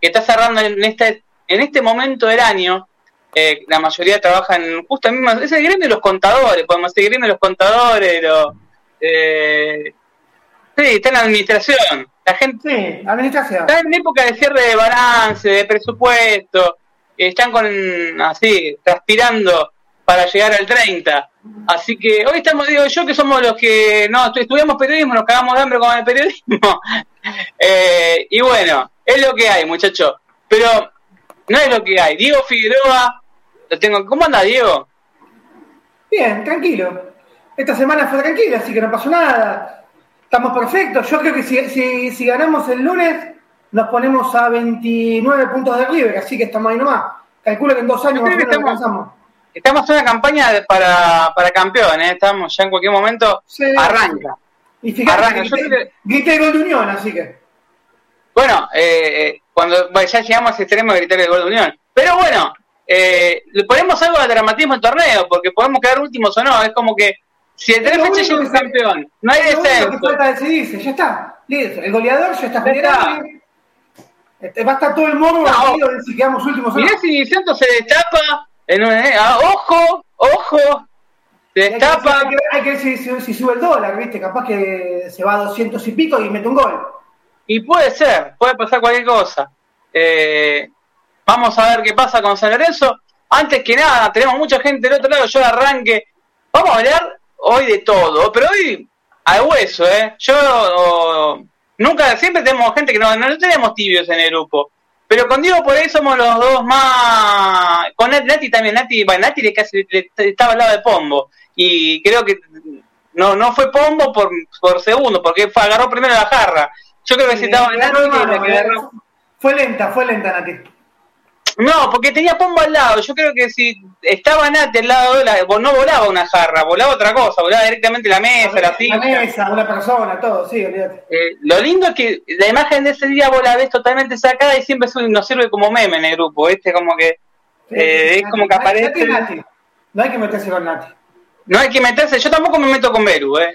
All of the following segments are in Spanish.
que está cerrando en este, en este momento del año. Eh, la mayoría trabaja en justo el mismo, es el gremio de los contadores, podemos decir, gremio de los contadores, los, eh, sí, está en la administración. La gente Sí, administración. está en época de cierre de balance, de presupuesto, están con así, transpirando para llegar al 30. Así que hoy estamos, digo yo, que somos los que no estu- estudiamos periodismo, nos cagamos de hambre con el periodismo. Eh, y bueno, es lo que hay, muchachos. Pero no es lo que hay. Diego Figueroa, lo tengo. ¿Cómo anda, Diego? Bien, tranquilo. Esta semana fue tranquila, así que no pasó nada. Estamos perfectos. Yo creo que si, si, si ganamos el lunes, nos ponemos a 29 puntos de River, así que estamos ahí nomás. Calculo que en dos años más estamos- alcanzamos. Estamos en una campaña de- para, para campeón, ¿eh? Estamos ya en cualquier momento. Sí. Arranca. Y fíjate, Arranca, que yo grité, creo que- grité el gol de Unión, así que. Bueno, eh, eh, cuando bueno, ya llegamos a ese extremo de gritar el gol de Unión. Pero bueno, eh, le ponemos algo de dramatismo al torneo, porque podemos quedar últimos o no. Es como que si el Es tres fechas llega un campeón, no hay único que descenso. falta decidirse, ya está. Listo. El goleador ya está Ya. Este, va a estar todo el mundo No. de si quedamos últimos o no. Mirá si Santos se destapa, en un, eh, ah, ojo, ojo, se destapa. hay que ver- hay que ver si, si- si sube el dólar, ¿viste? Capaz que se va a 200 y pico y mete un gol. Y puede ser, puede pasar cualquier cosa. Eh, vamos a ver qué pasa con San Lorenzo. Antes que nada, tenemos mucha gente del otro lado, yo arranque. Vamos a hablar hoy de todo, pero hoy al hueso, ¿eh? Yo nunca, siempre tenemos gente que no, tenemos tibios en el grupo. Pero con Diego por ahí somos los dos más... Con Nat- Nati también, Nati, bueno, Nati casi estaba al lado de Pombo. Y creo que no no fue Pombo por, por segundo, porque fue, agarró primero la jarra. Yo creo que si estaba Nati, la que agarró- Fue lenta, fue lenta, Nati. No, porque tenía Pombo al lado. Yo creo que si estaba Nati al lado de la, no volaba una jarra, volaba otra cosa, volaba directamente la mesa, la La silla. mesa, una persona, todo, sí, olvídate. Eh, lo lindo es que la imagen de ese día vos la ves totalmente sacada y siempre nos sirve como meme en el grupo, ¿viste? Como que Eh, es Nati, como que aparece- Nati. No hay que meterse con Nati. no hay que meterse. Yo tampoco me meto con Beru, ¿eh?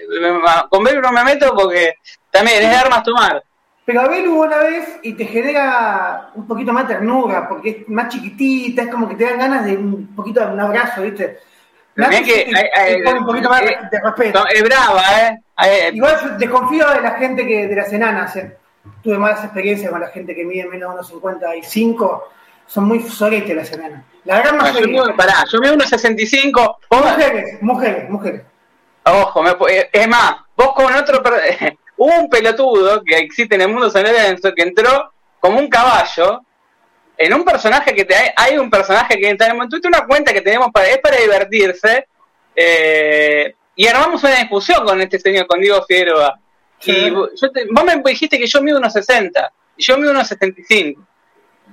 Con Beru no me meto porque también es de armas tomar. Pero a hubo una vez y te genera un poquito más ternura, porque es más chiquitita, es como que te dan ganas de un poquito de un abrazo, ¿viste? Que, eh, te eh, pone un poquito más eh, de respeto. No, es brava, ¿eh? Igual yo desconfío de la gente que de las enanas. eh. Tuve malas experiencias con la gente que mide menos de unos 55. Son muy soretes las enanas. La gran Ah, yo mayoría. pará, yo mido unos 65. Vos, Mujeres, mujeres, mujeres. ojo, me, eh, es más, vos con otro. per- Hubo un pelotudo que existe en el mundo San Lorenzo que entró como un caballo en un personaje que te hay, hay un personaje que tenemos, tú una cuenta que tenemos para, es para divertirse, eh, y armamos una discusión con este señor, con Diego Figueroa. Sí. Y vos, yo te- vos me dijiste que yo mido unos 60, y yo mido unos 75.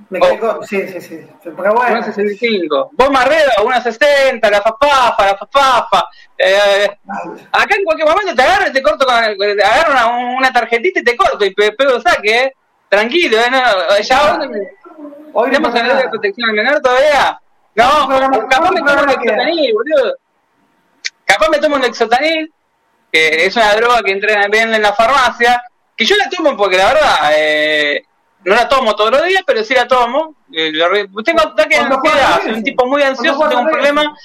Me Oh. quedé con- Sí, sí, sí. Pero bueno. Unos 65. Vos Marrero, unos 60, la fafafa, la fafafa. Eh, acá en cualquier momento te agarro y te corto, con, agarro una, una tarjetita y te corto y pe- pego saque, ¿eh? Tranquilo, ¿eh? No, ya ahora Hoy no ¿Tenemos ley de protección al menor todavía? No, programa- capaz me tomo un exotanil, boludo. Capaz me tomo un exotanil, que es una droga que entra venden en la farmacia, que yo la tomo porque la verdad, eh, no la tomo todos los días, pero sí la tomo. Eh, re- tengo ataques de ansiedad, soy un tipo muy ansioso, tengo un problema.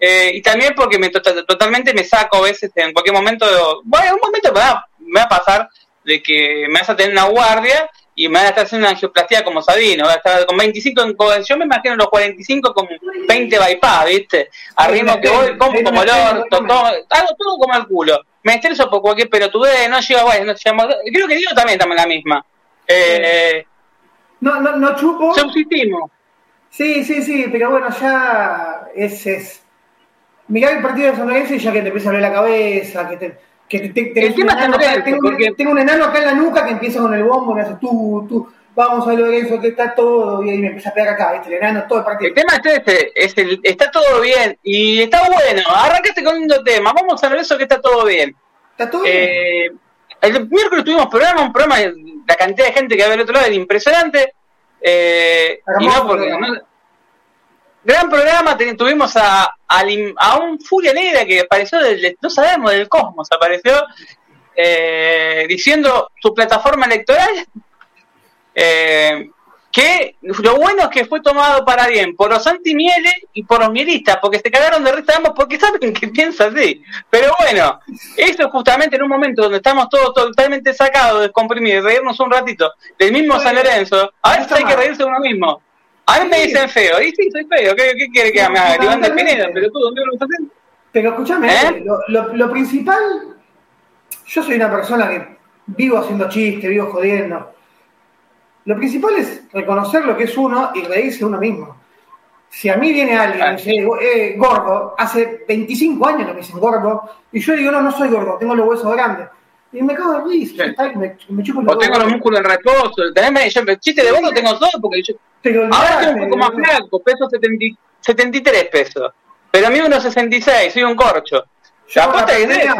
eh, y también porque me tota- totalmente me saco a veces en cualquier momento, bueno, en un momento me va, me va a pasar de que me vas a tener una guardia y me van a estar haciendo una angioplastía como Sabino, va a estar con 25, en, yo me imagino los 45 con 20 bypass, ¿viste? A me que voy, como como el orto, todo, hago todo como el culo. Me estreso por cualquier pelotudez, no llego, bueno, no llamo, creo que Diego también en la misma. Eh, No, no, no chupo. subsistimos. Sí, sí, sí, pero bueno, ya es. es... Mirá el partido de San Lorenzo y ya que te empieza a doler la cabeza, que te. Que te, El tema enano acá, tengo, porque- tengo un enano acá en la nuca que empieza con el bombo, me hace tú, tú, vamos a Lorenzo, que está todo, y ahí me empieza a pegar acá, ¿viste? El enano todo el partido. El tema es este, es el, está todo bien y está bueno. Arrancaste con un tema. Vamos a ver eso que está todo bien. ¿Está todo bien? Eh, el miércoles tuvimos programa, un programa, la cantidad de gente que había del otro lado era impresionante. Eh, y Hermoso no porque, programa. no- gran programa, ten- tuvimos a un Furia Negra que apareció, del, no sabemos, del cosmos, apareció eh, diciendo su plataforma electoral. Eh, que lo bueno es que fue tomado para bien por los antimieles y por los mielistas, porque se cagaron de risa ambos porque saben que piensa así. Pero bueno, eso justamente en un momento donde estamos todos totalmente sacados, descomprimidos, reírnos un ratito del mismo San Lorenzo, a veces hay que reírse de uno mismo. A mí me dicen feo, y sí, soy feo, ¿qué, qué quiere que me haga? Iván del Pinedo, pero tú, ¿dónde lo haciendo? Pero escúchame, ¿Eh? lo, lo principal, yo soy una persona que vivo haciendo chistes, vivo jodiendo lo principal es reconocer lo que es uno y reírse uno mismo. Si a mí viene alguien y me dice, eh, gordo, hace 25 años que me dicen gordo, y yo digo, no, no soy gordo, tengo los huesos grandes. Y me cago de risa, me, me chupo O tengo los músculos en reposo, también yo, chiste de gordo tengo todo, porque yo ahora estoy un poco más flaco, peso 73 pesos. Pero a mí unos 66, soy un corcho. la, pandemia,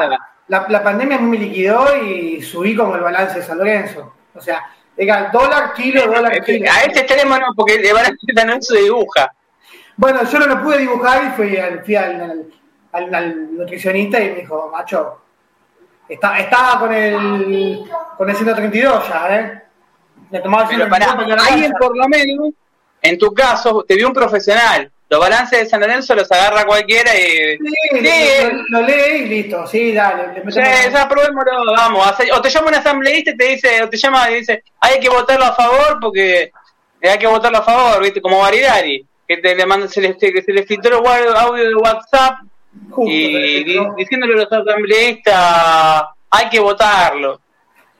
la, la pandemia me liquidó y subí como el balance de San Lorenzo. O sea, Diga, dólar, kilo, dólar, kilo. A este extremo no, porque le van a no se dibuja. Bueno, yo no lo pude dibujar y fui al, fui al, al, nutricionista y me dijo, macho, está, estaba con el, con el 132 ya, ¿eh? Le tomaba el Pero alguien por lo menos, en tu caso, te vio un profesional los balances de San Lorenzo los agarra cualquiera y. Sí, Lo, lee y listo, sí, dale. sí, ya probémoslo, vamos. O te llama un asambleísta y te dice, o te llama y dice, hay que votarlo a favor porque hay que votarlo a favor, ¿viste? Como Varidari, que te le manda, se le, se le filtró audio de WhatsApp y diciéndole a los asambleístas, hay que votarlo.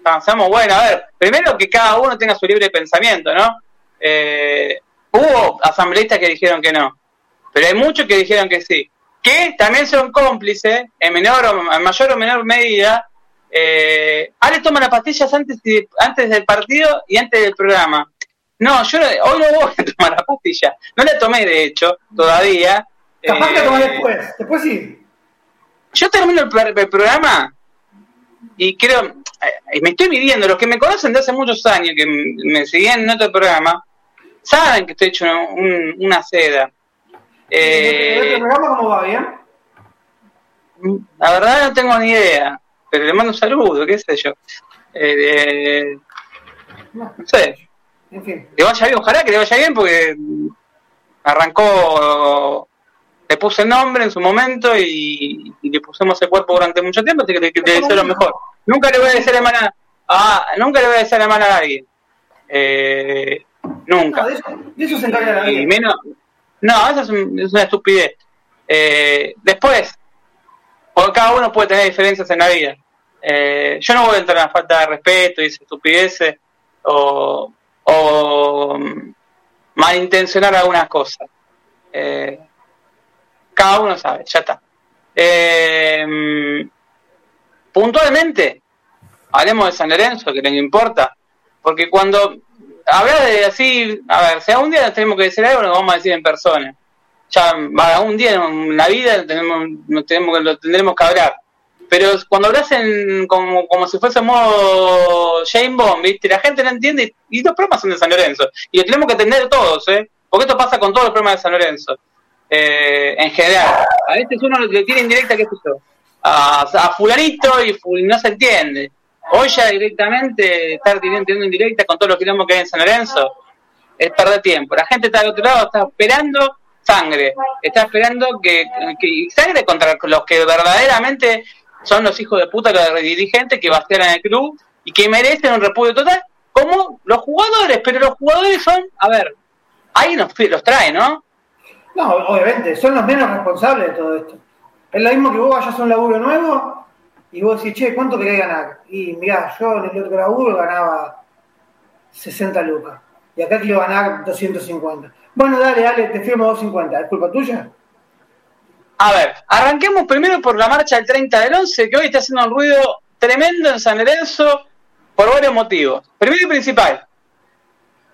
Pensamos, bueno, a ver, primero que cada uno tenga su libre pensamiento, ¿no? Eh, hubo asambleístas que dijeron que no pero hay muchos que dijeron que sí. Que también son cómplices, en menor o en mayor o menor medida. Eh, Ale toma las pastillas antes, antes del partido y antes del programa. No, yo hoy no voy a tomar la pastilla. No la tomé, de hecho, todavía. Capaz que la tomé después. Después sí. Yo termino el, programa y creo, eh, me estoy midiendo, los que me conocen de hace muchos años, que me seguían en otro programa, saben que estoy hecho una seda. Eh, programa cómo va? ¿Bien? La verdad no tengo ni idea, pero le mando un saludo, qué sé yo. Eh, no. sé. En fin. Le vaya bien, ojalá que le vaya bien porque arrancó, le puse el nombre en su momento y, le pusimos el cuerpo durante mucho tiempo, así que le, deseo lo mejor. Nunca le voy a decir la mano a, nunca le voy a decir la a alguien. Eh, nunca. de, eso, se encarga la vida. Y menos, no, eso es, una estupidez. Eh, después, porque cada uno puede tener diferencias en la vida. Eh, yo no voy a entrar en la falta de respeto y estupideces o, o malintencionar algunas cosas. Eh, cada uno sabe, ya está. puntualmente, hablemos de San Lorenzo, que no importa, porque cuando hablar de así, a ver, si algún día tenemos que decir algo, lo vamos a decir en persona. Ya, un día en la vida tenemos, tenemos, lo tendremos que hablar. Pero cuando hablas en, como, como si fuese modo Jane Bond, ¿viste? La gente no entiende y, los problemas son de San Lorenzo. Y lo tenemos que entender todos, ¿eh? Porque esto pasa con todos los problemas de San Lorenzo. Eh, en general. A veces uno le tiene indirecta, qué sé yo, a, a fulanito y no se entiende. Ya directamente estar teniendo indirecta con todos los quilombos que hay en San Lorenzo es perder tiempo. La gente está del otro lado, está esperando sangre, está esperando que, sangre contra los que verdaderamente son los hijos de puta, los dirigentes que bastian el club y que merecen un repudio total, como los jugadores, pero los jugadores son, a ver, ahí los, los trae, ¿no? No, obviamente, son los menos responsables de todo esto. Es lo mismo que vos vayas a un laburo nuevo y vos decís, che, ¿cuánto querés ganar? Y mirá, yo en el otro laburo ganaba 60 lucas. Y acá quiero ganar 250. Bueno, dale, dale, te firmo 250. ¿Es culpa tuya? A ver, arranquemos primero por la marcha del 30 del 11, que hoy está haciendo un ruido tremendo en San Lorenzo por varios motivos. Primero y principal,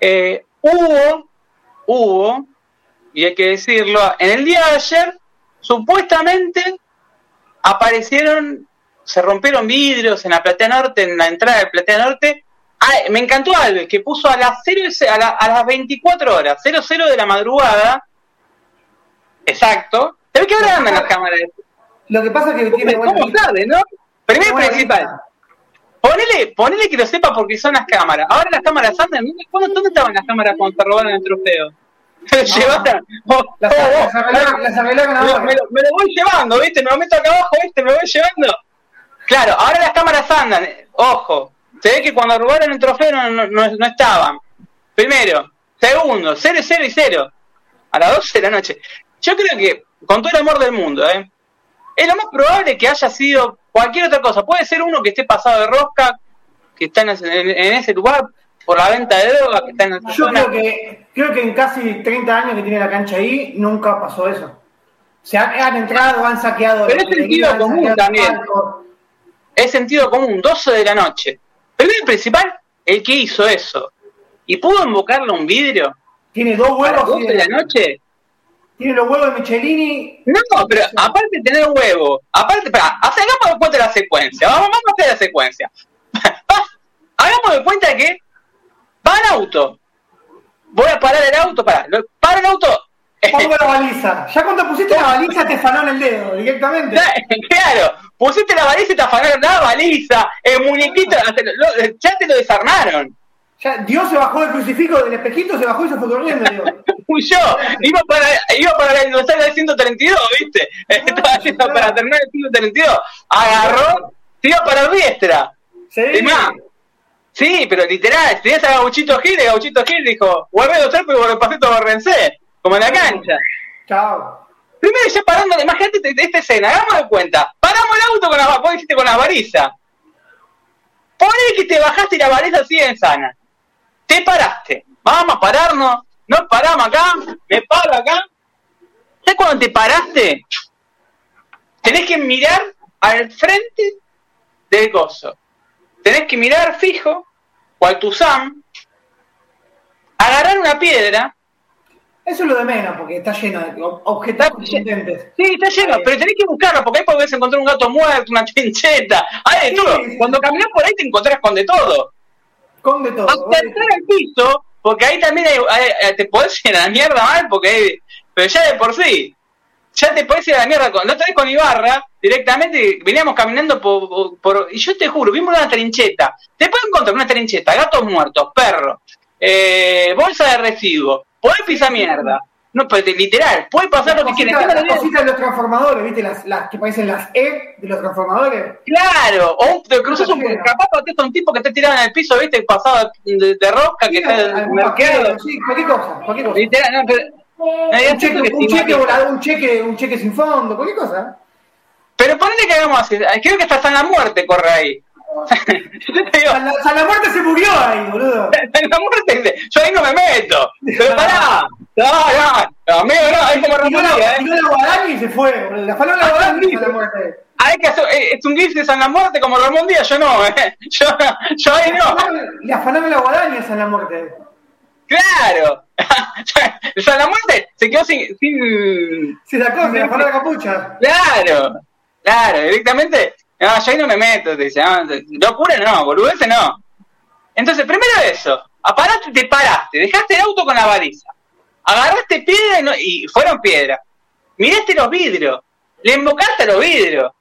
eh, hubo, hubo, y hay que decirlo, en el día de ayer, supuestamente aparecieron se rompieron vidrios en la Platea Norte, en la entrada de Platea Norte. me encantó Alves, que puso a las, 0, a, las 24 horas, 00 de la madrugada, exacto. ¿Sabes qué andan las cámaras? Lo que pasa es que tiene ¿Cómo sabe, no? Primero principal. Ponele, ponele que lo sepa porque son las cámaras. Ahora las cámaras andan. ¿Cuándo, ¿Dónde estaban las cámaras cuando te robaron el trofeo? Las, las arreglaron, las ahora. lo- lo, me lo voy llevando, ¿viste? Me lo meto acá abajo, ¿viste? Me lo voy llevando. Claro, ahora las cámaras andan. Ojo, se ve que cuando robaron el trofeo no, no, no- estaban. Primero. Segundo, 0, 0 y 0. A las 12 de la noche. Yo creo que, con todo el amor del mundo, ¿eh? Es lo más probable que haya sido cualquier otra cosa. Puede ser uno que esté pasado de rosca, que está en ese, en- ese lugar por la venta de drogas, que está en esa Yo zona. creo que, creo que en casi 30 años que tiene la cancha ahí, nunca pasó eso. Se han, han entrado, han saqueado. Pero es sentido común también. Es sentido común, 12 de la noche. Primero y principal, el que hizo eso. ¿Y pudo invocarle un vidrio Tiene dos a huevos. 12 de la noche? Tiene los huevos de Michelini. No, pero aparte de tener huevo, aparte, hace- hagamos de cuenta la secuencia, vamos, vamos a hacer la secuencia. hagamos de cuenta que va en auto. Voy a parar el auto, para, para el auto. Pongo la baliza. Ya cuando pusiste la baliza te fanaron el dedo directamente. claro, pusiste la baliza y te afanaron la baliza, el muñequito, lo- ya te lo desarmaron. Ya, Dios se bajó del crucifijo del espejito, se bajó y se fue corriendo. Huyó, iba para, iba para el aniversario del 132, ¿viste? Estaba haciendo para terminar el 132. Agarró, se iba para Riestra. Sí. Y más. Sí, pero literal, tenías a Gauchito Gil y Gauchito Gil dijo, vuelve a ser porque por el pasito Barrencé, como en la cancha. Chao. Primero ya parando, imagínate esta- escena, hagamos de cuenta. Paramos el auto con la, vos con la baliza. Poné que te bajaste y la baliza sigue sana. Te paraste. Vamos a pararnos. Nos paramos acá. Me paro acá. ¿Sabes cuando te paraste? Tenés que mirar al frente del gozo. Tenés que mirar fijo, cual tu Sam, agarrar una piedra Eso es lo de menos, porque está lleno de ob- objetos contundentes. Sí, está lleno, pero tenés que buscarlo, porque ahí podés encontrar un gato muerto, una trincheta, hay de Sí, todo. sí. Cuando caminas por ahí te encontrás con de todo. Con de todo. Hasta entrar al piso, porque ahí también hay- hay- te podés ir a la mierda mal, porque hay- pero ya de por sí, ya te podés ir a la mierda. Con, la otra vez con Ibarra, directamente veníamos caminando por, por- y yo te juro, vimos una trincheta. Te puedes encontrar una trincheta, gatos muertos, perros, eh, bolsa de residuos, podés pisar mierda. No, pues literal, puede pasar lo que quieras. Las cositas de los transformadores, ¿viste? Las, las que parecen las E de los transformadores. Claro, o te cruzas un capaz pateas a un tipo que está tirado en el piso, viste, pasado de, de rosca, que está en Sí, cualquier cosa, cualquier cosa. Literal, no, pero, Un cheque, un, cheque volador, un, cheque, un cheque sin fondo, cualquier cosa. Pero ponele que hagamos así, creo que hasta San la muerte corre ahí. San la, San la muerte se murió ahí, boludo. San la muerte, yo ahí no me meto. Pero pará, no, no, amigo, no, hay como la, ¿eh? la guadaña y se fue. boludo. La Ah, guadaña. San la muerte. Hay que hacer, eh, es un gif de San la muerte como Ramón Díaz, yo no, ¿eh? Yo, yo ahí no. Le afanaron la guadaña a San la muerte. Claro. San la muerte se quedó sin, sin Se sacó, se afanó la capucha. Claro, claro, directamente, no, yo ahí no me meto, te dice, no, locura no, boludeces no. Entonces, primero eso, aparaste, te paraste, dejaste el auto con la baliza, agarraste piedra y, no- y fueron piedras, miraste los vidrios, le invocaste a los vidrios, o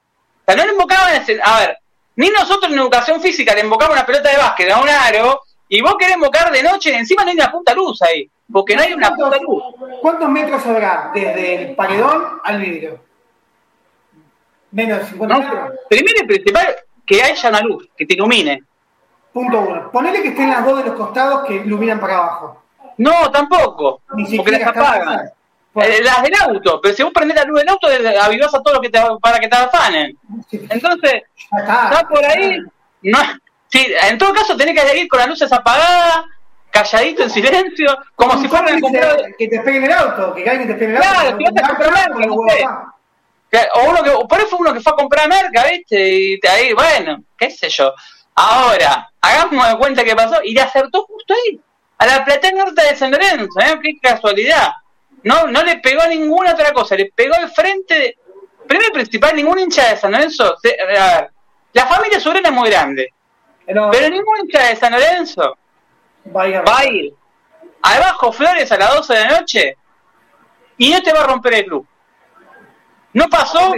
sea, no le invocaban, ese- a ver, ni nosotros en educación física le invocamos una pelota de básquet a un aro, y vos querés invocar de noche, encima no hay una punta luz ahí, porque no hay una punta luz. ¿Cuántos metros habrá desde el paredón al vidrio? Menos de 50 ¿no? metros. Primero y principal, que haya una luz, que te ilumine. Punto uno. Ponele que estén las dos de los costados que iluminan para abajo. No, tampoco, Ni porque las apagan. Bueno, Eh, las del auto, pero si vos prendés la luz del auto, avivás a todos los que te, para que te afanen. Entonces, está. está por ahí. No, sí, en todo caso, tenés que ir con las luces apagadas, calladito, en silencio, como si fueran a comprar. Que te peguen el auto, que alguien te pegue el auto. Claro, si vas a comprar merca, no sé. O uno que, por ahí fue uno que fue a comprar merca, ¿viste? Y ahí, bueno, qué sé yo. Ahora, hagamos de cuenta que pasó y le acertó justo ahí, a la platea norte de San Lorenzo, ¿eh? Qué casualidad. No, no le pegó ninguna otra cosa, le pegó al frente de... Primero y principal, ningún hincha de San Lorenzo... se- a ver, la familia Sobrena es muy grande, pero ningún hincha de San Lorenzo vaya, va a ir abajo Flores a las 12 de la noche y no te va a romper el club. No pasó.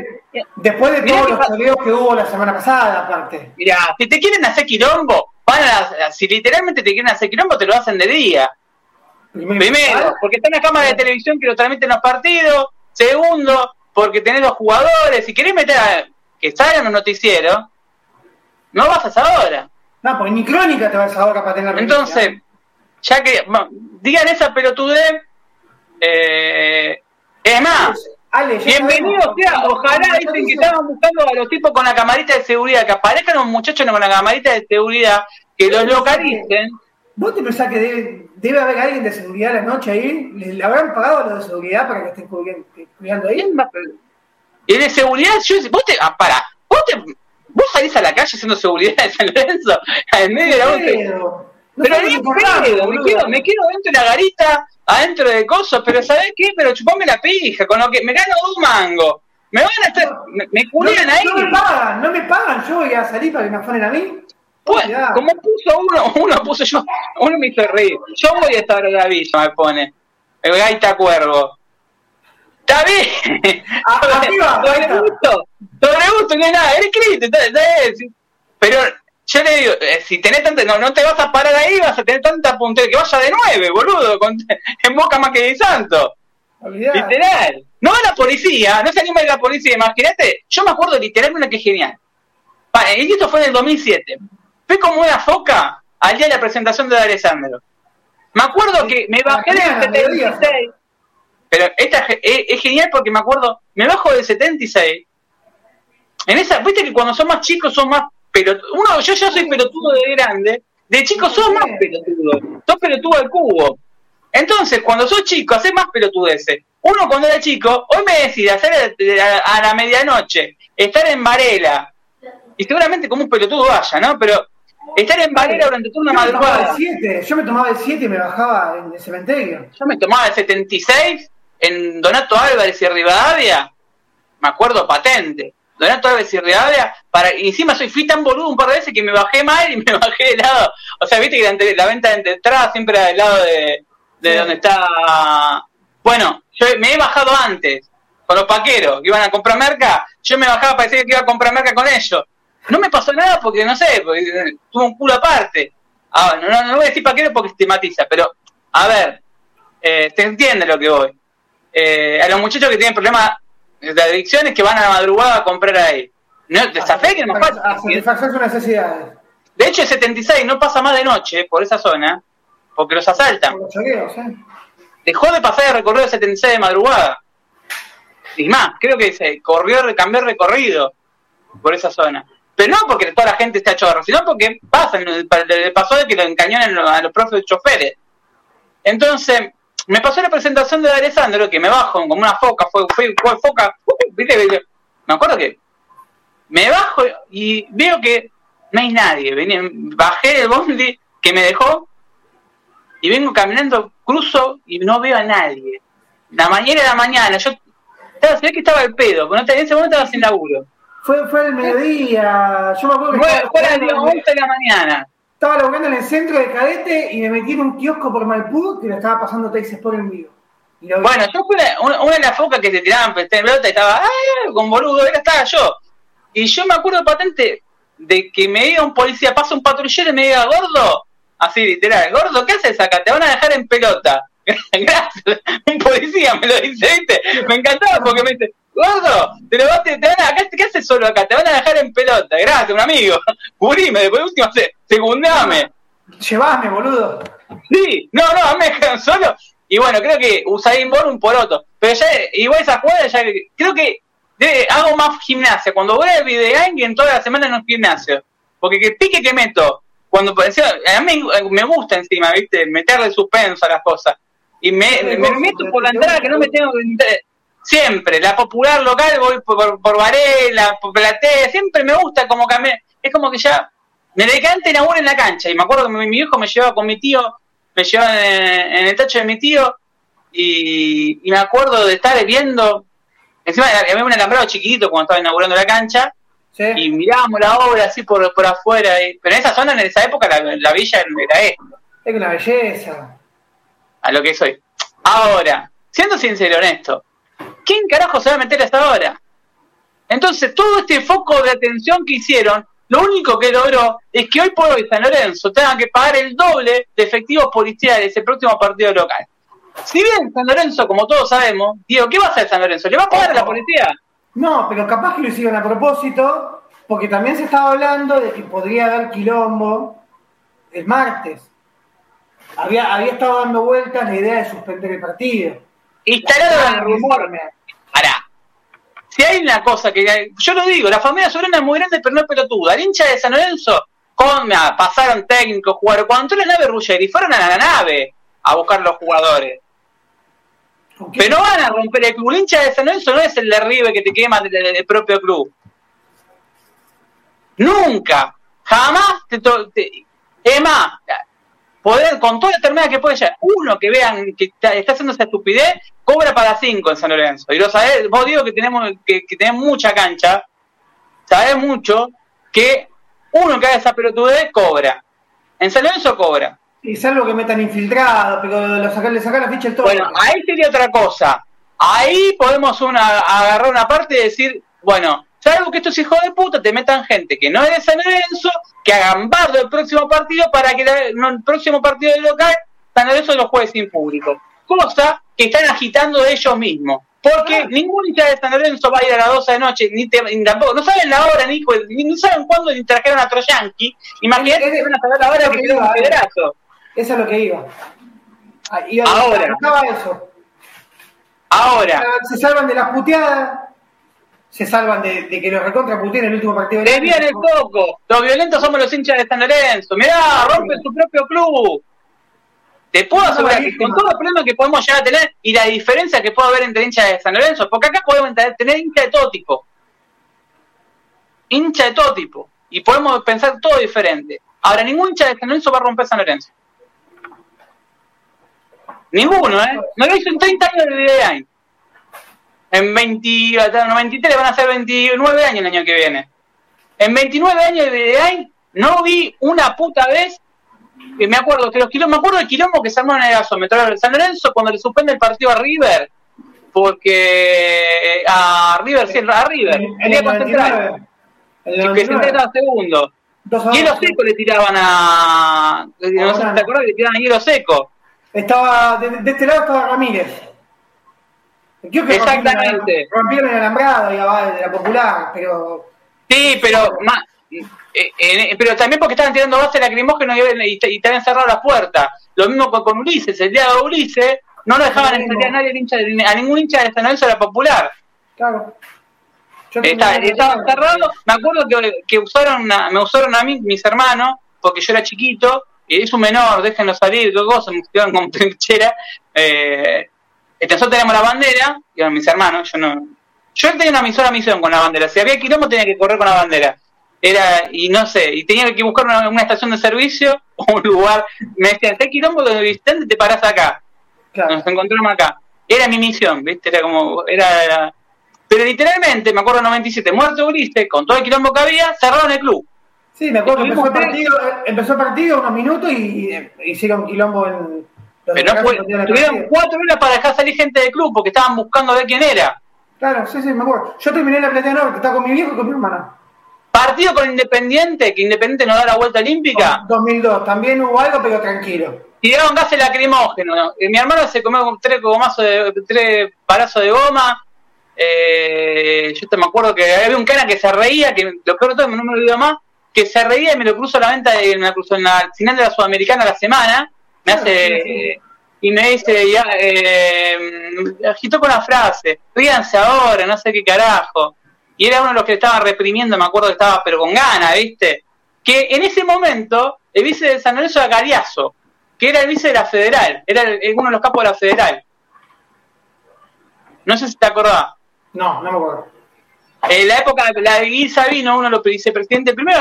Después de todos los peleos que hubo la semana pasada, aparte. Mira, si te quieren hacer quilombo, van a, si literalmente te quieren hacer quilombo, te lo hacen de día. Primero, porque está en la cámara de televisión que lo transmiten los partidos. Segundo, porque tenés los jugadores. Si querés meter a, que salgan los noticieros, no vas a esa hora. No, pues ni crónica te vas a hora para tener Entonces, ya que digan esa pelotudez, eh, es más, bienvenido sea, ojalá dicen que estaban buscando a los tipos con la camarita de seguridad, que aparezcan los muchachos con la camarita de seguridad, que los localicen. ¿Vos te pensás que debe, haber alguien de seguridad la noche ahí? ¿Le, habrán pagado a los de seguridad para que estén cuidando ahí? Y de seguridad, yo, vos te, ah, para, vos te, vos salís a la calle haciendo seguridad de San Lorenzo, en medio de la pero ni pedo, me quedo, me quedo dentro de la garita, adentro de cosas, pero ¿sabés qué? Pero chupame la pija, con lo que me gano un mango. Me van a estar, me, me ahí. No me pagan, no me pagan, yo voy a salir para que me afanen a mí. Pues, como puso uno, uno puso yo, uno me hizo reír. Yo voy a estar en la villa, me pone. El gaita cuervo. Está bien. Arriba, sobre gusto, sobre gusto, no es nada, eres escrito, pero yo le digo, eh, si tenés tanta, no, no te vas a parar ahí, vas a tener tanta puntería, que vaya de nueve, boludo, en boca más que de santo. Literal. No la policía, no se anima a la policía, imagínate. Yo me acuerdo literal una que es genial. Y esto fue en el 2007. Fue como una foca al día de la presentación de Alessandro. Me acuerdo que me bajé del 76. Pero esta es, genial porque me acuerdo, me bajo del 76. En esa, viste que cuando son más chicos son más pero uno, yo ya soy pelotudo de grande, de chico sos más pelotudo, sos pelotudo al cubo. Entonces, cuando sos chico, haces más pelotudeces. Uno cuando era chico, hoy me decide hacer a la medianoche, estar en Varela, y seguramente como un pelotudo vaya, ¿no? Pero estar en Varela durante toda una madrugada. Yo me tomaba el 7 y me bajaba en el cementerio. Yo me tomaba el 76 en Donato Álvarez y Rivadavia, me acuerdo patente. Donato Alves y Rivadavia, para, encima soy, fui tan boludo un par de veces que me bajé mal y me bajé de lado. O sea, viste que la, venta de entrada siempre era del lado de, de donde está. Bueno, yo me he bajado antes, con los paqueros que iban a comprar merca, yo me bajaba para decir que iba a comprar merca con ellos. No me pasó nada porque, no sé, porque eh, tuvo un culo aparte. Ah, no, no, voy a decir paquero porque estigmatiza, pero, a ver, eh, te entiende lo que voy. Eh, a los muchachos que tienen problemas de adicciones que van a la madrugada a comprar ahí. No, que es más fácil. sus necesidades. De hecho, el 76 no pasa más de noche por esa zona, porque los asaltan. ¿eh? Dejó de pasar el recorrido del 76 de madrugada. Y más, creo que se corrió, cambió el recorrido por esa zona. Pero no porque toda la gente está chorro, sino porque pasa, le pasó de que lo encañonan a los profes choferes. Entonces, me pasó la presentación de Alessandro, que me bajo como una foca, fue, fue, fue foca, ¿viste? Me acuerdo que me bajo y veo que no hay nadie. bajé del bondi que me dejó y vengo caminando, cruzo y no veo a nadie. La mañana de la mañana, yo estaba, se ve que estaba el pedo, pero en ese momento estaba sin laburo. Fue, fue el mediodía, yo me acuerdo que fue, fue el día 11 de la mañana estaba laburando en el centro de cadete y me metí en un kiosco por Malpú que lo estaba pasando Texas por el mío. Bueno, yo fui una, una, de las focas que se tiraban en pelota y estaba, ¡ay! con boludo, era estaba yo. Y yo me acuerdo patente de que me diga un policía, pasa un patrullero y me diga, gordo, así literal, gordo, ¿qué haces acá? Te van a dejar en pelota. Gracias, un policía me lo dice, ¿viste? Me encantaba porque me dice, gordo, te lo vas, te, van a, acá, ¿qué haces solo acá? Te van a dejar en pelota, gracias, un amigo. Cubrime, después último, segundame. Llevame, boludo. Sí, no, no, me dejan solo. Y bueno, creo que Usain Bolt un poroto. Pero ya, igual esa jugada, ya creo que hago más gimnasia. Cuando voy al videogame, toda la semana en un gimnasio. Porque que pique que meto, cuando a mí me gusta encima, ¿viste? Meterle suspenso a las cosas. Y me, me, meto por la entrada que no me tengo que Siempre, la popular local voy por, por Varela, por Platea, siempre me gusta como que es como que ya me decante en en la cancha. Y me acuerdo que mi, hijo me llevaba con mi tío, me llevaba en, el tacho de mi tío, y, me acuerdo de estar viendo, encima había un alambrado chiquitito cuando estaba inaugurando la cancha, y mirábamos la obra así por, por afuera, pero en esa zona, en esa época, la, villa era esto. Es una belleza. A lo que soy. Ahora, siendo sincero, honesto, ¿quién carajo se va a meter hasta ahora? Entonces, todo este foco de atención que hicieron, lo único que logró es que hoy por hoy San Lorenzo tenga que pagar el doble de efectivos policiales el próximo partido local. Si bien San Lorenzo, como todos sabemos, Diego, ¿qué va a hacer San Lorenzo? ¿Le va a pagar a la policía? No, pero capaz que lo hicieron a propósito, porque también se estaba hablando de que podría dar quilombo el martes. Había, había estado dando vueltas la idea de suspender el partido. Instalaron el rumor. Pará. Si hay una cosa que. Yo lo digo, la familia soberana es muy grande, pero no es pelotuda. El hincha de San Lorenzo, con, pasaron técnicos, jugaron. Cuando entró la nave Ruggeri, fueron a la nave a buscar los jugadores. Pero no van a romper el club. El hincha de San Lorenzo no es el derribe que te quema del, propio club. Nunca. Jamás te, te, es más, poder, con toda la enfermedad que puede uno que vean que está, haciendo esa estupidez, cobra para cinco en San Lorenzo. Y lo sabés, vos digo que tenemos, que, que tenemos mucha cancha, sabés mucho que uno que haga esa pelotudez cobra. En San Lorenzo cobra. Y salvo que metan infiltrado, pero lo le sacan la ficha el todo. Bueno, ahí sería otra cosa. Ahí podemos una, agarrar una parte y decir, bueno, salvo que estos hijos de puta te metan gente que no es de San Lorenzo, que hagan bardo el próximo partido para que el próximo partido de local San Lorenzo lo juegue sin público. Cosa que están agitando de ellos mismos. Porque ningún hincha de San Lorenzo va a ir a las 12 de noche, ni, tampoco, no saben la hora, ni, ni saben cuándo ni trajeron a Troyanqui. Imagínate que van a saber la hora que un pedazo. Eso es lo que iba. Ah, ahora. Eso. Ahora. Se salvan de las puteadas, se salvan de, que los recontra puteen el último partido. Desvían el foco. Los violentos somos los hinchas de San Lorenzo. Mirá, rompen su propio club. Te puedo asegurar que con todo el problema que podemos llegar a tener y la diferencia que puede haber entre hinchas de San Lorenzo, porque acá podemos tener hinchas de todo tipo. Hincha de todo tipo. Y podemos pensar todo diferente. Ahora, ningún hincha de San Lorenzo va a romper San Lorenzo. Ninguno, ¿eh? No lo hizo en 30 años de vida En 20, 93 van a ser 29 años el año que viene. En 29 años de vida no vi una puta vez que me acuerdo que los quilombos, me acuerdo del quilombo que se armó en el gasómetro de San Lorenzo cuando le suspende el partido a River, porque a River, sí, a River, 99, el que se entrega segundo. Hielo seco le tiraban a. No sé si te acuerdas que le tiraban a hielo seco. Estaba, de, este lado estaba Ramírez. Exactamente. Rompieron el alambrado de la popular, pero. Sí, pero más, eh, eh, pero también porque estaban tirando base lacrimógeno y, y, y habían cerrado las puertas. Lo mismo con, Ulises, el día de Ulises no lo dejaban entrar a nadie hincha a ningún hincha de San Lorenzo de la popular. Claro. Está, estaba cerrado, me acuerdo que, que usaron me usaron a mí, mis hermanos, porque yo era chiquito, es un menor, déjenlo salir, dos cosas, me quedan como trinchera. Eh, nosotros teníamos la bandera, y mis hermanos, yo no. Yo tenía una sola misión con la bandera. Si había quilombo tenía que correr con la bandera. Era, y no sé, y tenía que buscar una, estación de servicio o un lugar. Me decían, ¿qué quilombo donde visitante te parás acá? Nos encontramos acá. Era mi misión, ¿viste? Era como, era, pero literalmente, me acuerdo en 97, muerto Ulises, con todo el quilombo que había, cerraron el club. Sí, me acuerdo que empezó el, partido, empezó el partido unos minutos y, hicieron quilombo en. Pero no fue, tuvieron cuatro horas para dejar salir gente del club porque estaban buscando a ver quién era. Claro, sí, sí, me acuerdo. Yo terminé en la Platea Norte, estaba con mi viejo y con mi hermana. Partido con Independiente, que Independiente nos da la vuelta olímpica. 2002, también hubo algo, pero tranquilo. Tiraron gases lacrimógenos. Mi hermano se comió tres gomazos de, tres palazos de goma. Eh, yo te me acuerdo que había un cara que se reía, que lo peor de todo, no me olvido más, que se reía y me lo cruzo a la venta, de, me cruzo en la final de la Sudamericana la semana, me hace, y me dice, ya, eh, agitó con la frase, ríanse ahora, no sé qué carajo. Y era uno de los que estaba reprimiendo, me acuerdo que estaba, pero con ganas, ¿viste? Que en ese momento, el vice de San Lorenzo era Cariazo, que era el vice de la Federal, era uno de los capos de la Federal. No sé si te acordás. No, no me acuerdo. En la época la de Sabino, uno de los vicepresidentes, primero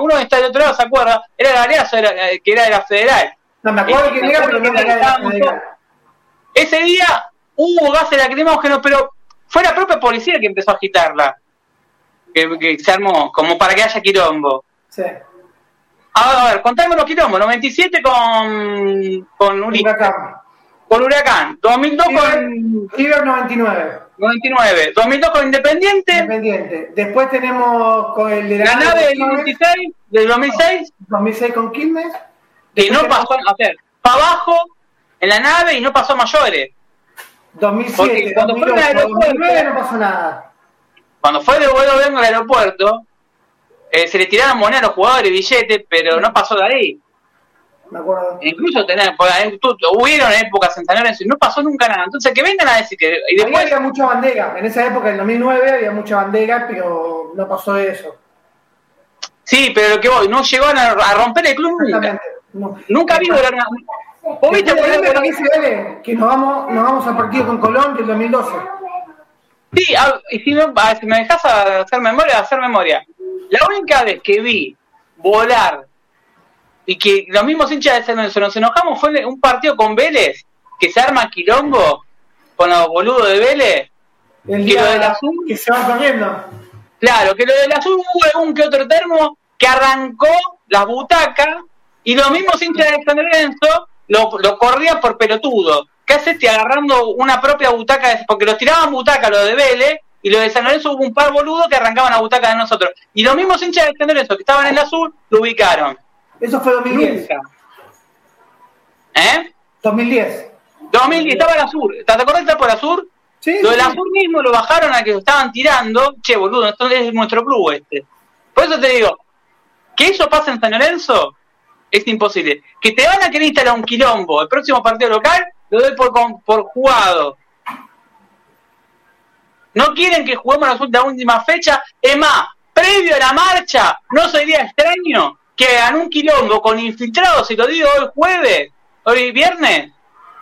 uno está del otro lado, ¿se acuerda? Era Galeazo, era, eh, que era de la federal. No, me acuerdo que era, pero no era Ese día hubo gases lacrimógenos, pero fue la propia policía que empezó a agitarla. Que, se armó, como para que haya quilombo. Sí. A ver, contame los quilombos. 97 con, con Huracán. Con Huracán. 2002 con... River 99. 99. 2002 con Independiente. Independiente. Después tenemos con el de la, nave del 96, del 2006. 2006 con Quilmes. Que no pasó, a ver, para abajo en la nave y no pasó a mayores. 2007, cuando 2008, fue 2009 no pasó nada. Cuando fue de vuelo vengo al aeropuerto, eh, se le tiraron monedas a los jugadores, billetes, pero no pasó de ahí. Me acuerdo. Incluso tener, hubieron épocas en San Lorenzo y no pasó nunca nada. Entonces que vengan a decir que. Y después... había mucha bandera. En esa época, en 2009, había mucha bandera, pero no pasó eso. Sí, pero lo que voy, no llegó a, romper el club nunca. Nunca vi volar ¿Vos viste por que nos vamos, nos vamos a partido con Colón del 2012? Sí, y si, no, si me dejas hacer memoria, hacer memoria. La única vez que vi volar y que los mismos hinchas de San nos enojamos fue un partido con Vélez, que se arma quilombo con los boludos de Vélez. El que lo del azul. Que se va corriendo. Claro, que lo del azul hubo un que otro termo que arrancó las butacas y los mismos hinchas de San Lorenzo lo, lo corrían por pelotudo. ¿Qué haces agarrando una propia butaca? Porque los tiraban butaca los de Vélez y los de San Lorenzo hubo un par boludos que arrancaban la butaca de nosotros. Y los mismos hinchas de San Lorenzo que estaban en el azul lo ubicaron. Eso fue 2010. ¿Eh? 2010. 2010, estaba el azul. ¿Te acordás de por el azul? Sí. Lo del azul mismo lo bajaron a que lo estaban tirando. Che, boludo, esto es nuestro club este. Por eso te digo, que eso pase en San Lorenzo es imposible. Que te van a querer instalar un quilombo el próximo partido local, lo doy por, por jugado. No quieren que juguemos la última fecha. Es más, previo a la marcha, no sería extraño que hagan un quilombo con infiltrados, y lo digo hoy jueves, hoy viernes,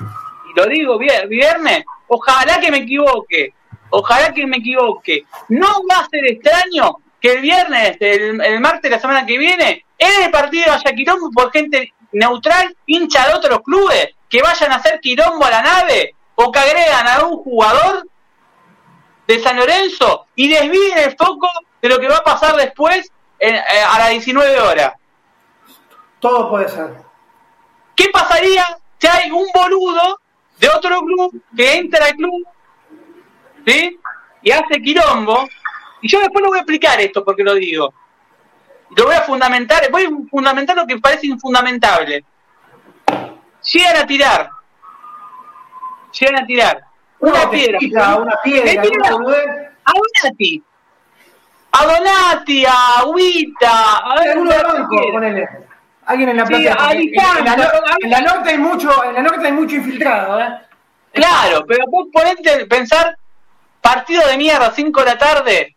y lo digo viernes, ojalá que me equivoque, ojalá que me equivoque. No va a ser extraño que el viernes, el, martes de la semana que viene, en el partido haya quilombo por gente neutral, hincha de otros clubes, que vayan a hacer quilombo a la nave, o que agregan a un jugador de San Lorenzo y desvíen el foco de lo que va a pasar después eh, a las 19 horas. Todo puede ser. ¿Qué pasaría si hay un boludo de otro club que entra al club ¿sí? y hace quilombo? Y yo después lo voy a explicar esto porque lo digo. Lo voy a fundamentar, voy a fundamentar lo que parece infundamentable. Llegan a tirar. Llegan a tirar. Una piedra. una piedra. A Donati. A Donati, a Agüita. A ver, Alguien en la plaza. en, la, norte hay mucho, en la norte hay mucho infiltrado, ¿eh? Claro, pero vos ponete pensar, partido de mierda, 5 de la tarde,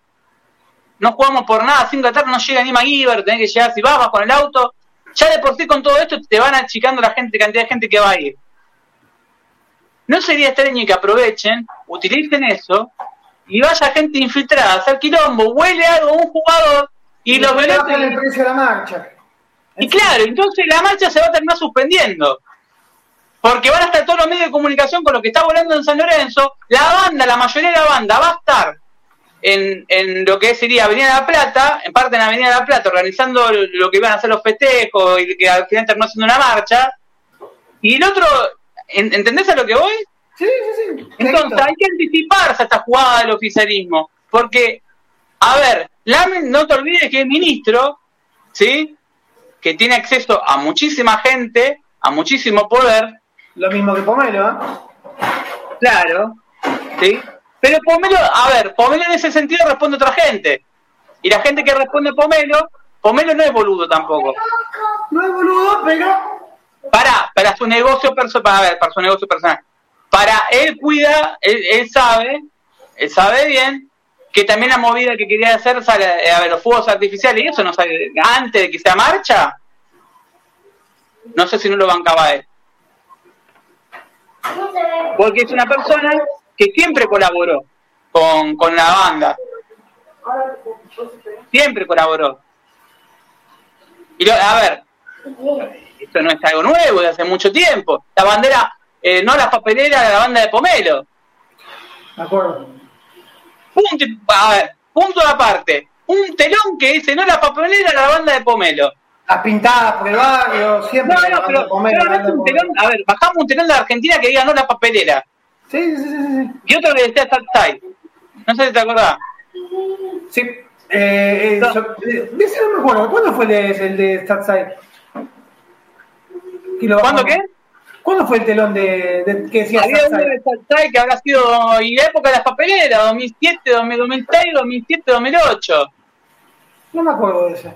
no jugamos por nada, 5 de la tarde no llega ni MacGyver, tenés que llegar, si vas, vas con el auto, ya de por sí con todo esto te van achicando la gente, cantidad de gente que va a ir. No sería extraño que aprovechen, utilicen eso y vaya gente infiltrada a hacer quilombo, huele algo un jugador y, los violentos. el precio de la marcha. Y claro, entonces la marcha se va a terminar suspendiendo. Porque van a estar todos los medios de comunicación con lo que está volando en San Lorenzo. La banda, la mayoría de la banda va a estar en, en lo que sería Avenida de la Plata, en parte en Avenida de la Plata, organizando lo que iban a hacer los festejos y que al final terminó haciendo una marcha. Y el otro, ¿entendés a lo que voy? Sí, sí, sí. Entonces hay que anticiparse a esta jugada del oficialismo. Porque, a ver, no te olvides que el ministro, ¿sí? que tiene acceso a muchísima gente, a muchísimo poder. Lo mismo que Pomelo, ¿eh? Claro, ¿sí? Pero Pomelo, a ver, Pomelo en ese sentido responde a otra gente. Y la gente que responde a Pomelo, Pomelo no es boludo tampoco. No es boludo, pero... Para, para su negocio personal, para, ver, para su negocio personal. Para él cuida, él, él sabe, él sabe bien que también la movida que quería hacer sale a ver los fuegos artificiales y eso no sale antes de que sea marcha. No sé si no lo bancaba él. Porque es una persona que siempre colaboró con, con la banda. Siempre colaboró. Y a ver, esto no es algo nuevo de hace mucho tiempo. La bandera, eh, no la papelera de la banda de Pomelo. De acuerdo punto, a ver, punto aparte, un telón que dice no la papelera la banda de Pomelo. Las pintadas por el barrio, siempre. No, no, pero, Pomelo, un telón, a ver, bajamos un telón de Argentina que diga no la papelera. Sí, sí, sí, sí. Y otro que decía Southside. No sé si te acordás. Sí. Eh, eh, No. yo- eh, de ese no me acuerdo. ¿Cuándo fue el de, el de bajó? ¿Cuándo qué? ¿Cuándo fue el telón de, de- que decía Había uno de Salsai que habrá sido y la época de las papeleras, 2007, 2006, 2007, 2008. No me acuerdo de ese.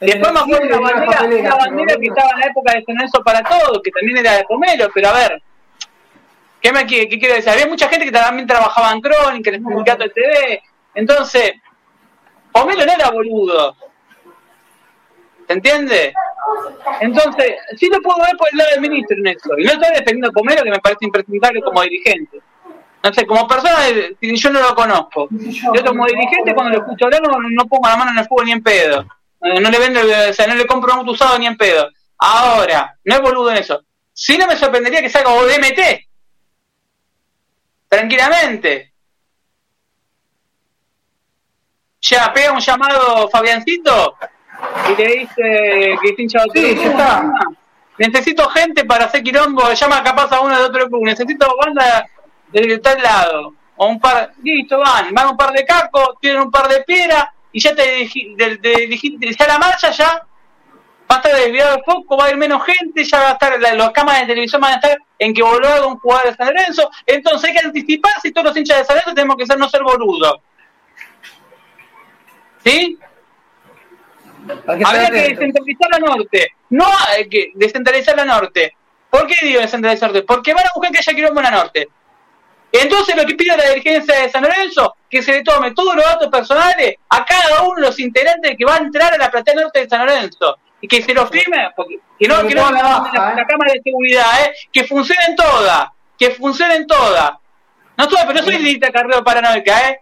Y después me acuerdo de una bandera, una bandera que estaba en la época de San para todos, que también era de Pomelo, pero a ver, ¿qué, me, qué, qué quiero decir? Había mucha gente que también trabajaba en Crónica, en el sindicato de TV, entonces, Pomelo no era boludo. ¿Se entiende? Entonces, sí lo puedo ver por el lado del ministro en esto. Y no estoy defendiendo a Pomelo, que me parece impresentable como dirigente. No sé, como persona, yo no lo conozco. Yo como dirigente, cuando lo escucho hablar, no, no pongo la mano en el fuego ni en pedo. No le vendo, o sea, no le compro un auto usado ni en pedo. Ahora, no es boludo en eso. Si no me sorprendería que salga ODMT. Tranquilamente. Ya, pega un llamado Fabiancito y le dice que está hinchado Sí, está. Necesito gente para hacer quilombo, llama capaz a uno de otro club, necesito banda de tal lado. O un par, listo, van, van un par de cacos, tienen un par de piedras y ya te dirigi- de- de- dirigi- ya la marcha ya va a estar desviado el foco, va a ir menos gente, ya va a estar, la- las cámaras de televisión van a estar en que voló un jugador de San Lorenzo, entonces hay que anticiparse y todos los hinchas de San Lorenzo tenemos que ser no ser boludos. ¿Sí? Que Habría que descentralizar la norte. No hay que descentralizar la norte. ¿Por qué digo descentralizar la norte? Porque van a buscar que haya quilombo en la norte. Entonces lo que pide la dirigencia de San Lorenzo, que se le tome todos los datos personales a cada uno de los integrantes que va a entrar a la platea norte de San Lorenzo. Y que se los firme, porque, que no, que no la la, baja, ¿eh? la cámara de seguridad, ¿eh? que funcionen todas, que funcionen todas. No soy, pero no soy Lilita Carrero paranoica, ¿eh?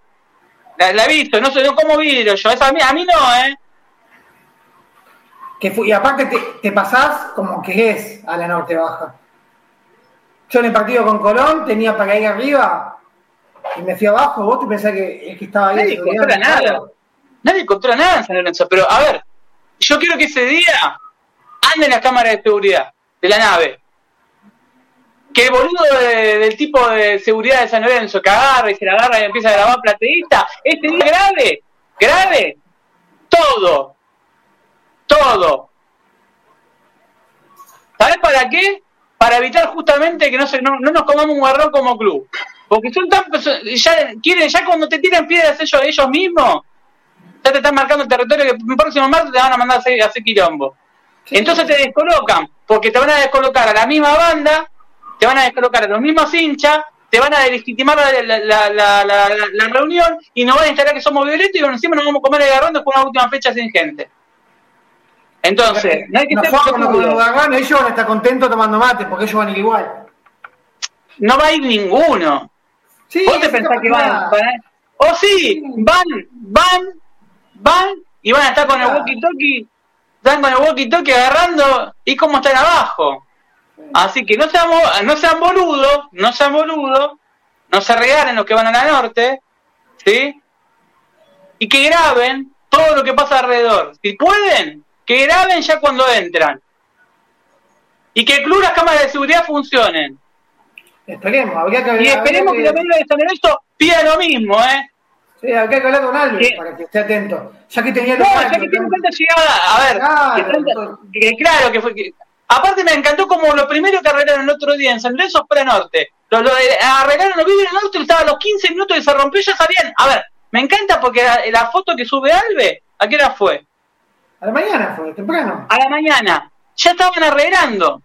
La, la he visto, no soy, no como vidrio yo, esa a mí, a mí no, ¿eh? Que y aparte te, te pasás como que es a la norte baja. Yo en el partido con Colón tenía para ir arriba y me fui abajo. Vos te pensás que el que estaba ahí. Nadie controla nada. Nadie controla nada en San Lorenzo. Pero, a ver, yo quiero que ese día anden las cámaras de seguridad de la nave. Que el boludo de- del tipo de seguridad de San Lorenzo que agarra y se la agarra y empieza a grabar plateísta, este día grave, grave, todo, todo. ¿Sabes para qué? Para evitar justamente que no, se, no, no nos comamos un garrón como club. Porque son tan ya quieren ya cuando te tiran piedras ellos ellos mismos ya te están marcando el territorio que el próximo martes te van a mandar a hacer, a hacer quilombo. Entonces te descolocan, porque te van a descolocar a la misma banda, te van a descolocar a los mismos hinchas, te van a delegitimar la, la, la, reunión y nos van a instalar que somos violentos y bueno, encima nos vamos a comer el garrón después de una última fecha sin gente. Entonces, no hay que nos agarran, ellos van a estar contentos tomando mate porque ellos van a ir igual. No va a ir ninguno. Sí, ¿Vos te pensás que van, a- O sí, van, van, van y van a estar con el Ah. walkie-talkie, están con el walkie-talkie agarrando y como están abajo. Así que no sean, no sean boludos, no sean boludos, no se regalen los que van a la norte, ¿sí? Y que graben todo lo que pasa alrededor. Si pueden, que graben ya cuando entran. Y que el club las cámaras de seguridad funcionen. Esperemos, habría que Y esperemos que que- la media de San Lorenzo pida lo mismo, ¿eh? Sí, habría que hablar con Alves ¿Qué? para que esté atento. Ya que tenía No, ya que ¿no? tanta llegada, a ver, Claro, que claro que fue que. Aparte me encantó como lo primero que arreglaron el otro día en San Lorenzo fue la norte. Lo, arreglaron los vídeos del norte, estaba a los 15 minutos que se rompió, ya sabían. A ver, me encanta porque la, la foto que sube Alve, ¿a qué hora fue? A la mañana fue, temprano. A la mañana. Ya estaban arreglando.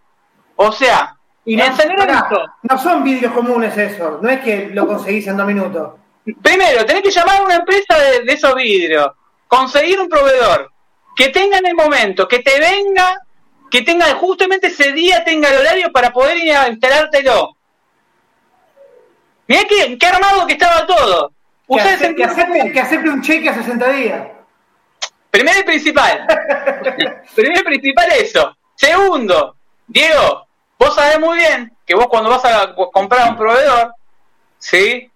O sea, Y no, en San pará, Lorenzo, no son vídeos comunes eso, no es que lo conseguís en dos minutos. Primero, tenés que llamar a una empresa de, de esos vidrios, conseguir un proveedor, que tenga en el momento, que te venga, que tenga justamente ese día, tenga el horario para poder ir a instalártelo. Mirá qué, qué armado que estaba todo. Que, Usá el ace- que, acepte, que acepte un cheque a 60 días. Primero y principal. Primero y principal eso. Segundo, Diego, vos sabés muy bien que vos cuando vas a co- comprar un proveedor, ¿sí?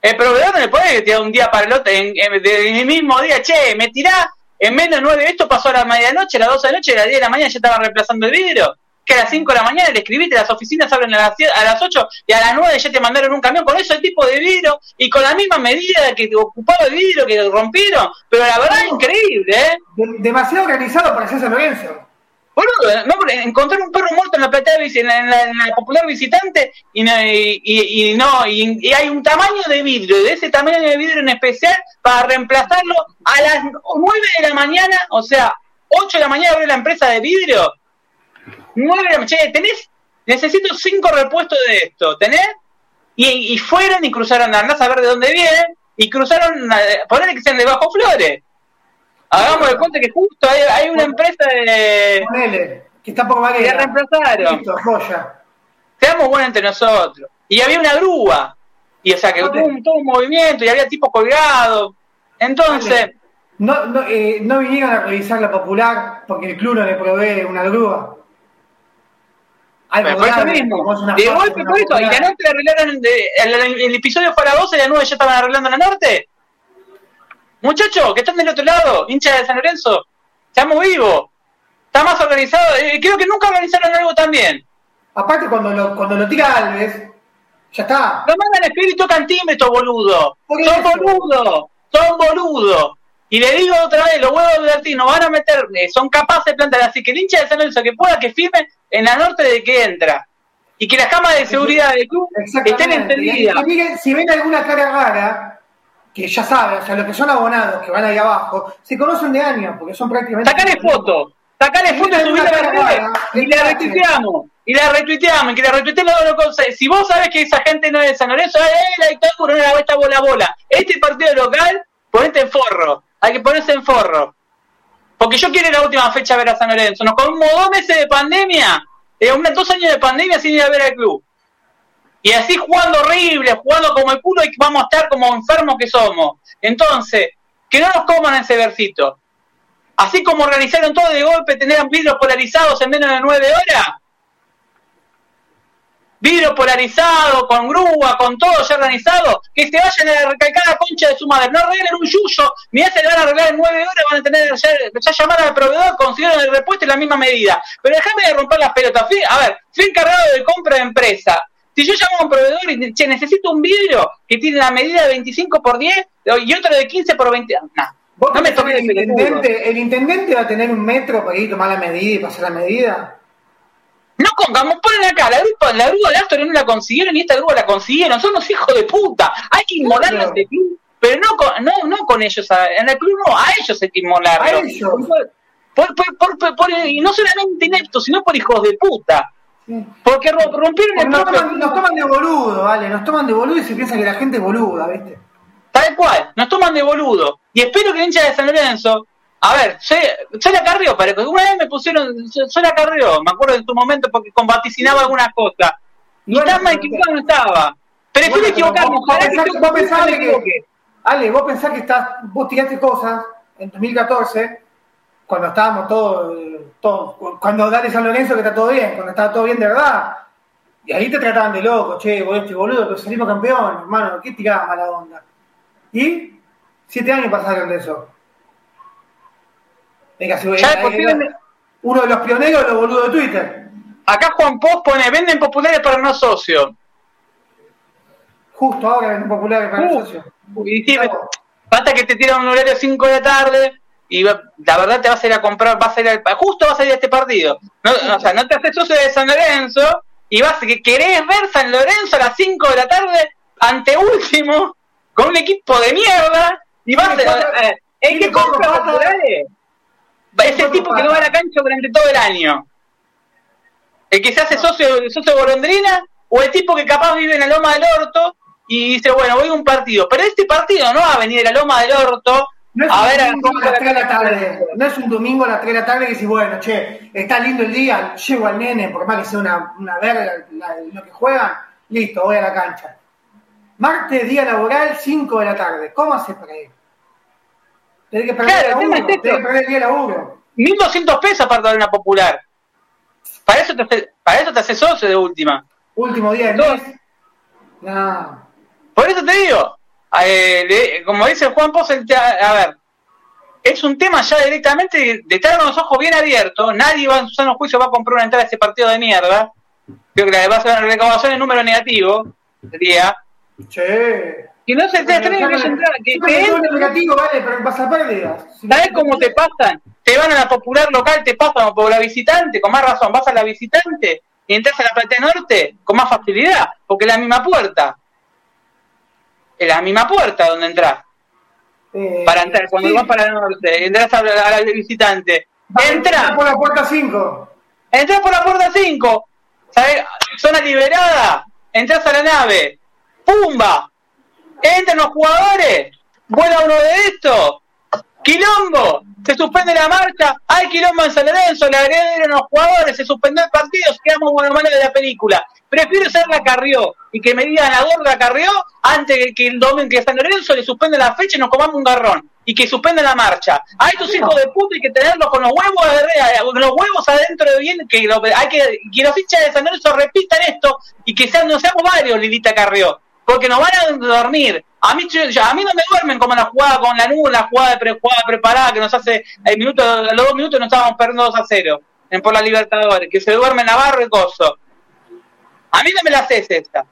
El proveedor no le puede tirar un día para el otro, en, el mismo día, che, me tirá en menos de nueve, esto pasó a la medianoche, a las 12 de la noche, a las 10 de la mañana ya estaban reemplazando el vidrio. que a las 5 de la mañana le escribiste, las oficinas abren a las, a las 8 y a las 9 ya te mandaron un camión con ese tipo de vidrio y con la misma medida que ocupaba el vidrio que rompieron, pero la verdad es increíble, ¿eh? Demasiado organizado para hacer San Lorenzo. Boludo, no, encontrar un perro muerto en la platea de la, la popular visitante y no, y, y, no y, hay un tamaño de vidrio, de ese tamaño de vidrio en especial para reemplazarlo a las 9 de la mañana, o sea, 8 de la mañana abre la empresa de vidrio. 9 de la mañana, tenés, necesito 5 repuestos de esto, ¿tenés? Y, y fueron y cruzaron, andás a ver de dónde vienen, y cruzaron, ponerle que sean de Bajo Flores Hagamos de cuenta que justo hay, hay una empresa de. Ponele, que está por Que reemplazaron. Listo, Seamos buenos entre nosotros. Y había una grúa. Y o sea, que tuvo un, todo un movimiento y había tipos colgados. Entonces. No, no, eh, no vinieron a revisar la popular porque el club no le provee una grúa. Algo por eso mismo. De golpe, por eso. Y la norte le arreglaron. De, el, el, episodio fue a las 12 y a las 9 ya estaban arreglando la norte. Muchachos, que están del otro lado, hincha de San Lorenzo, estamos vivos, está más organizado, eh, creo que nunca organizaron algo tan bien. Aparte cuando lo, cuando lo tira Alves, ya está. Lo mandan espíritu cantímetro, boludo. Son boludos, son boludos. Y le digo otra vez, los huevos de Artino van a meter, son capaces de plantar, así que el hincha de San Lorenzo que pueda que firme en la norte de que entra. Y que las cámaras de seguridad del club estén encendidas. Si ven alguna cara rara, que ya saben, o sea, los que son abonados que van ahí abajo, se conocen de años, porque son prácticamente. Sacale foto, sacale foto y subirla a la y la retuiteamos, y la retuiteamos, y que la retuiteemos lo Si vos sabés que esa gente no es de San Lorenzo, ¡eh, la dictadura, no la vuelta bola bola! Este partido local, ponete en forro, hay que ponerse en forro. Porque yo quiero la última fecha a ver a San Lorenzo. Nos comimos dos meses de pandemia, eh, dos años de pandemia sin ir a ver al club. Y así jugando horrible, jugando como el culo y vamos a estar como enfermos que somos. Entonces, que no nos coman ese versito. Así como organizaron todo de golpe, tenían vidrios polarizados en menos de nueve horas. Vidrio polarizado, con grúa, con todo ya organizado, que se vayan a recalcar la concha de su madre. No arreglen un yuyo, ni se le van a arreglar en nueve horas, van a tener ya llamar al proveedor, consiguieron el repuesto en la misma medida. Pero déjame de romper las pelotas. A ver, fui encargado de compra de empresa si yo llamo a un proveedor y che, necesito un vidrio que tiene la medida de 25 por 10 y otro de 15 por 20. No, no me toques el intendente, ¿El intendente va a tener un metro para ir a tomar la medida y pasar la medida? No, como ponen acá, la grúa, la grúa de Astor no la consiguieron y esta grúa la consiguieron. Son los hijos de puta. Hay que inmolarlos de club, pero no con, no, no con ellos. En el club no, a ellos hay que inmolarlos. A ellos. Por, por, por, y no solamente ineptos, sino por hijos de puta. Porque rompieron el nos toman, nos toman de boludo, vale, nos toman de boludo y se piensa que la gente es boluda, ¿viste? Tal cual, nos toman de boludo. Y espero que el hincha de San Lorenzo, a ver, soy, soy la Carrió, que una vez me pusieron, soy la Carrió, me acuerdo de tu momento porque vaticinaba algunas cosas. Y bueno, tan mal equivocado no estaba. Prefiero bueno, equivocarme, vos, vos, pensás que, Ale, vos pensás que estás, vos tiraste cosas en 2014 cuando estábamos todos, todos cuando dale San Lorenzo que está todo bien, cuando estaba todo bien de verdad. Y ahí te trataban de loco, che, vos este boludo, pero salimos campeón, hermano, ¿qué tirabas mala onda? Y siete años pasaron de eso. Venga, si voy uno de los pioneros de los boludos de Twitter. Acá Juan Post pone, venden populares para no socios. Justo ahora venden populares para no socios. Y basta que te tiran un horario a 5 de la tarde, y la verdad te vas a ir a comprar, vas a ir al, justo vas a ir a este partido. No, o sea, no te haces socio de San Lorenzo y vas que querés ver San Lorenzo a las 5 de la tarde ante último con un equipo de mierda y vas a eh, ¿En qué compra Es el tipo que no va a la cancha durante todo el año. El que se hace socio, socio de Golondrina o el tipo que capaz vive en la Loma del Orto y dice, bueno, voy a un partido. Pero este partido no va a venir de la Loma del Orto no es, a ver, un a las 3 de la tarde. no es un domingo a las 3 de la tarde que dices, bueno, che, está lindo el día, llego al nene, por más que sea una, una verga lo que juegan, listo, voy a la cancha. Martes, día laboral, 5 de la tarde. ¿Cómo haces para ir? Tenés que perder, claro, el, laburo, tenés que perder el día de laburo. 1.200 pesos para dar una popular. Para eso te, para eso te haces socio de última. Último día del mes. No. Por eso te digo, eh, como dice Juan Pos, a ver, es un tema ya directamente de, de estar con los ojos bien abiertos. Nadie va en su sano juicio va a comprar una entrada a ese partido de mierda. Creo que la a ser una recaudación en número negativo. Sería. Che. Y no se te atreven a entrar. Que, es negativo, vale, pero pasa pérdidas. ¿Sabes cómo te pasan? Te van a la popular local, te pasan por la visitante, con más razón, vas a la visitante y entras a la Platea Norte con más facilidad, porque es la misma puerta. Es la misma puerta donde entras. Eh, Para entrar, cuando sí. vas para el norte, entras a la, a la visitante. Entra, por la puerta 5. entras por la puerta 5, ¿sabes? Zona liberada, entras a la nave, ¡pumba! Entran los jugadores, vuela uno de estos, quilombo, se suspende la marcha, hay quilombo en San Lorenzo, le agredieron los jugadores, se suspendió el partido, quedamos buenos manos de la película. Prefiero ser la Carrió y que me digan la gorda Carrió antes que, que el domingo que San Lorenzo le suspende la fecha y nos comamos un garrón y que suspenda la marcha. A estos hijos de puta hay que tenerlos con los huevos adre- con los huevos adentro de bien, que, hay que, que los hinchas de San Lorenzo repitan esto y que sean, no seamos varios, Lilita Carrió, porque nos van a dormir. A mí, a mí no me duermen como la jugada con la nula, la jugada, de pre- jugada preparada que nos hace el minuto, a los dos minutos nos estábamos perdiendo 2 a 0 en por la Libertadores, que se duerme Navarro y Coso. A mí no me la haces esta.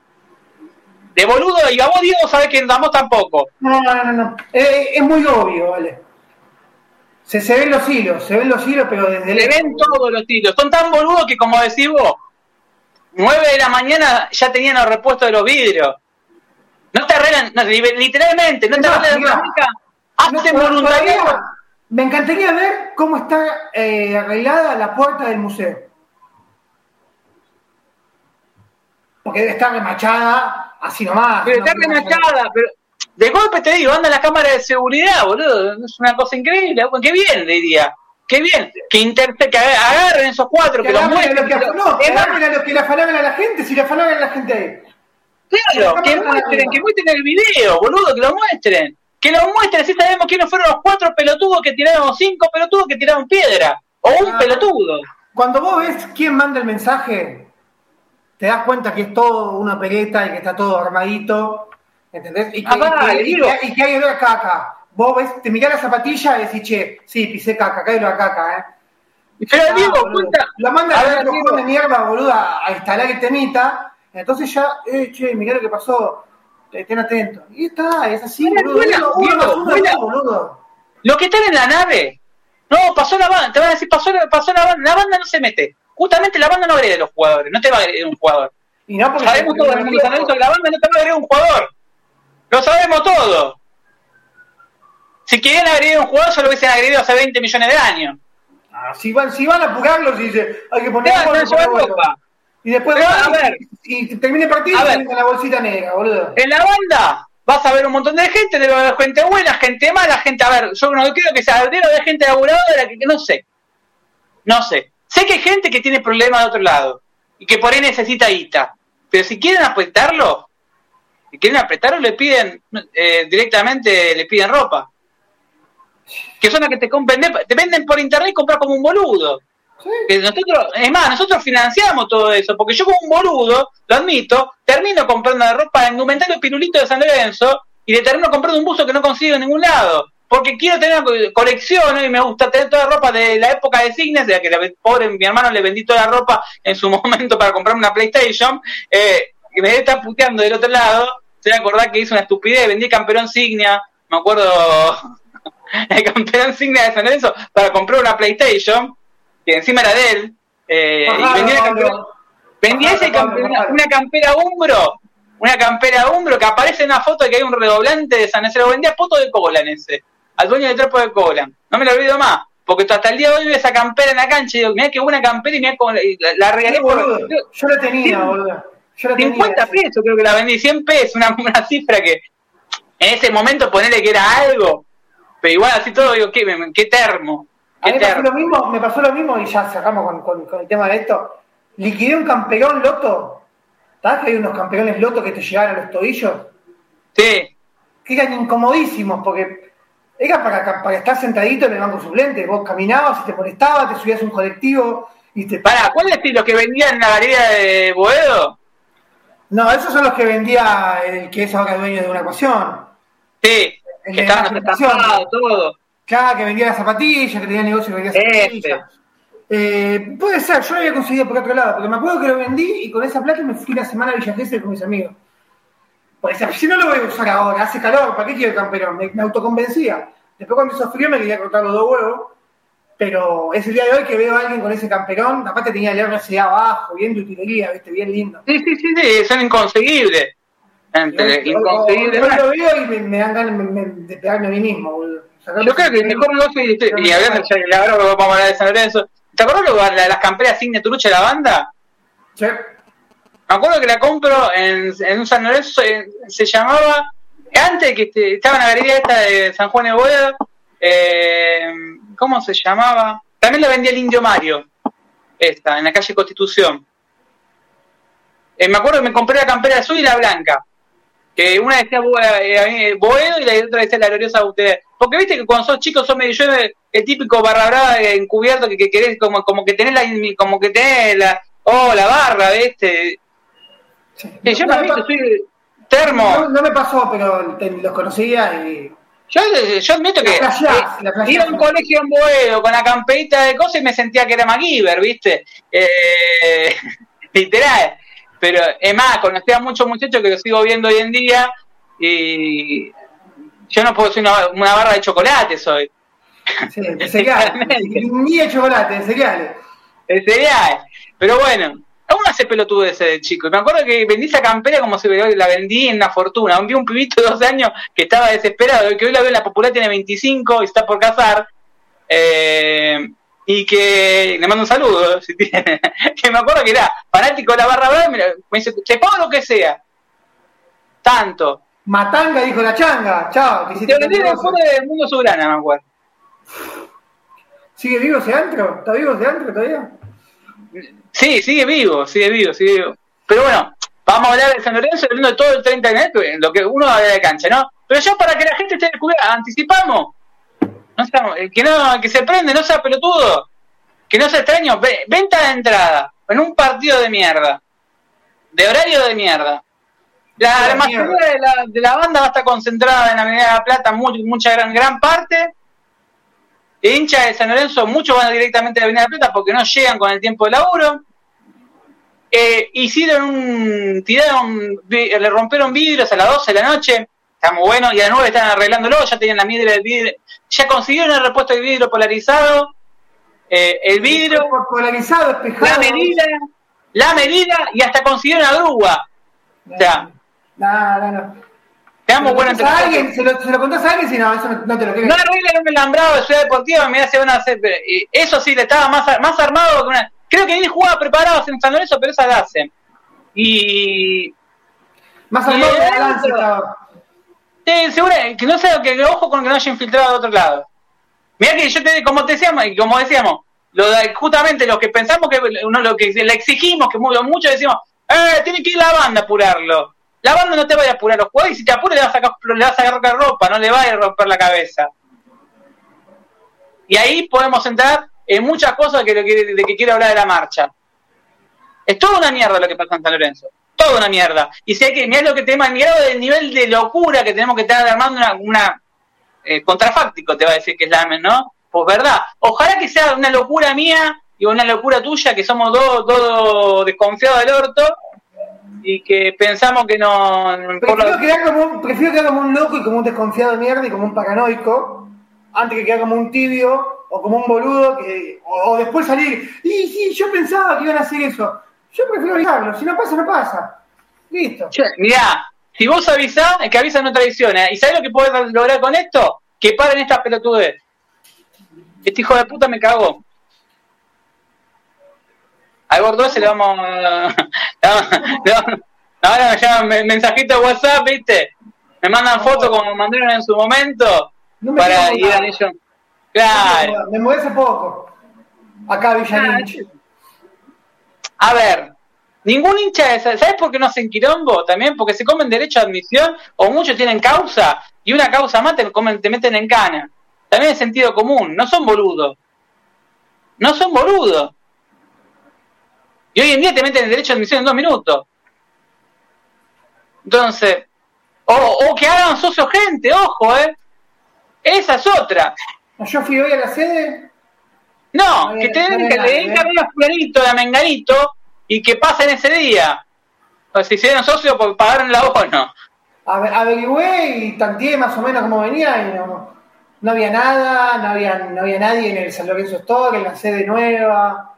De boludo, y a vos Diego sabés que andamos tampoco. No, no, no, no. Eh, es muy obvio, vale. Se, se ven los hilos, se ven los hilos, pero desde Le ven todos los tiros. Son tan boludos que, como decís vos, 9 de la mañana ya tenían los repuestos de los vidrios. No te arreglan, no, li- literalmente, no te No, arreglan la. No, Hacen todavía- voluntariado. Me encantaría ver cómo está eh, arreglada la puerta del museo. Porque debe estar remachada así nomás. Pero no está remachada, pero de golpe te digo, anda la cámara de seguridad, boludo. Es una cosa increíble. Qué bien, diría. Qué bien. Que, interce- que agarren esos cuatro, que, Que los muestren. los que, no, que agarren a los que le afanaban a la gente, si le afanaban a la gente ahí. Claro, que muestren, que muestren el video, boludo, que lo muestren. Que lo muestren, así sabemos quiénes fueron los cuatro pelotudos que tiraron, cinco pelotudos que tiraron piedra. O un Ah. pelotudo. Cuando vos ves quién manda el mensaje, te das cuenta que es todo una peleta y que está todo armadito, ¿entendés? Y que, Ah, y que- digo. y que hay olor a caca. Vos ves, te mirás la zapatilla y decís, che, sí, pisé caca, acá hay olor a caca, ¿eh? Pero Ah, digo, cuenta. Lo manda A ver, de mierda, boludo, a instalar el temita. Entonces ya, eh, che, mirá lo que pasó. Estén atentos. Y está, es así, boludo. uno, vuela. dos, boludo. Los que están en la nave. No, pasó la banda. Te van a decir, pasó, la- pasó la banda. La banda no se mete. Justamente la banda no agrede a los jugadores. No te va a agredir un jugador. Y no porque Sabemos todo San Lorenzo que la banda no te va a agredir un jugador. Lo sabemos todo. Si querían agredir a un jugador, se lo hubiesen agredido hace 20 millones de años. Ah, si, van, si van a apurarlos, dice, hay que poner Claro, gol, no Y después Pero, a ver. y, y termina el partido A y ver. tienen la bolsita negra, boludo. En la banda vas a ver un montón de gente, debe haber gente buena, gente mala, gente, a ver, yo no creo que sea debe haber gente laburadora, que, que no sé. No sé. Sé que hay gente que tiene problemas de otro lado y que por ahí necesita guita. Pero si quieren apretarlo, si quieren apretarlo, le piden eh, directamente, le piden ropa. Que son las que te te venden por internet y compras como un boludo. Que nosotros, es más, nosotros financiamos todo eso, porque yo como un boludo, lo admito, termino comprando la ropa de indumentario pirulito de San Lorenzo y le termino comprando un buzo que no consigo en ningún lado. Porque quiero tener co- colección y me gusta tener toda la ropa de la época de Signes, de la que pobre mi hermano le vendí toda la ropa en su momento para comprarme una PlayStation, eh, me está puteando del otro lado, se va a acordar que hizo una estupidez, vendí camperón Signia, me acuerdo, el campeón Signia de San Lorenzo, para comprar una PlayStation, que encima era de él, eh, y Bajalo, vendí la Pablo. campera, vendí Bajalo, ese Pablo, campera- bajalo. una campera umbro, una campera umbro que aparece en una foto de que hay un redoblante de San lo vendía foto de Colan ese, al dueño del trapo de Colan, no me lo olvido más. Porque hasta el día de hoy veo esa campera en la cancha y digo, mirá qué buena campera y mirá cómo la, la regalé Sí, por boludo. Yo la tenía, boludo. Yo la tenía. 50 pesos creo que la vendí, 100 pesos, una, una cifra que en ese momento ponerle que era algo, pero igual así todo digo, qué, qué termo, A mí me pasó lo mismo, me pasó lo mismo y ya cerramos con, con- con el tema de esto. Liquidé un campeón loto. ¿Sabes que hay unos campeones lotos que te llegaban a los tobillos? Sí, Que eran incomodísimos porque era para, para estar sentadito en el banco suplente. Vos caminabas y te molestabas, te subías a un colectivo y te. Pará, ¿cuál es los que vendían en la galería de Boedo? No, esos son los que vendía el que es ahora dueño de una ecuación. Sí, El que estaban todo. Claro, que vendía las zapatillas, que tenía negocio que vendía zapatillas. Eh, puede ser, yo lo había conseguido por otro lado, porque me acuerdo que lo vendí y con esa plata me fui la semana a Villa con mis amigos. Pues si no lo voy a usar ahora, hace calor, ¿para qué quiero el camperón? Me, autoconvencía. Después cuando hizo frío me quería cortar los dos huevos, pero es el día de hoy que veo a alguien con ese camperón, aparte tenía el RCA abajo, bien de utilería, ¿viste? bien lindo. Sí, sí, sí, sí son inconseguibles. Inconseguibles. Yo lo veo y me, dan ganas de pegarme a mí mismo, boludo. Yo creo que el mejor negocio, y, y ahora vamos a hablar de San Lorenzo, ¿Te acuerdas de las camperas Signature de la banda? Sí. Me acuerdo que la compro en, en un San Lorenzo, se, llamaba, antes que estaba en la galería esta de San Juan de Boedo, eh, ¿cómo se llamaba? También la vendía el Indio Mario, esta, en la calle Constitución. Eh, me acuerdo que me compré la campera azul y la blanca. Que una decía eh, Boedo y la otra decía la gloriosa usted. Porque viste que cuando sos chicos sos medio yo el típico barra brava encubierto que, que querés como, como que tenés la como que tenés la oh la barra, viste. yo no, soy termo. No, me pasó, pero los conocía y yo, yo admito que eh, iba a un colegio en Boedo con la camperita de cosas y me sentía que era MacGyver, ¿viste? Eh, literal. Pero es más, conocía a muchos muchachos que los sigo viendo hoy en día y yo no puedo ser una, barra de chocolate soy. Sí, de cereales. Ni de chocolate, de cereales. De cereales. Pero bueno, aún hace pelotudo ese de chico. Y me acuerdo que vendí esa campera como si la vendí en una fortuna. Vi un pibito de 12 años que estaba desesperado, que hoy la veo en la popular, tiene 25 y está por casar. Eh, y que le mando un saludo, si tiene, que me acuerdo que era fanático de la barra brava, me, dice, te pago lo que sea, tanto. Matanga dijo la changa, chao. Te lo fuera del mundo soberano, me acuerdo. ¿Sigue vivo ese antro? ¿Está vivo ese antro todavía? Sí, sigue vivo, sigue vivo, sigue vivo. Pero bueno, vamos a hablar de San Lorenzo, hablando de todo el 30 de enero, lo que uno habla de cancha, ¿no? Pero ya para que la gente esté descubierta, anticipamos no que no, que se prende, no sea pelotudo, que no sea extraño, venta de entrada, en un partido de mierda, de horario de mierda. La, mayoría de la, de la, banda va a estar concentrada en la Avenida de la Plata, mucha gran, gran parte. De hincha de San Lorenzo, muchos van directamente a la Avenida de la Plata porque no llegan con el tiempo de laburo. Eh, hicieron un, tiraron, le rompieron vidrios a las 12 de la noche, está muy bueno, y a las 9 están arreglándolo, ya tenían la vidrio, ya consiguieron el repuesto de vidrio polarizado, eh, el vidrio polarizado, la medida, la medida y hasta consiguieron la grúa. O sea, no, no, no. Veamos bueno a alguien, se lo, se lo contás a alguien si no, eso no, te lo crees. No arreglan un alambrado de Ciudad Deportiva, me se van a hacer. Eso sí, le estaba más, más armado que una. Creo que él jugaba preparados en San Lorenzo, pero esa la hacen. Y. Más armado que la Sí, seguro, que no sé, que ojo con que no haya infiltrado de otro lado. Mira que yo te, como te decíamos, como decíamos, lo justamente los que pensamos que uno lo que le exigimos, que muchos decimos, eh, tiene que ir la banda a apurarlo. La banda no te vaya a apurar los jugadores y si te apura le vas a sacar, le vas a agarrar ropa, no le va a romper la cabeza. Y ahí podemos entrar en muchas cosas de que, de que quiero hablar de la marcha. Es toda una mierda lo que pasa en San Lorenzo toda una mierda. Y si hay que, mirar lo que tenemos, mirado del nivel de locura que tenemos que estar armando una, una eh, contrafáctico, te va a decir que es la ¿no? Pues verdad, ojalá que sea una locura mía y una locura tuya, que somos dos, dos desconfiados del orto y que pensamos que no... Prefiero, quedar como un, prefiero como un loco y como un desconfiado de mierda y como un paranoico, antes que quedar como un tibio o como un boludo que o, después salir, y sí, yo pensaba que iban a hacer eso. Yo prefiero dejarlo, si no pasa, no pasa. Listo. mirá, si vos avisás, es que avisan no traiciona. ¿Y sabés lo que podés lograr con esto? Que paren estas pelotudes. Este hijo de puta me cagó. Al gordo ese le vamos. ahora me llaman mensajito de WhatsApp, ¿viste? Me mandan fotos como mandaron en su momento. para ir a ellos. Claro. Me mueve hace poco. Acá Villanich. A ver, ningún hincha de ¿sabes por qué no hacen quilombo? También porque se comen derecho a admisión o muchos tienen causa y una causa más te, te meten en cana. También es sentido común, no son boludos. No son boludos. Y hoy en día te meten en derecho a admisión en dos minutos. Entonces, o, o que hagan socio gente, ojo, ¿eh? Esa es otra. Yo fui hoy a la sede. No, que te den que le den carrera a fulanito, a menganito, y que pasen ese día. O si se dieron socios, pues pagaron la abono. Averigüé y tanteé más o menos cómo venía y no, no había nada, no había, no había nadie en el San Lorenzo Store, en la sede nueva.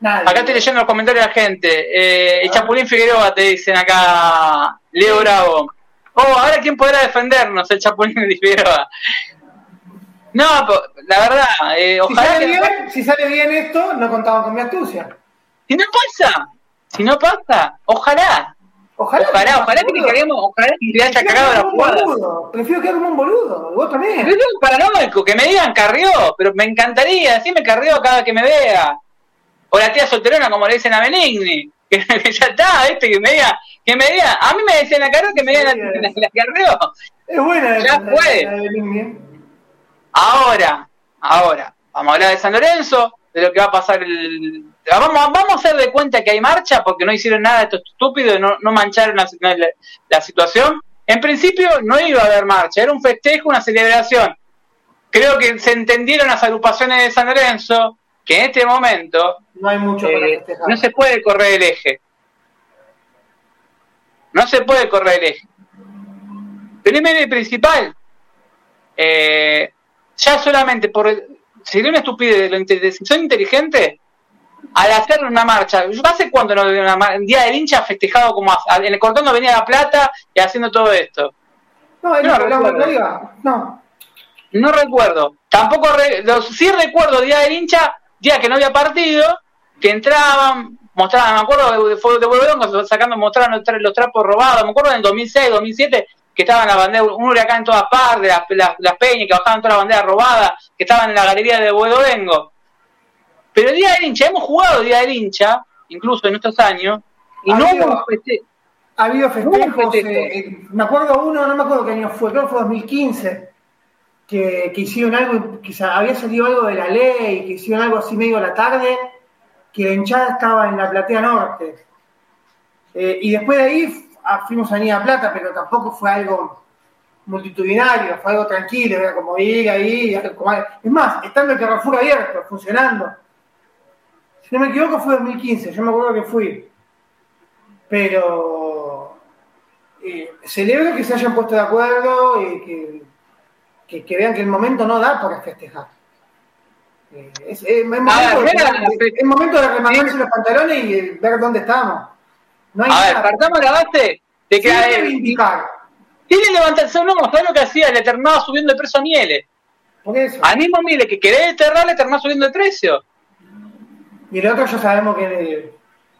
Nada. Acá estoy leyendo los comentarios de la gente. Eh, el Chapulín Figueroa te dicen acá, Leo Bravo. Oh, ahora quién podrá defendernos, el Chapulín Figueroa. No, la verdad, eh, ojalá. Si sale, bien, si sale bien esto, no contaba con mi astucia. Si no pasa, si no pasa, ojalá. Ojalá, ojalá, ojalá que le caguemos, ojalá que le haya cagado la jugada. Boludo. Prefiero quedar como un boludo, vos también. Pero es un paranoico, que me digan carrió, pero me encantaría, así me carrió cada que me vea. O la tía solterona, como le dicen a Benigni, que, ya está, este, que me diga, que me diga, a mí me decían la carrió que me digan la, la, la, carrió. Es buena Ya fue. Ahora, ahora, vamos a hablar de San Lorenzo, de lo que va a pasar el... Vamos, vamos a hacer de cuenta que hay marcha porque no hicieron nada de esto estúpido, no, no mancharon la, la, la, situación. En principio no iba a haber marcha, era un festejo, una celebración. Creo que se entendieron las agrupaciones de San Lorenzo que en este momento no hay mucho eh, no se puede correr el eje. No se puede correr el eje. Primero y principal, eh, ya solamente por sería una estupidez la decisión inteligente al hacer una marcha. Yo hace cuando no una día del hincha festejado como en el cortón no venía la plata y haciendo todo esto. No, no, recuerdo. no. No recuerdo. Tampoco re, sí recuerdo día del hincha, día que no había partido, que entraban, mostraban, me acuerdo de, de, de Bolodón, sacando, mostraban los trapos robados, me acuerdo en el 2006, 2007, que estaban la bandera, un huracán en todas partes, las, las, las peñas, que bajaban todas las banderas robadas, que estaban en la galería de Buedovengo. Pero el Día del Hincha, hemos jugado el Día del Hincha, incluso en estos años, y ha no habido, hubo festejo. Ha habido festejos, eh, me acuerdo uno, no me acuerdo qué año fue, creo que fue 2015, que, que hicieron algo, quizá había salido algo de la ley, que hicieron algo así medio a la tarde, que la hinchada estaba en la platea norte. Eh, y después de ahí fuimos a Niña Plata, pero tampoco fue algo multitudinario, fue algo tranquilo, era como ir ahí, como... es más, estando el Carrefour abierto, funcionando. Si no me equivoco fue 2015, yo me acuerdo que fui. Pero eh, celebro que se hayan puesto de acuerdo y que, que, que, vean que el momento no da para festejar. Eh, es, es, es, momento, ver, de, es, momento de remangarse los pantalones y ver dónde estamos. No hay a ver, partamos la base de que reivindicar. Tiene levantarse no, ¿sabes lo que hacía? Le terminaba subiendo el precio a Miele. Por eso. Al mismo Miele que querés desterrar, le terminaba subiendo el precio. Y el otro ya sabemos que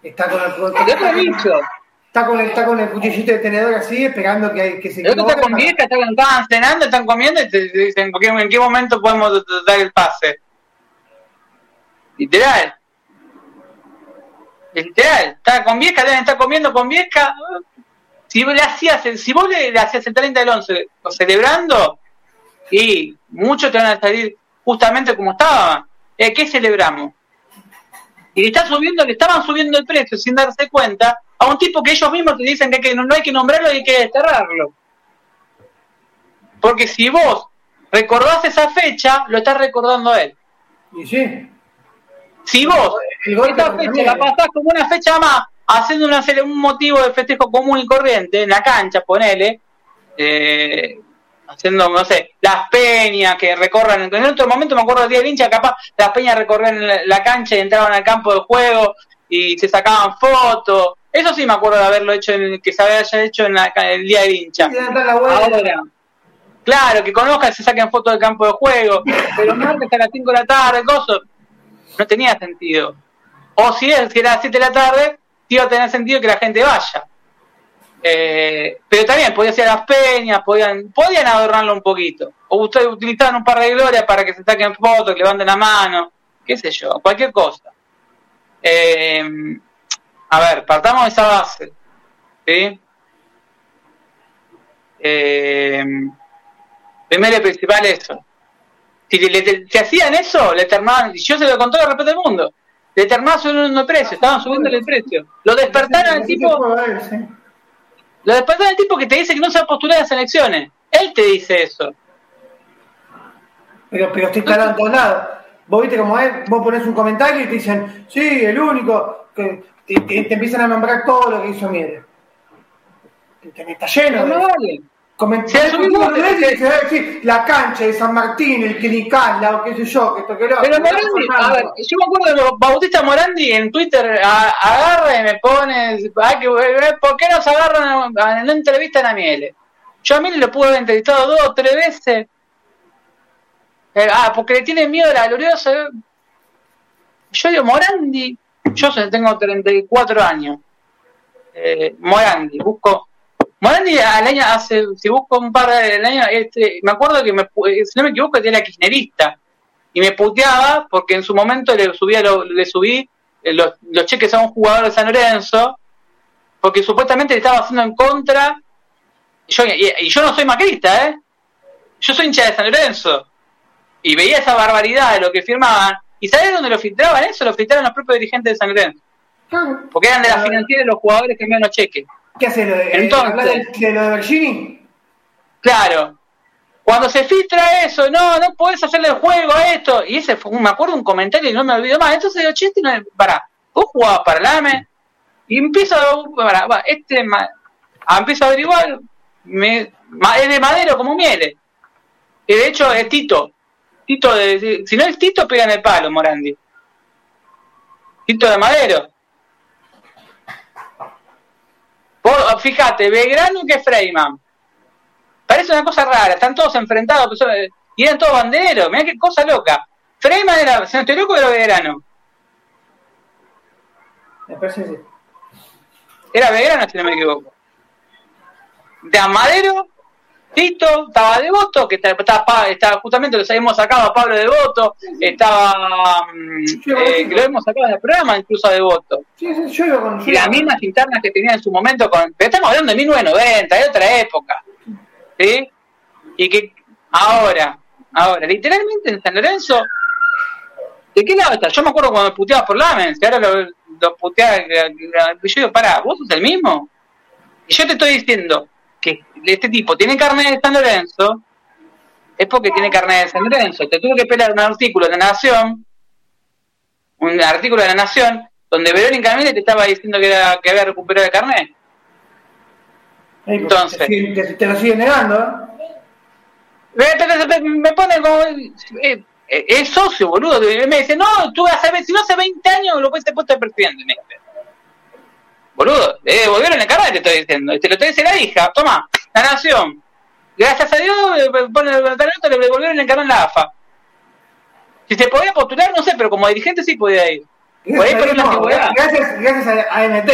está con el, el otro bicho. Está con, el, está con el cuchillito de tenedor así, esperando que, que se El otro está con vieja, está, estaban cenando, están comiendo y te dicen en qué momento podemos dar el pase. Literal. Literal. Está con vieja, deben estar comiendo con vieja. Si le hacías, si vos le, hacías el 30 del 11 celebrando, y muchos te van a salir justamente como estaban. Eh, ¿Qué celebramos? Y le está subiendo, le estaban subiendo el precio sin darse cuenta a un tipo que ellos mismos te dicen que, que no, no hay que nombrarlo y hay que desterrarlo. Porque si vos recordás esa fecha, lo estás recordando a él. Y sí. Si vos esta fecha la pasás como una fecha más, haciendo una, un motivo de festejo común y corriente, en la cancha, ponele, eh, haciendo, no sé, las peñas que recorran, en otro momento me acuerdo del día de hincha, capaz las peñas recorrían la, la cancha y entraban al campo de juego y se sacaban fotos. Eso sí me acuerdo de haberlo hecho, en, que se haya hecho en, la, en el día del hincha. Ahora, claro, que conozcan se saquen fotos del campo de juego, pero martes a las 5 de la tarde, cosas, no tenía sentido. O si, es, si era a las 7 de la tarde, iba a tener sentido que la gente vaya. Eh, pero también podía ser las peñas, podían, podían adornarlo un poquito. O ustedes utilizaban un par de glorias para que se saquen fotos, que levanten la mano, qué sé yo, cualquier cosa. Eh, a ver, partamos de esa base. ¿sí? Eh, primero y principal eso. Si, le, si hacían eso, le terminaban, yo se lo conté de repente al mundo, le terminaban subiendo el precio, estaban subiendo el precio. Lo despertaron al tipo... Lo despertaron al tipo que te dice que no se va a postular a las elecciones. Él te dice eso. Pero, pero estoy todos lados. Vos viste cómo es, vos pones un comentario y te dicen, sí, el único, que te, te- te empiezan a nombrar todo lo que hizo Miele. Te, te- está lleno. No de- vale. Comentarios Sí, dice, "Eh, sí, la cancha de San Martín, el Clinical, la o qué sé yo, que esto que lo Pero Morandi, a ver, yo me acuerdo de Bautista Morandi en Twitter a- agarra y me pone, ay, que, eh, ¿por qué nos agarran, no entrevistan a Miele? Yo a Miele lo pude haber entrevistado dos o tres veces. Eh, ah, porque le tienen miedo a la gloriosa. eh. Yo digo, Morandi, yo tengo 34 años. Eh, Morandi, busco. Morandi al año, hace, si busco un par de el año, este, me acuerdo que, me, pu- si no me equivoco, era kirchnerista y me puteaba porque en su momento le subía lo- le subí eh, los, los cheques a un jugador de San Lorenzo porque supuestamente le estaba haciendo en contra yo, y, y yo no soy macrista ¿eh? yo soy hincha de San Lorenzo y veía esa barbaridad de lo que firmaban y ¿sabes dónde lo filtraban eso? lo filtraban los propios dirigentes de San Lorenzo Claro. porque eran de la Ah. financiera de los jugadores que envían los cheques ¿Qué hace lo de, Entonces- hablar de, de lo de Bergini? Claro. Cuando se filtra eso, no, no podés hacerle el juego a esto. Y ese fue, un- me acuerdo un comentario y no me olvido más. Entonces digo, che, este no es, pará, vos jugabas para el AME y empiezo a, pará, va, este, ma- a- empiezo a averiguar, me, es de madero como miele. Y de hecho es Tito. Tito de, si- si no es Tito, pega en el palo, Morandi. Tito de madero. Vos, fíjate, Belgrano que Freiman. Parece una cosa rara, están todos enfrentados, pues, eh, y eran todos banderos, mirá qué cosa loca. Freiman era, si no estoy loco, era Belgrano. Me parece sí. Era Belgrano, si no me equivoco. De Amadero, Tito, estaba Devoto, que estaba, estaba- justamente lo habíamos sacado a Pablo Devoto, estaba, mm, eh, que lo hemos sacado en el programa, incluso a Devoto. Sí, sí, yo yo y las mismas internas que tenía en su momento con pero estamos hablando de 1990 de otra época ¿sí? y que ahora ahora literalmente en San Lorenzo ¿de qué lado está? yo me acuerdo cuando me puteabas por Lamens que ahora lo, lo puteaba y yo digo pará vos sos el mismo y yo te estoy diciendo que este tipo tiene carnet de San Lorenzo es porque tiene carnet de San Lorenzo te tuve que esperar un artículo de la Nación un artículo de la Nación donde Verónica Mille te estaba diciendo que, era, que había recuperado el carnet. Entonces- Te, te- te lo siguen negando, ¿eh? Me, pone como. eh, eh, es socio, boludo. Y me dice, no, tú hace, si no hace 20 años lo puedes puesto de presidente. Me dice. Boludo, eh, volvieron el carnet, te estoy diciendo. Te lo dice la hija, toma, la nación. Gracias a Dios, eh, pone talento, le devolvieron el carnet en la AFA. Si se podía postular, no sé, pero como dirigente sí podía ir. Por ahí por una No, antigüedad. gracias, gracias a, a MT.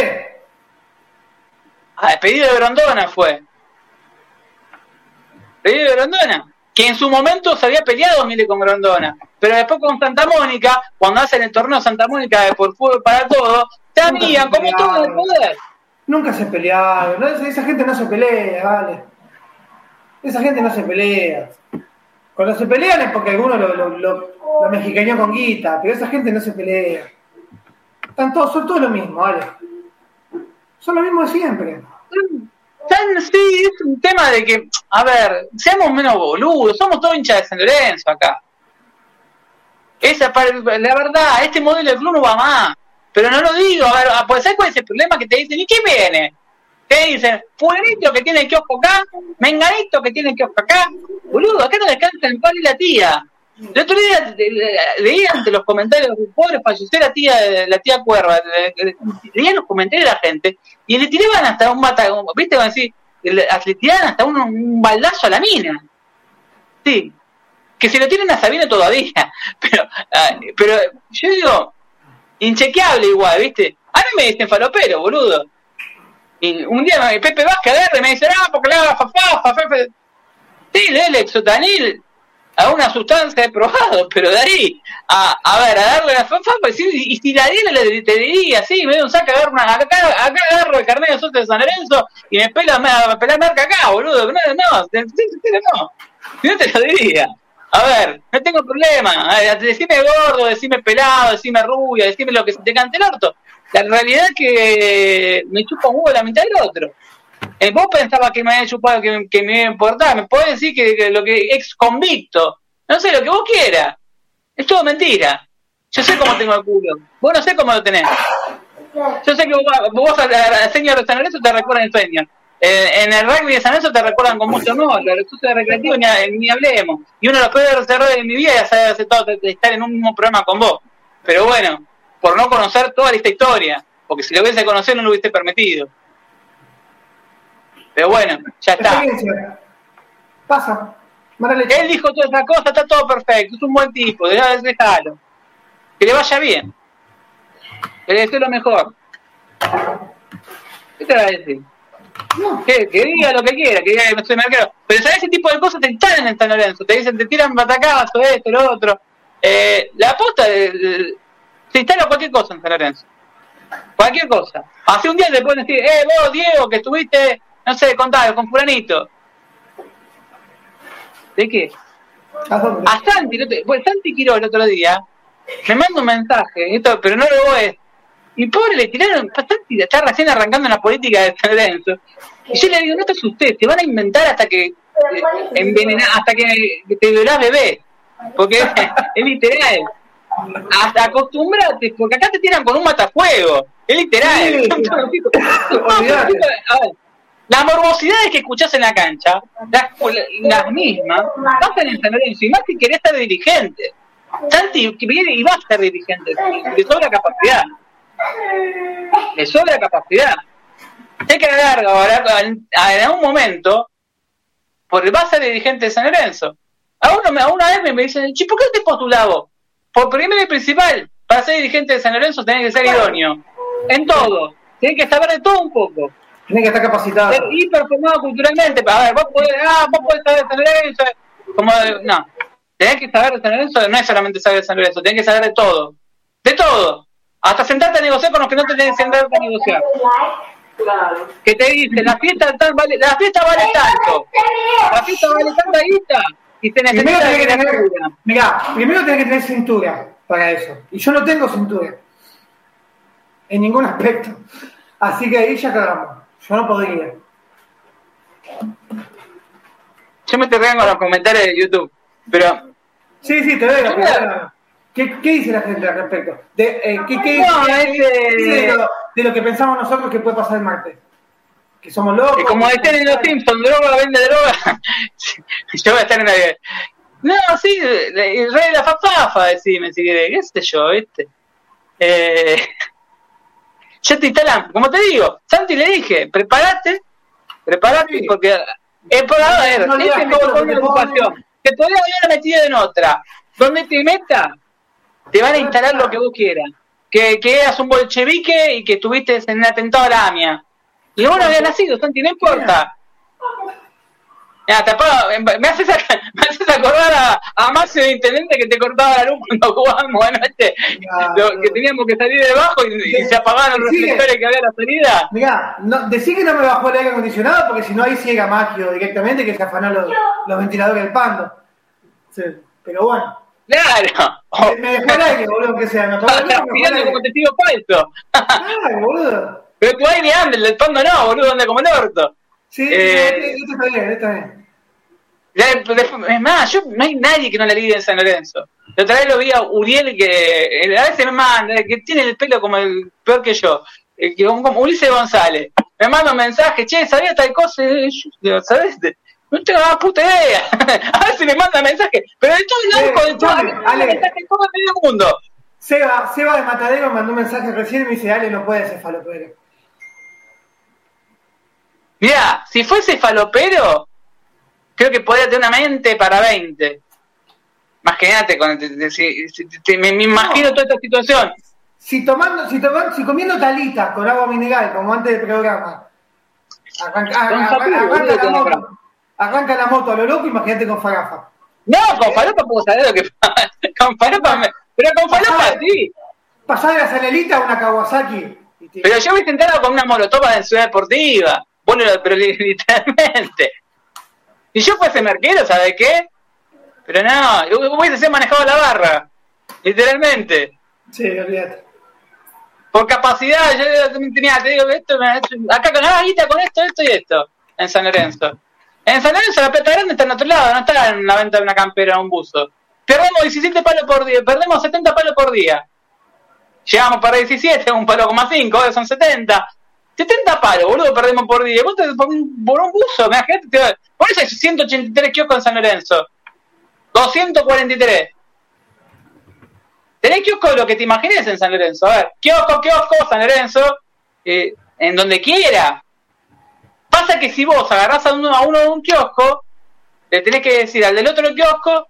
Ah, pedido de Grondona fue. Pedido de Grondona. Que en su momento se había peleado Mile con Grondona. Pero después con Santa Mónica, cuando hacen el torneo Santa Mónica de por fútbol para todos, Nunca se como todo el poder. Nunca se pelearon. ¿no? Esa, esa gente no se pelea, vale. Esa gente no se pelea. Cuando se pelean es porque alguno lo, lo, lo, con guita, pero esa gente no se pelea. Están todos, son todos lo mismo, vale. Son lo mismo de siempre. Sí, es un tema de que, a ver, seamos menos boludos, somos todos hinchas de San Lorenzo acá. Esa, la verdad, este modelo de club no va más. Pero no lo digo, a ver, ah, pues ¿sabes cuál es el problema? Que te dicen, ¿y qué viene? Te dicen, fulanito que tiene el kiosco acá, menganito que tiene el kiosco acá. Boludo, acá no descansa el padre y la tía. El otro día le- le- leía ante los comentarios, pobre falleció la tía, la tía Cuerva, le- le- leía los comentarios de la gente y le tiraban hasta un bata, viste, van a decir, le, le tiraban hasta un, baldazo a la mina. Sí, que se lo tienen a Sabino todavía, pero, pero yo digo, inchequeable igual, viste. A mí me dicen falopero, boludo. Y un día me- Pepe Vázquez agarra y me dice, ah, porque le haga el exotanil a una sustancia he probado, pero de ahí a, a ver, a darle la fafá, pues sí, y si la diera le diría, sí, me dio un saco, agarro acá, acá agarro el carnet de de San Lorenzo y me pela, me, pela marca acá, boludo, no, no, sí, no, yo te lo diría. A ver, no tengo problema. Ver, Decime gordo, decime pelado, decime rubia, decime lo que se te cante el orto. La realidad es que me chupa un huevo la mitad del otro. Eh, vos pensabas que me había chupado, que, me iba a importar. Me podés decir que, lo que ex convicto. no sé, lo que vos quieras. Es todo mentira. Yo sé cómo tengo el culo. Vos no sé cómo lo tenés. Yo sé que vos, vos a, señor de San Lorenzo te recuerdan el sueño. Eh, en el rugby de San Lorenzo te recuerdan con mucho amor. Los recursos recreativos ni, ni, hablemos. Y uno de los peores errores de mi vida es haber aceptado estar en un mismo programa con vos. Pero bueno, por no conocer toda esta historia. Porque si lo hubiese conocido no lo hubiese permitido. Pero bueno, ya está. Pasa. Él dijo toda esa cosa, está todo perfecto, es un buen tipo, déjalo. Que le vaya bien. Que le deseo lo mejor. ¿Qué te va a decir? Que, que, diga lo que quiera, que diga que no soy marquero. Pero ¿sabes ese tipo de cosas te instalan en San Lorenzo? Te dicen, te tiran batacazo, esto, lo otro. Eh, la aposta, se instala cualquier cosa en San Lorenzo. Cualquier cosa. Hace un día te pueden decir, eh, vos, Diego, que estuviste, no sé, contado, con fulanito. ¿De qué? A Santi, pues Santi Quiro el otro día me manda un mensaje, esto, pero no lo es. Y pobre, le tiraron, Santi está recién arrancando en la política de San Lorenzo. Y yo le digo, no te asustes, te van a inventar hasta que eh, envenenar, hasta que te violás bebé. Porque es literal. Hasta acostumbrate, porque acá te tiran con un matafuego. Es literal. las morbosidades que escuchás en la cancha, las, mismas, pasan en San Lorenzo. Y más si querés ser dirigente. Santi viene y va a ser dirigente. Le sobra capacidad. Le sobra capacidad. Sé que alarga en algún momento, porque va a ser dirigente de San Lorenzo. A, uno, a una vez me dicen, ¿por qué te postulado? Por primero y principal, para ser dirigente de San Lorenzo tenés que ser idóneo. En todo. Tenés que saber de todo un poco. Tenés que estar capacitado. Ser hiperformado culturalmente. A ver, vos podés, ah, vos podés saber de San Lorenzo. Como, no. Tenés que saber de San Lorenzo, no es solamente saber de San Lorenzo, tenés que saber de todo. De todo. Hasta sentarte a negociar con los que no te tienen que sentarte a negociar. Claro. Que te dice, la fiesta, tal, vale, la fiesta vale tanto. La fiesta vale tanta guita y te primero tiene que tener, mira, primero tiene que tener cintura para eso. Y yo no tengo cintura. En ningún aspecto. Así que ahí ya cagamos. Yo no podría. Yo me te con los comentarios de YouTube, pero... Sí, sí, te veo. ¿Qué, ¿Qué, dice la gente al respecto? De, eh, ¿qué, qué, no, dice de, lo, de, lo, que pensamos nosotros que puede pasar el martes? que somos locos. Y como decían en los Simpsons, droga vende droga. yo voy a estar en la. No, sí, el rey de la fafafa, decime si querés, qué sé yo, ¿viste? Eh, ya te instalan, como te digo, Santi le dije, prepárate, prepárate, porque es por ver, no este es una ocupación. Te podría haber metido en otra. Donde te meta, te van a instalar lo que vos quieras. Que, que eras un bolchevique y que estuviste en un atentado a la AMIA y uno había nacido, Santi, no importa. Ya, te me, haces me haces acordar a, a Macio de Intendente que te cortaba la luz cuando jugábamos anoche, que teníamos que salir debajo y, y se apagaron los reflectores que había a la salida. Mirá, no, decí que no me bajó el aire acondicionado porque si no ahí ciega Magio directamente que se afanó los, los ventiladores del pando. Sí, pero bueno. Claro. Me, dejó el aire, boludo, que sea. Me Estás mirando como testigo falso. Claro, boludo. Pero tu aire anda, el del fondo no, boludo, anda como el orto. Sí, eh, esto está bien, esto está bien. Es más, yo, no hay nadie que no le ligue en San Lorenzo. La otra vez lo vi a Uriel, que a veces me manda, que tiene el pelo como el peor que yo, que como, Ulises González. Me manda un mensaje, che, ¿sabía tal cosa? ¿Sabes? No tengo la puta idea. a veces me manda mensaje, pero de todo el arco, de todo, el mundo. Seba, Seba de Matadero mandó un mensaje recién y me dice, Ale, no puede ser falopero. Mira, si fuese falopero, creo que podría tener una mente para 20. Imagínate, con, me, imagino toda esta situación. Si tomando, si tomando, si comiendo talitas con agua mineral, como antes del programa, arranca, la moto, arranca la moto a lo loco, imagínate con farafa. No, con farafa puedo saber lo que pasa. Con farafa me, pero con falopa sí. Pasar de la Salelita a una Kawasaki. Pero yo hubiese entrado con una molotova de Ciudad Deportiva. Bueno, pero literalmente. Si yo fuese merquero, ¿sabe qué? Pero no, hubiese sido manejado la barra. Literalmente. Sí, olvídate. Por capacidad, yo tenía, te digo, esto, acá con la guita con esto, esto y esto, en San Lorenzo. En San Lorenzo la plata grande está en otro lado, no está en la venta de una campera o un buzo. perdemos 17 palos por día, perdemos 70 palos por día. Llegamos para 17, un palo coma 5, ahora son 70. 70 palos, boludo, perdemos por día. Vos te, por, un, por un buzo, me imagínate, por eso hay 183 kioscos en San Lorenzo. 243. Tenés kiosco lo que te imagines en San Lorenzo. A ver, kiosco, kiosco, San Lorenzo, eh, en donde quiera. Pasa que si vos agarrás a uno, a uno de un kiosco, le tenés que decir al del otro kiosco,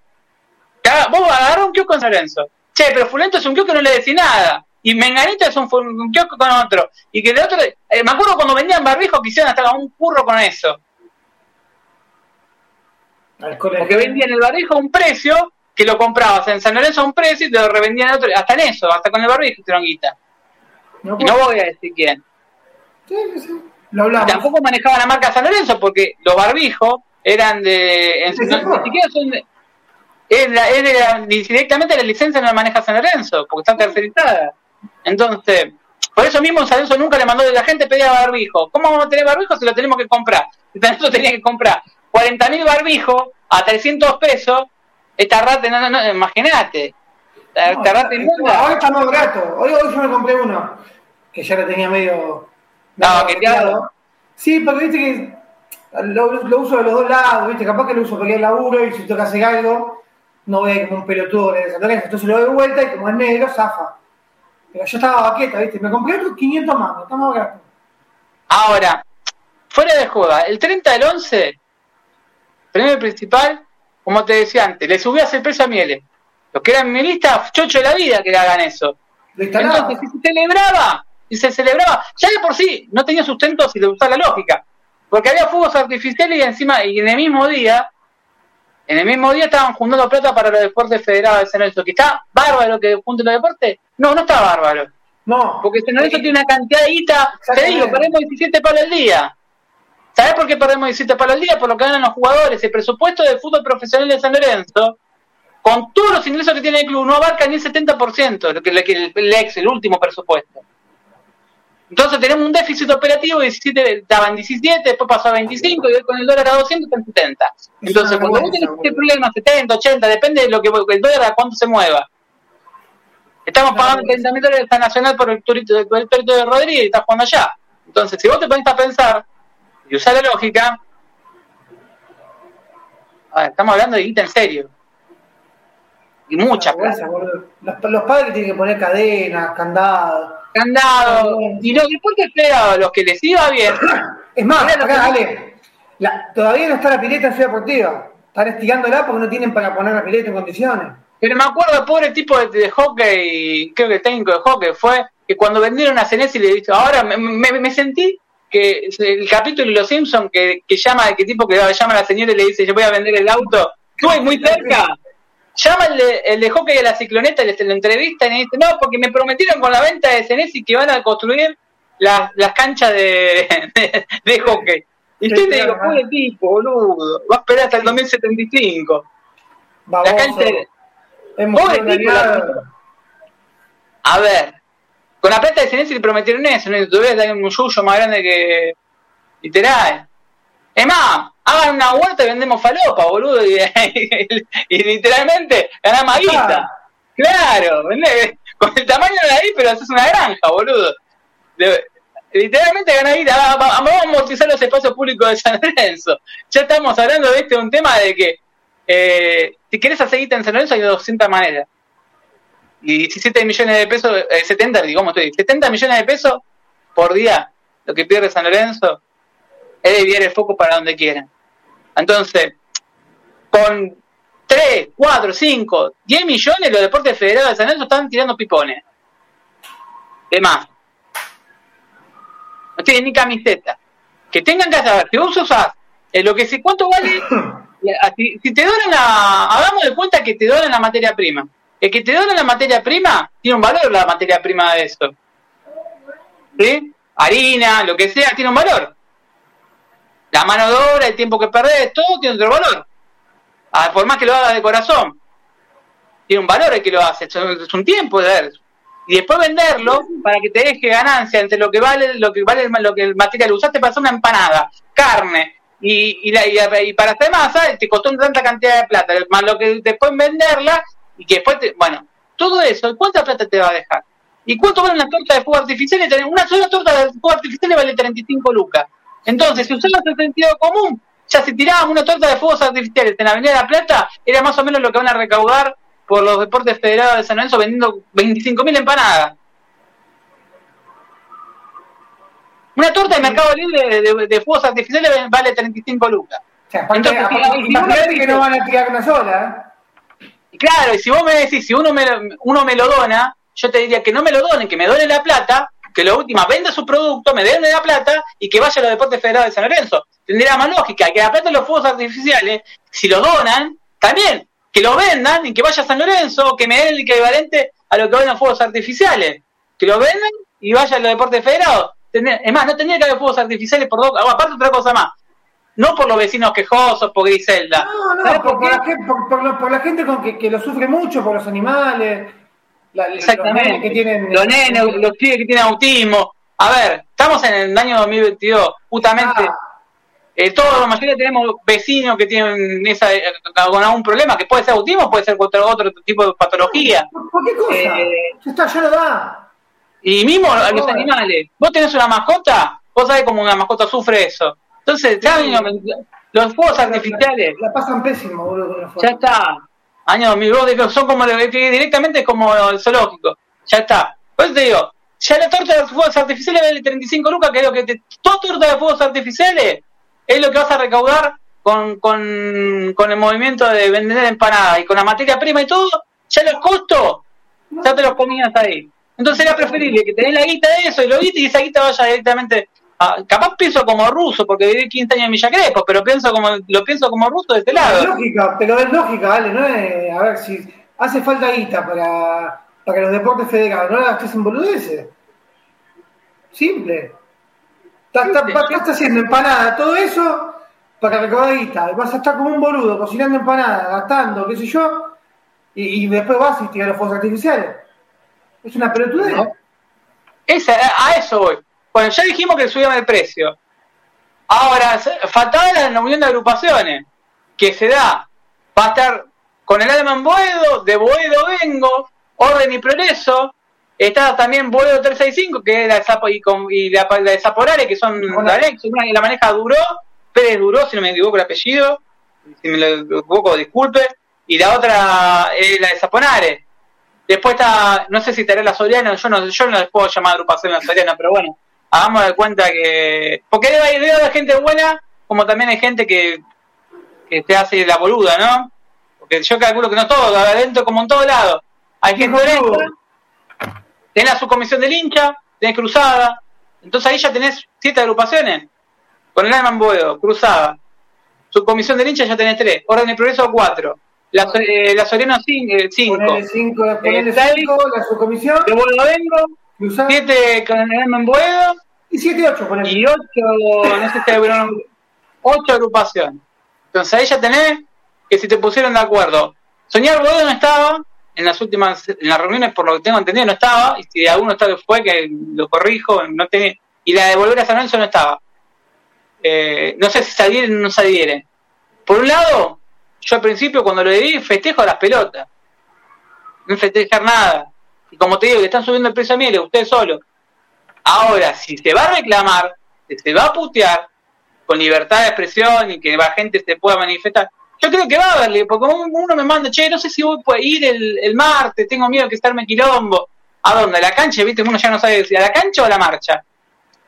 vos agarrás un kiosco en San Lorenzo. Che, pero Fulento es un kiosco que no le decís nada. Y Menganito es un, un kiosco con otro. Y que el otro. Eh, me acuerdo cuando vendían barbijo quisieron hasta un curro con eso. Porque vendían el barbijo a un precio que lo comprabas en San Lorenzo a un precio y te lo revendían a otro. Hasta en eso, hasta con el barbijo tronguita. No, no voy a decir quién. Sí, sí. Lo hablamos. Tampoco manejaba la marca San Lorenzo porque los barbijos eran de. En, no, ni siquiera son de. Es, la, es de la, directamente la licencia no la maneja San Lorenzo, porque están tercerizadas. Entonces, por eso mismo San Lorenzo nunca le mandó de la gente pedía barbijo. ¿Cómo vamos a tener barbijo si lo tenemos que comprar? San Lorenzo tenía que comprar 40.000 barbijos a 300 pesos. Esta rata, no, no, no imagínate. Esta No, rata inmunda. Hoy está más barato. Hoy, hoy yo me compré uno que ya lo tenía medio. No, medio que te hago. retirado. Sí, porque viste que lo, lo uso de los dos lados, viste, capaz que lo uso porque es laburo y si que hacer algo, no voy a ir como un pelotudo de San Lorenzo. Entonces lo doy de vuelta y como es negro, zafa. Pero yo estaba baqueta, viste, me compré otros 500 más, está más barato. Ahora, fuera de joda, el 30 del 11, premio principal, como te decía antes, le subías el precio a Mieles. Los que eran mielistas, chocho de la vida que le hagan eso. Entonces, si se celebraba, y se celebraba, ya de por sí no tenía sustento si le gustaba la lógica. Porque había fuegos artificiales y encima, y en el mismo día, en el mismo día estaban juntando plata para los deportes federados de San Lorenzo. ¿Que está bárbaro que junten los deportes? No, no está bárbaro. No, Porque San Lorenzo tiene una cantidad de guita, te digo, perdemos 17 palos al día. ¿Sabés por qué perdemos 17 palos al día? Por lo que ganan los jugadores. El presupuesto del fútbol profesional de San Lorenzo, con todos los ingresos que tiene el club, no abarca ni el 70%, lo que, lo que el, el ex, el último presupuesto. Entonces tenemos un déficit operativo de 17, estaba en 17, después pasó a 25 y hoy con el dólar a 200 está en 70. Entonces, cuando vos tenés este problema, 70, 80, depende de lo que el dólar a cuánto se mueva. Estamos pagando vergüenza. 30 mil dólares a Nacional por el turito, por el torito de Rodríguez y estás jugando allá. Entonces, si vos te pones a pensar y usar la lógica, a ver, estamos hablando de guita en serio. Y mucha Una plata. Los, los padres tienen que poner cadenas, candados. Candado. Y los deportes federados, los que les iba bien, Es más, acá. La- todavía no está la pileta en Ciudad Deportiva. Están estirándola porque no tienen para poner la pileta en condiciones. Pero me acuerdo, pobre tipo de, de hockey, creo que el técnico de hockey fue que cuando vendieron a Senesi le dijo, ahora me, me- me sentí que el capítulo de Los Simpsons que, que llama, que tipo que llama a la señora y le dice, yo voy a vender el auto, estuve muy cerca. Llama el de, el de hockey a la cicloneta, le, le entrevista y le dice, no, porque me prometieron con la venta de Senesi que van a construir las, las canchas de, de, de hockey. Y yo le digo, pobre tipo, boludo, va a esperar hasta el 2075. La Baboso. cancha de, Pobre tipo, la- A ver, con la plata de Senesi le prometieron eso, ¿no? Todavía dar un yuyo más grande que. Literal. Es más, hagan una huerta y vendemos falopa, boludo, y, y literalmente ganamos guita. Claro, vendés- con el tamaño de ahí, pero haces una granja, boludo. De- literalmente ganar guita. Va- va- Vamos a amortizar los espacios públicos de San Lorenzo. Ya estamos hablando de este un tema de que eh, si querés hacer guita en San Lorenzo hay 200 maneras. Y 17 millones de pesos, eh, 70, digamos, estoy, 70 millones de pesos por día, lo que pierde San Lorenzo, es desviar el foco para donde quieran. Entonces, con 3, 4, 5, 10 millones, los deportes federados de San Lorenzo están tirando pipones. De más. No tienen ni camiseta. Que tengan que saber, si vos usás eh, lo que sé, ¿cuánto vale? Si, si te donan la, hagamos de cuenta que te donan la materia prima. El que te donan la materia prima, tiene un valor la materia prima de eso. ¿Sí? Harina, lo que sea, tiene un valor. La mano de obra, el tiempo que perdés, todo tiene otro valor. Ah, por más que lo hagas de corazón, tiene un valor el que lo hace, es un- tiempo de ver. Y después venderlo para que te deje ganancia entre lo que vale, lo que vale lo que el material usaste para hacer una empanada, carne, y, y, la, y, para hacer masa te costó tanta cantidad de plata, más lo que después venderla y que después, te, bueno, todo eso, ¿cuánta plata te va a dejar? ¿Y cuánto vale una torta de fuego artificial? Una sola torta de fuego artificial vale 35 lucas. Entonces, si usamos el sentido común, ya si tirábamos una torta de fuegos artificiales en la Avenida de la Plata, era más o menos lo que van a recaudar por los deportes federados de San Lorenzo vendiendo 25.000 empanadas. Una torta de mercado libre de, fuegos artificiales vale 35 lucas. Entonces, imagínate que no van a tirar una sola. ¿eh? Claro, y si vos me decís, si uno me, uno me lo dona, yo te diría que no me lo donen, que me donen la plata, que la última venda su producto, me den la plata y que vaya a los deportes federados de San Lorenzo. Tendría más lógica que la plata de los fuegos artificiales, si lo donan, también que lo vendan y que vaya a San Lorenzo, que me den el equivalente a lo que venden los fuegos artificiales. Que lo vendan y vaya a los deportes federados. Es más, no tenía que haber fuegos artificiales por dos. Aparte, otra cosa más. No por los vecinos quejosos, por Griselda. No, no, por, la gente, por, la gente con que, que lo sufre mucho, por los animales Exactamente. Los que tienen, los nenes, los pibes que tienen autismo. A ver, estamos en el año 2022, justamente. Ah. Eh, todos la mayoría tenemos vecinos que tienen esa eh, con algún problema, que puede ser autismo, puede ser otro, otro tipo de patología. ¿Por, qué cosa? Eh, está, ya lo da. Y mismo a los animales. Vos tenés una mascota, vos sabés cómo una mascota sufre eso. Entonces, los fuegos artificiales. La, pasan pésimo, boludo. Ya está año 2002, son como directamente como el zoológico, ya está. Por eso te digo, ya la torta de fuegos artificiales vale 35 lucas, que es lo que te, toda torta de fuegos artificiales es lo que vas a recaudar con, con, el movimiento de vender empanadas y con la materia prima y todo, ya los costos, ya te los comías ahí. Entonces era preferible que tenés la guita de eso y lo viste y esa guita vaya directamente Ah, capaz pienso como ruso, porque viví 15 años en Villa Crespo, pero pienso como, lo pienso como ruso de este lado. Es lógica, pero es lógica, ¿vale? ¿no? Es, a ver, si hace falta guita para, para los deportes federados, no la gastes en boludeces. Simple. Estás, haciendo empanada, todo eso para recaudar guita. Vas a estar como un boludo cocinando empanada, gastando, qué sé yo, y, después vas y tiras los fuegos artificiales. Es una pelotudez. Esa, a eso voy. Bueno, ya dijimos que subían el precio. Ahora, faltaba la unión de agrupaciones, que se da, va a estar con el Alemán Boedo, de Boedo vengo, Orden y Progreso, está también Boedo 365, que es la, y, y la, de Zaporare, que son la, la maneja Duró, Pérez Duró, si no me equivoco el apellido, si me lo equivoco, disculpe, y la otra es la de Zaponare. Después está, no sé si estará la Soriana, yo no, yo no les puedo llamar agrupación la Soriana, pero bueno, hagamos de cuenta que. Porque debe de gente buena, como también hay gente que, que te hace la boluda, ¿no? Porque yo calculo que no todo, adentro como en todo lado. Hay gente honesta, tenés la subcomisión del hincha, tenés cruzada, entonces ahí ya tenés siete agrupaciones. Con el Alman Boedo, cruzada. Subcomisión del hincha ya tenés tres. Orden de progreso cuatro. La, eh, la Soriano eh, cinco. cinco. Eh, cinco, la subcomisión. De Boedo vengo. 7 con el en Boedo. Y 7, 8 con Y 8, no sé si hay 8 agrupaciones. Entonces ahí ya tenés que si te pusieron de acuerdo. Soñar Boedo no estaba en las últimas, en las reuniones, por lo que tengo entendido, no estaba. Y si alguno está que fue, que lo corrijo, no tenía. Y la de volver a San Lorenzo no estaba. Eh, no sé si salieron o no salieron. Por un lado, yo al principio cuando lo di festejo las pelotas. No festejar nada. Y como te digo, que están subiendo el precio a miel, usted solo. Ahora, si se va a reclamar, si se va a putear, con libertad de expresión y que la gente se pueda manifestar, yo creo que va a haberle, porque uno me manda, che, no sé si voy a ir el, el martes, tengo miedo que estarme quilombo. ¿A dónde? ¿A la cancha? ¿Viste? Uno ya no sabe si a la cancha o a la marcha.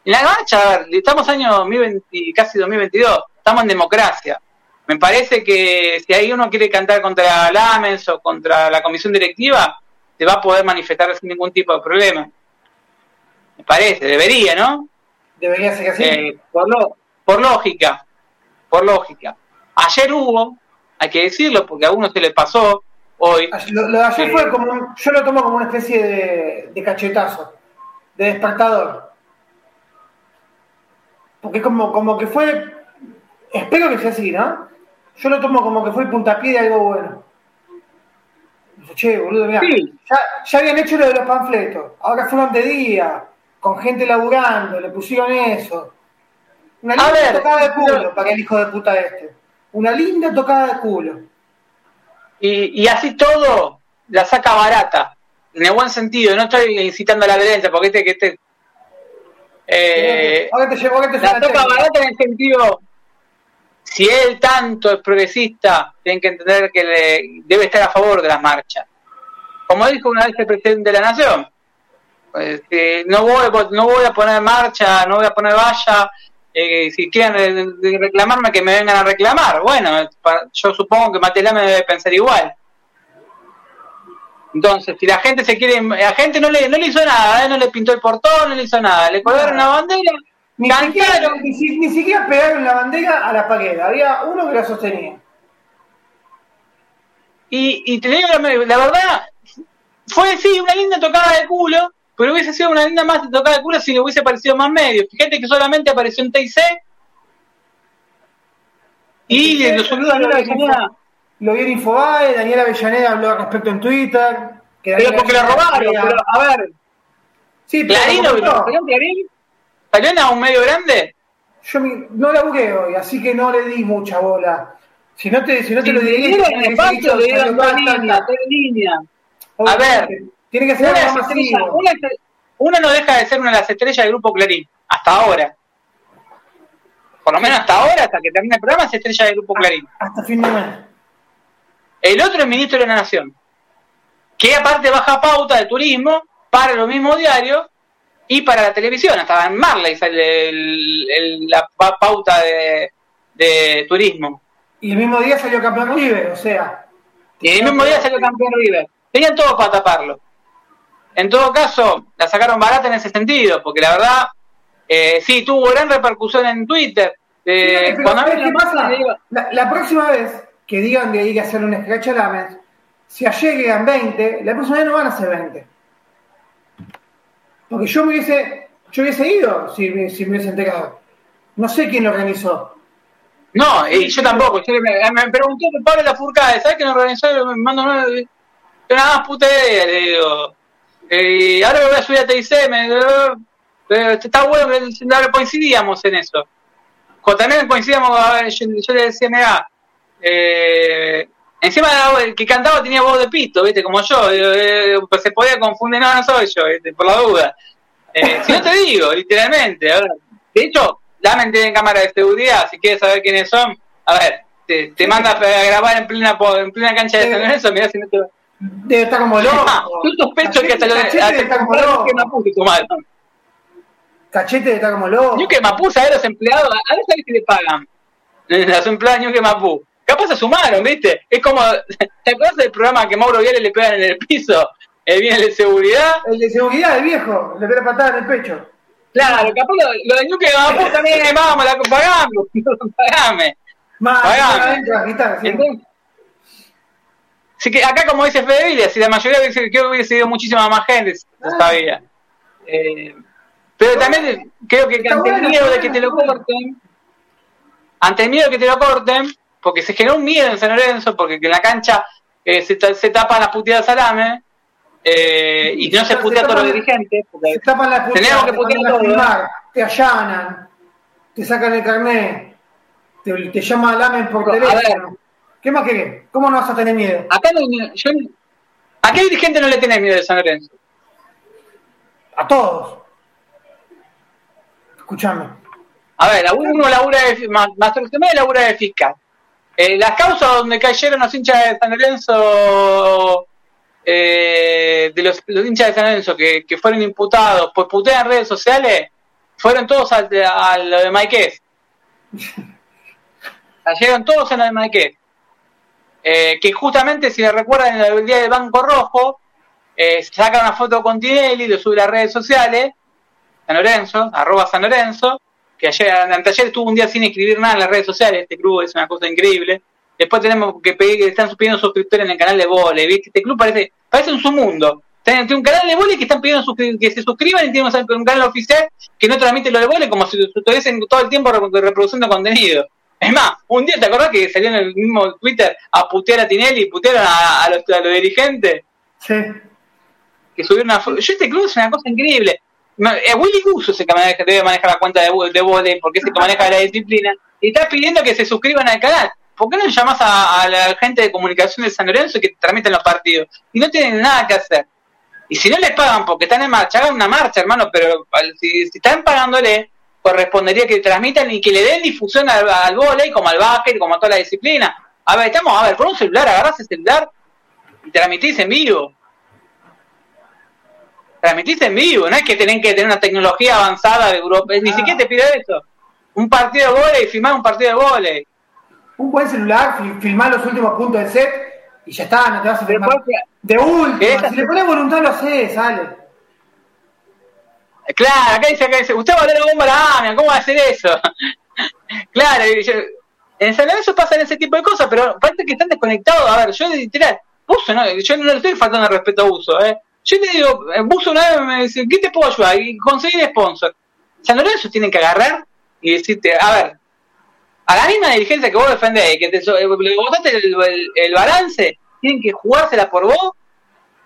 En la marcha, a ver, estamos año 2020, casi 2022, estamos en democracia. Me parece que si ahí uno quiere cantar contra Lamens o contra la comisión directiva, se va a poder manifestar sin ningún tipo de problema. Me parece, debería, ¿no? Debería ser así. Eh, por, por lógica, por lógica. Ayer hubo, hay que decirlo, porque a uno se le pasó hoy. Lo, de ayer fue como, yo lo tomo como una especie de, de cachetazo, de despertador. Porque como, como que fue, espero que sea así, ¿no? Yo lo tomo como que fue el puntapié de algo bueno che, boludo, mira, ya, habían hecho lo de los panfletos, ahora fueron de día, con gente laburando, le pusieron eso. Una linda tocada de culo para el hijo de puta este. Una linda tocada de culo. Y, y así todo la saca barata. En el buen sentido, no estoy incitando a la violencia, porque este que este. Eh, ahora te llevo, ahora te la saca barata en el sentido. Si él tanto es progresista, tienen que entender que le, debe estar a favor de las marchas. Como dijo una vez el presidente de la Nación, este, no, voy, no voy a poner marcha, no voy a poner valla, eh, si quieren reclamarme, que me vengan a reclamar. Bueno, yo supongo que Matilda me debe pensar igual. Entonces, si la gente se quiere, la gente no le, no le hizo nada, ¿eh? no le pintó el portón, no le hizo nada, le colgaron la bandera, ni siquiera, ni, siquiera pegaron la bandera a la pared, había uno que la sostenía. Y, y te digo la, verdad, fue sí, una linda tocada de culo, pero hubiese sido una linda más tocada de culo si le hubiese aparecido más medio. Fíjate que solamente apareció en TIC y lo subió Daniela Avellaneda. Lo vio en Infobae, Daniela Avellaneda habló al respecto en Twitter. Que pero porque la robaron, pero a ver. Sí, pero Clarín, ¿salió Clarín? ¿Salió un medio grande? Yo no la busqué hoy, así que no le di mucha bola. Si no te, si no te lo diría, en el espacio le dieron dos líneas, tres líneas. A ver, tiene que ser una, una, una, no deja de ser una de las estrellas del grupo Clarín, hasta ahora. Por lo menos hasta ahora, hasta que termine el programa, es estrella del grupo Clarín. Hasta fin de mes. El otro es ministro de la Nación, que aparte baja pauta de turismo para los mismos diarios y para la televisión. Hasta en Marley sale la pauta de, turismo. Y el mismo día salió campeón River, o sea. Y el mismo día salió campeón River. Tenían todo para taparlo. En todo caso, la sacaron barata en ese sentido, porque la verdad, eh, sí, tuvo gran repercusión en Twitter. Eh, cuando ¿qué pasa? La, la, próxima vez que digan que hay que hacer un scratch a si llegan 20, la próxima vez no van a ser 20. Porque yo me hubiese, yo hubiese ido si, si me hubiese enterado. No sé quién lo organizó. No, y yo tampoco. Yo me, me preguntó Pablo La Furcada, ¿sabes quién organizó? Me mando nueve. Yo nada más puta idea, le digo. Y ahora me voy a subir a TIC, me, está bueno, ahora coincidíamos en eso. también coincidíamos, yo, le decía, mira, eh, encima el que cantaba tenía voz de pito, ¿viste? Como yo, eh, pues se podía confundir, no, no soy yo, por la duda. Eh, si no te digo, literalmente. de hecho, la en cámara de seguridad, si quieres saber quiénes son, a ver, te, te manda a grabar en plena, en plena cancha de San Lorenzo, mirá si no te... Debe estar como loco. Yo sospecho que hasta Cachete está como loco. Que Cachete está como loco. Yo que Mapu, a los empleados? A ver si le pagan. Los empleados de que Mapu. Capaz se sumaron, ¿viste? Es como, ¿te acuerdas del programa que Mauro Viale le pegan en el piso? El bien de seguridad. El de seguridad, el viejo, le pega patada en el pecho. Claro, capaz lo, lo de Ñuque Mapu también, vamos, la pagamos, pagame. Pagame. Así que acá, como dice Fede si la mayoría hubiese, que hubiese sido muchísima más gente, no ah. Eh, pero también creo que ante el miedo de que te lo corten, ante el miedo de que te lo corten, porque se generó un miedo en San Lorenzo, porque en la cancha eh, se, se tapan las puteadas salame, eh, y no se putea a todos los dirigentes. se tapan las puteadas, tenemos que putear a todos. Te allanan, te sacan el carnet, te, te llama Lamen por teléfono. ¿Qué más querés? ¿Cómo no vas a tener miedo? Acá no, yo, ¿A qué dirigente no le tiene miedo de San Lorenzo? A todos. Escuchame. A ver, uno labura de, de labura de fiscal. Eh, las causas donde cayeron los hinchas de San Lorenzo, eh, de los, hinchas de San Lorenzo que, que fueron imputados por putear en redes sociales, fueron todos a, lo de Maiquez. Cayeron todos en lo de Maiquez. Eh, que justamente, si le recuerdan, en el día del Banco Rojo, eh, saca una foto con Tinelli, lo sube a las redes sociales, San Lorenzo, arroba San Lorenzo, que ayer, anteayer estuvo un día sin escribir nada en las redes sociales, este club es una cosa increíble. Después tenemos que pedir que están pidiendo suscriptores en el canal de vole, ¿viste? Este club parece, parece un submundo. Tiene un canal de vole que están pidiendo que se suscriban y tiene un canal oficial que no transmite lo de vole como si estuviesen todo el tiempo reproduciendo contenido. Es más, un día te acordás que salió en el mismo Twitter a putear a Tinelli, putearon a, los, dirigentes. Sí. Que subieron una foto. Yo este club es una cosa increíble. es Willy Buso ese que debe manejar la cuenta de, de volei, porque es el que maneja la disciplina, y está pidiendo que se suscriban al canal. ¿Por qué no llamas a, la gente de comunicación de San Lorenzo que transmiten los partidos? Y no tienen nada que hacer. Y si no les pagan porque están en marcha, hagan una marcha, hermano, pero si, están pagándole, correspondería que transmitan y que le den difusión al, al volei, como al básquet, como a toda la disciplina. A ver, estamos, a ver, por un celular, agarras el celular y transmitís en vivo transmitís en vivo, no es que tienen que tener una tecnología avanzada de Europa, ni siquiera te pide eso. Un partido de volei, filmar un partido de volei. Un buen celular, filmar los últimos puntos del set y ya está, no te vas a filmar. De última, si le pones voluntad lo haces, sale. Claro, acá dice, acá dice, usted va a la bomba la ¿cómo va a hacer eso? claro, en San Lorenzo pasan ese tipo de cosas, pero parece que están desconectados. A ver, yo literal, uso, no, yo no le estoy faltando el respeto a uso, ¿eh? Yo le digo, Buso una vez me dice, ¿qué te puedo ayudar? Y conseguir sponsor. San Lorenzo tienen que agarrar y decirte, a ver, a la misma dirigencia que vos defendés, que te eh, le votaste el, balance, tienen que jugársela por vos.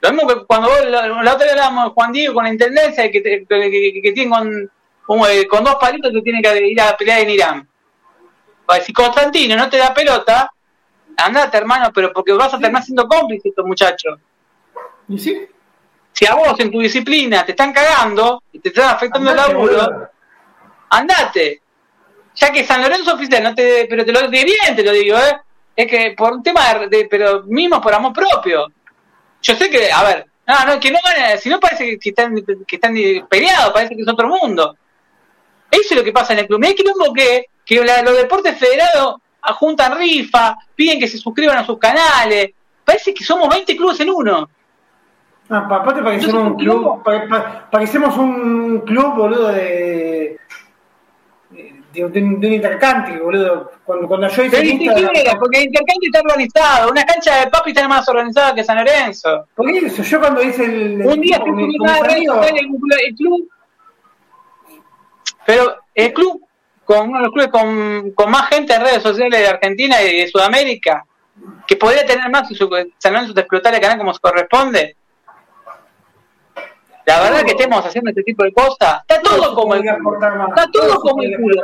Lo mismo que cuando vos, la, otra vez hablábamos Juan Diego con la intendencia, que, que, que, tienen con, eh, con dos palitos que tienen que ir a pelear en Irán. Si Constantino no te da pelota, andate hermano, pero porque vas a terminar siendo cómplice estos muchachos. ¿Y sí? si a vos en tu disciplina te están cagando y te están afectando el laburo, andate. Ya que San Lorenzo oficial no te, pero te lo digo bien, te lo digo, ¿eh? Es que por un tema de, pero mismo por amor propio. Yo sé que, a ver, no, no, que no van si no parece que están, que están peleados, parece que es otro mundo. Eso es lo que pasa en el club. Mira quilombo que, que los deportes federados juntan rifa, piden que se suscriban a sus canales. Parece que somos 20 clubes en uno. Ah, aparte parecemos un club, parecemos un club, boludo, de, de, un intercante, boludo. Cuando, cuando yo hice lista, porque el intercante está organizado, una cancha de papi está más organizada que San Lorenzo. Por eso, yo cuando hice el... Un día fui el club, pero el club, con uno de los clubes con, con más gente en redes sociales de Argentina y de Sudamérica, que podría tener más si San Lorenzo te explotara el canal como se corresponde, la verdad que estemos haciendo este tipo de cosas, está todo como el culo. Está todo como el culo.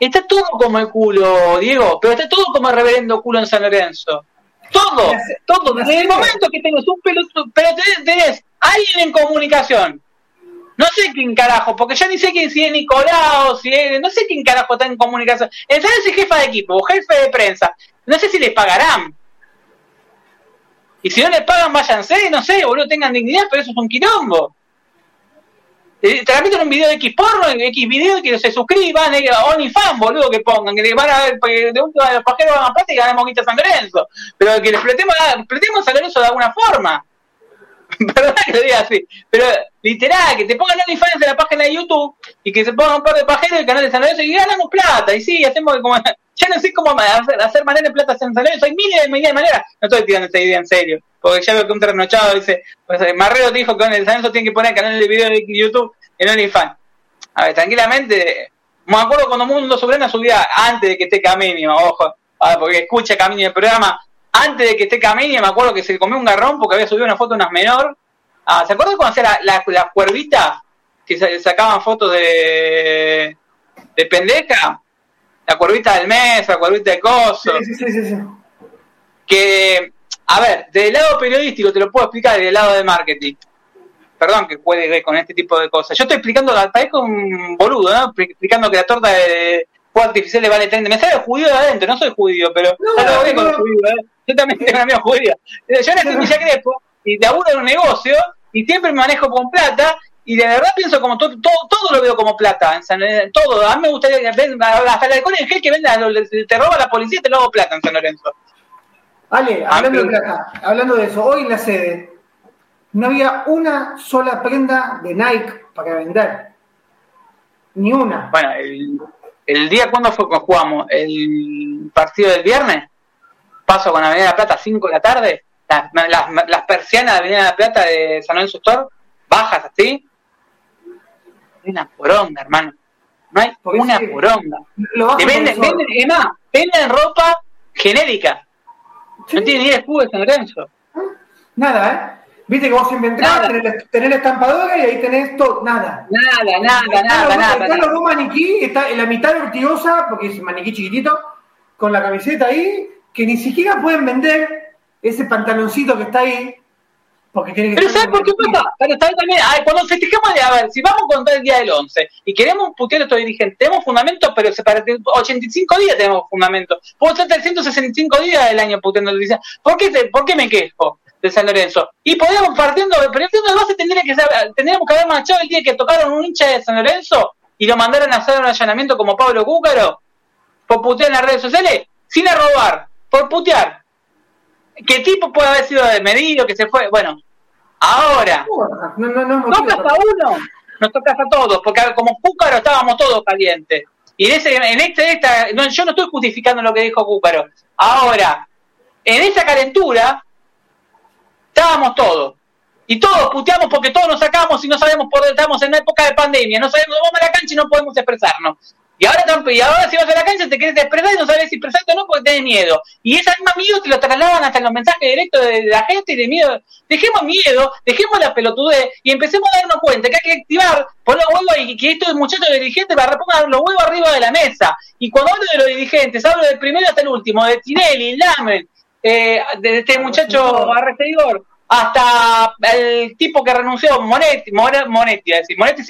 Está todo como el culo, Diego, pero está todo como el reverendo culo en San Lorenzo. Todo, todo. Desde el momento que tenés un pelotudo, pero tenés, alguien en comunicación. No sé quién carajo, porque ya ni sé quién si es Nicolau, si es, no sé quién carajo está en comunicación. En San es jefa de equipo jefe de prensa. No sé si les pagarán. Y si no les pagan, váyanse, no sé, boludo, tengan dignidad, pero eso es un quilombo. Eh, transmiten un video de X porno, X video, que se suscriban, eh, OnlyFans, boludo, que pongan, que van a ver, de un de los pajeros van a plata y ganamos guita San Lorenzo. Pero que les pletemos, pletemos San Lorenzo de alguna forma. Perdón que lo diga así. Pero literal, que te pongan OnlyFans en la página de YouTube y que se pongan un par de pajeros del canal de San Lorenzo y ganamos plata. Y sí, hacemos como ya no sé cómo hacer, hacer manera de plata en San Lorenzo. Hay miles de maneras. No estoy tirando esta idea en serio. Porque ya veo que un trasnochado dice, pues, eh, Marrero dijo que el San Lorenzo tiene que poner canal de video de YouTube en OnlyFans. A ver, tranquilamente, me acuerdo cuando Mundo Soberano subía antes de que esté Caminio, ojo, porque escucha Caminio el programa, antes de que esté Caminio, me acuerdo que se comió un garrón porque había subido una foto de unas menor. Ah, ¿Se acuerdan cuando hacía las la, cuervitas que sacaban fotos de, de pendeja? La cuervita del mes, la cuervita de coso. Sí, sí, sí, sí, Que, a ver, del lado periodístico te lo puedo explicar, y del lado de marketing. Perdón que puede ver con este tipo de cosas. Yo estoy explicando, parezco un boludo, ¿no? Explicando que la torta de fuego artificial le vale 30. Me sale judío de adentro, no soy judío, pero no, no, no, judío, ¿eh? Yo también tengo un amigo judío. Yo nací en Villa Crespo y de de un negocio y siempre me manejo con plata y de verdad pienso como todo, todo, todo lo veo como plata, en San, todo, a mí me gustaría ver hasta el alcohol en gel que venda, te roba la policía y te lo hago plata en San Lorenzo. Ale, ah, hablando de plata, hablando de eso, hoy en la sede no había una sola prenda de Nike para vender. Ni una. Bueno, el, el día cuando fue que jugamos, el partido del viernes, paso con Avenida de la Plata 5 de la tarde, las, las, las persianas de Avenida de la Plata de San Lorenzo Store, bajas así, una poronga, hermano. No hay una poronga. Te venden, venden, es más, venden ropa genérica. No tiene ni de escudo de San Lorenzo. Nada, ¿eh? Viste que vos siempre entrás, tenés, tenés, la estampadora y ahí tenés todo, nada. Nada, nada, nada, nada. Están los dos maniquí, está en la mitad vertigosa, porque es un maniquí chiquitito, con la camiseta ahí, que ni siquiera pueden vender ese pantaloncito que está ahí, porque tiene que Pero ¿sabes por qué pasa? Pero está también, ay, cuando festejamos de, a ver, si vamos a contar el día del 11 y queremos putear a estos dirigentes, tenemos fundamentos, pero se para 85 días tenemos fundamentos. Puedo estar 365 días del año puteando ¿Por qué, ¿Por qué me quejo? de San Lorenzo. Y podríamos partiendo, partiendo de base tendría que tendríamos que haber marchado el día que tocaron un hincha de San Lorenzo y lo mandaron a hacer un allanamiento como Pablo Cúcaro, por putear en las redes sociales, sin robar, por putear. ¿Qué tipo puede haber sido de medido que se fue? Bueno, ahora, no, no, no, tocas a uno, nos tocas a todos, porque como Cúcaro estábamos todos calientes. Y en, ese, en este, esta, yo no estoy justificando lo que dijo Cúcaro. Ahora, en esa calentura, estábamos todos. Y todos puteamos porque todos nos sacamos y no sabemos por dónde estamos en una época de pandemia. No sabemos, vamos a la cancha y no podemos expresarnos. Y ahora, y ahora si vas a la cancha te quieres expresar y no sabes si expresarte o no porque tenés miedo. Y ese mismo miedo te lo trasladan hasta los mensajes directos de la gente y de miedo. Dejemos miedo, dejemos la pelotudez y empecemos a darnos cuenta que hay que activar, por los huevos y que estos muchachos dirigentes para repongan los huevos arriba de la mesa. Y cuando hablo de los dirigentes, hablo del primero hasta el último, de Tinelli, Lamen, eh, de este muchacho Arrestedor, hasta el tipo que renunció, Monetti, Monetti, decir, Monetti,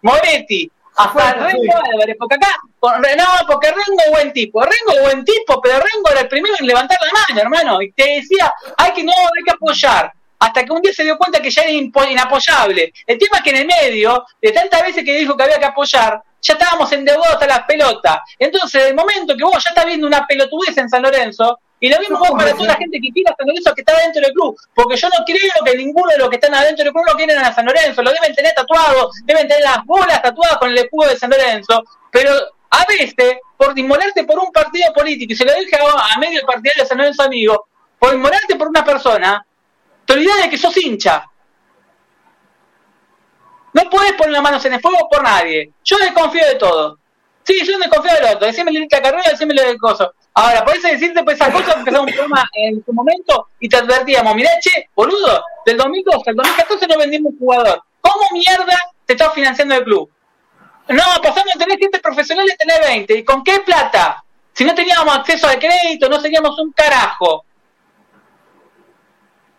Moretti, hasta Rengo Álvarez, porque acá, no, porque Rengo es buen tipo, Rengo es buen tipo, pero Rengo era el primero en levantar la mano, hermano, y te decía, hay que no, hay que apoyar, hasta que un día se dio cuenta que ya era inapoyable. El tema es que en el medio, de tantas veces que dijo que había que apoyar, ya estábamos endeudados hasta las pelotas. Entonces, el momento que vos ya estás viendo una pelotudez en San Lorenzo, y lo mismo para toda la gente que quiera San Lorenzo que está dentro del club, porque yo no creo que ninguno de los que están adentro del club lo quieren a San Lorenzo, lo deben tener tatuado, deben tener las bolas tatuadas con el escudo de San Lorenzo, pero a veces, por inmolarte por un partido político, y se lo dije a, medio partidario de San Lorenzo amigo, por inmolarte por una persona, te olvidas de que sos hincha. No puedes poner las manos en el fuego por nadie. Yo desconfío de todo. Sí, yo desconfío del otro. Decime la carrera, decime lo del coso. Ahora, podés decirte pues esa cosa porque un programa en su momento y te advertíamos, mirá, che, boludo, del 2012 al 2014 no vendimos un jugador. ¿Cómo mierda te estás financiando el club? No, pasando de tener gente profesional a tener 20. ¿Y con qué plata? Si no teníamos acceso al crédito, no teníamos un carajo.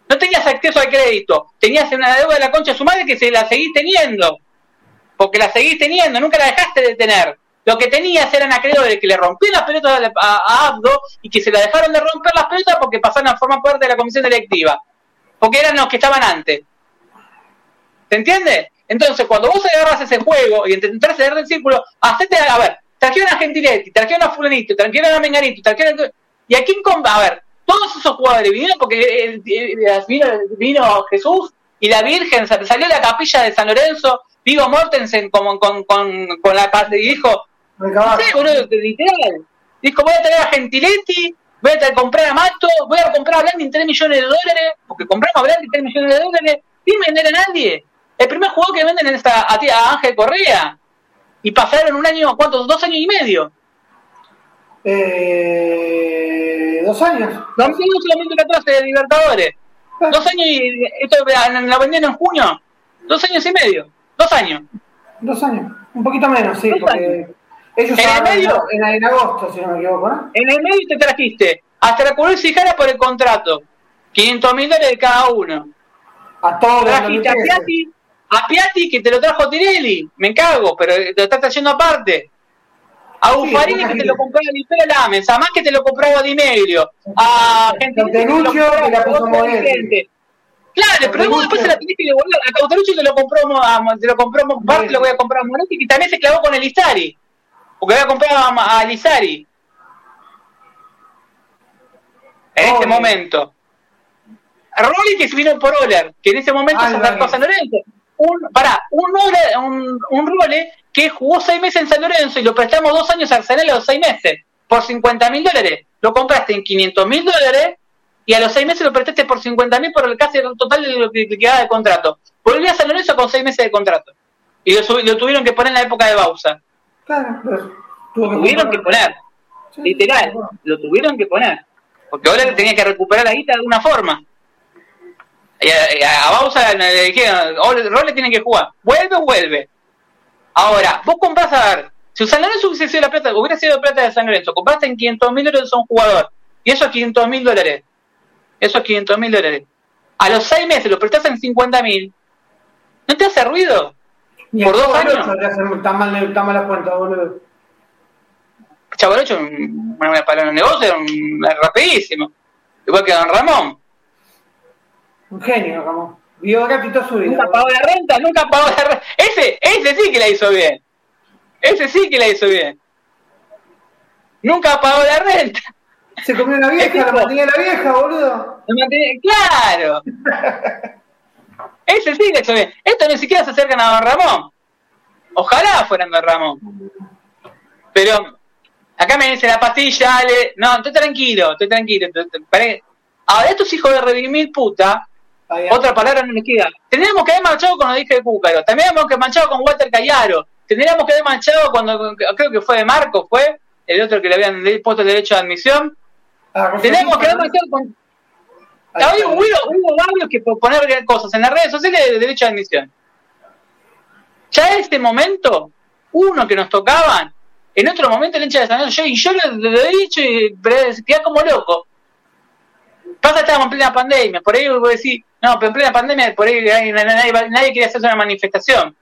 No tenías acceso al crédito. Tenías una deuda de la concha de su madre que se la seguís teniendo. Porque la seguís teniendo, nunca la dejaste de tener. Lo que tenías eran acreedores que le rompían las pelotas a, Abdo y que se la dejaron de romper las pelotas porque pasaron a formar parte de la comisión directiva. Porque eran los que estaban antes. ¿Se entiende? Entonces, cuando vos agarras ese juego y intentás cerrar el círculo, hacete, a ver, trajeron a Gentiletti, trajeron a Fulanito, trajeron a Menganito, trajeron a... ¿Y a quién A ver, todos esos jugadores vinieron porque vino, vino Jesús y la Virgen, salió la capilla de San Lorenzo, Vigo Mortensen con, con, con la paz y dijo, Sí, boludo, literal. Dijo, voy a traer a Gentiletti, voy a comprar a Mato, voy a comprar a Blandi 3 millones de dólares, porque compramos a Blandi 3 millones de dólares, sin vender a nadie. El primer jugador que venden es a, a, Ángel Correa. Y pasaron un año, ¿cuántos? Dos años y medio. Eh, dos años. Dos años solamente atrás de Libertadores. Ah. Dos años y esto la vendieron en junio. Dos años y medio. Dos años. Dos años. Un poquito menos, sí, porque en el medio, en, agosto, si no me equivoco, En el medio te trajiste hasta la y Sijara por el contrato. 500 mil dólares de cada uno. A todos Trajiste a Piatti, a Piatti que te lo trajo Tirelli. Me cago, pero te lo estás trayendo aparte. A Buffarini que te lo compraba Lipera Lames, a más que te lo compraba Di Meglio, a gente que la puso Claro, pero luego después se la tenés que devolver. A Cauterucci te lo compró, te lo compró, parte lo voy a comprar a Moretti, y también se clavó con el Istari porque voy a comprar a, a Lizari. En este momento. Rolly que vino por Oler, que en ese momento se acercó a San Lorenzo. Un, pará, un, un, un Role que jugó seis meses en San Lorenzo y lo prestamos dos años a Arsenal a los seis meses, por 50 mil dólares. Lo compraste en 500 mil dólares y a los seis meses lo prestaste por 50 mil por el casi el total de lo que quedaba de contrato. Volvió a San Lorenzo con seis meses de contrato. Y lo, lo tuvieron que poner en la época de Bausa. Claro, lo tuvieron que poner. Literal, lo tuvieron que poner. Porque ahora tenía que recuperar la guita de alguna forma. a, Bausa le dijeron, Robles tiene que jugar. Vuelve o vuelve. Ahora, vos compras a ver, si San Lorenzo hubiese sido la plata, hubiera sido plata de San Lorenzo, compraste en 500 mil dólares a un jugador, y esos 500 mil dólares, esos 500 mil dólares, a los seis meses lo prestás en 50 mil, ¿no te hace ruido? Por dos años. Está mal, está mal cuenta, boludo. Chavalocho, para los negocios, rapidísimo. Igual que Don Ramón. Un genio, Ramón. Vio toda su vida. Nunca pagó la renta, nunca pagó la renta. Ese, ese sí que la hizo bien. Ese sí que la hizo bien. Nunca pagó la renta. Se comió la vieja, la mantenía la vieja, boludo. Claro. Ese sí que hizo bien. Esto ni siquiera se acercan a Don Ramón. Ojalá fueran Don Ramón. Pero acá me dice la pastilla, Ale. No, estoy tranquilo, estoy tranquilo. Ahora, estos hijos de redimir puta otra palabra no me queda. Tendríamos que haber marchado con lo dije de Cúcaro. Tendríamos que haber marchado con Walter Cayaro. Tendríamos que haber marchado cuando, creo que fue de Marco, fue el otro que le habían puesto el derecho de admisión. Ah, Tendríamos que haber marchado con. Hubo, hubo, varios que poner cosas en las redes sociales de derecho de admisión. Ya en este momento, uno que nos tocaban, en otro momento el hincha de San Luis, yo, y yo lo, he dicho y queda como loco. Pasa estábamos en plena pandemia, por ahí voy a decir, no, pero en plena pandemia, por ahí nadie, nadie, quería hacerse una manifestación.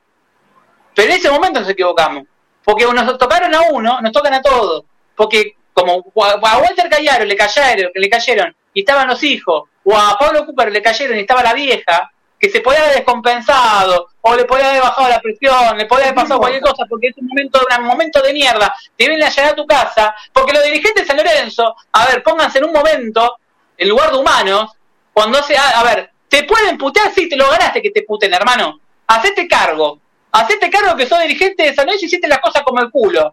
Pero en ese momento nos equivocamos. Porque nos tocaron a uno, nos tocan a todos. Porque como a Walter Callaro le cayeron, le cayeron y estaban los hijos, o a Pablo Cooper le cayeron y estaba la vieja, que se podía haber descompensado, o le podía haber bajado la presión, le podía haber pasado cualquier cosa, porque es un momento, un momento de mierda, te vienen a llegar a tu casa, porque los dirigentes de San Lorenzo, a ver, pónganse en un momento, en lugar de humanos, cuando hace, a ver, ¿Te pueden putear? Sí, te lo ganaste que te puten, hermano. Hacete cargo. Hacete cargo que sos dirigente de San Luis y hiciste las cosas como el culo.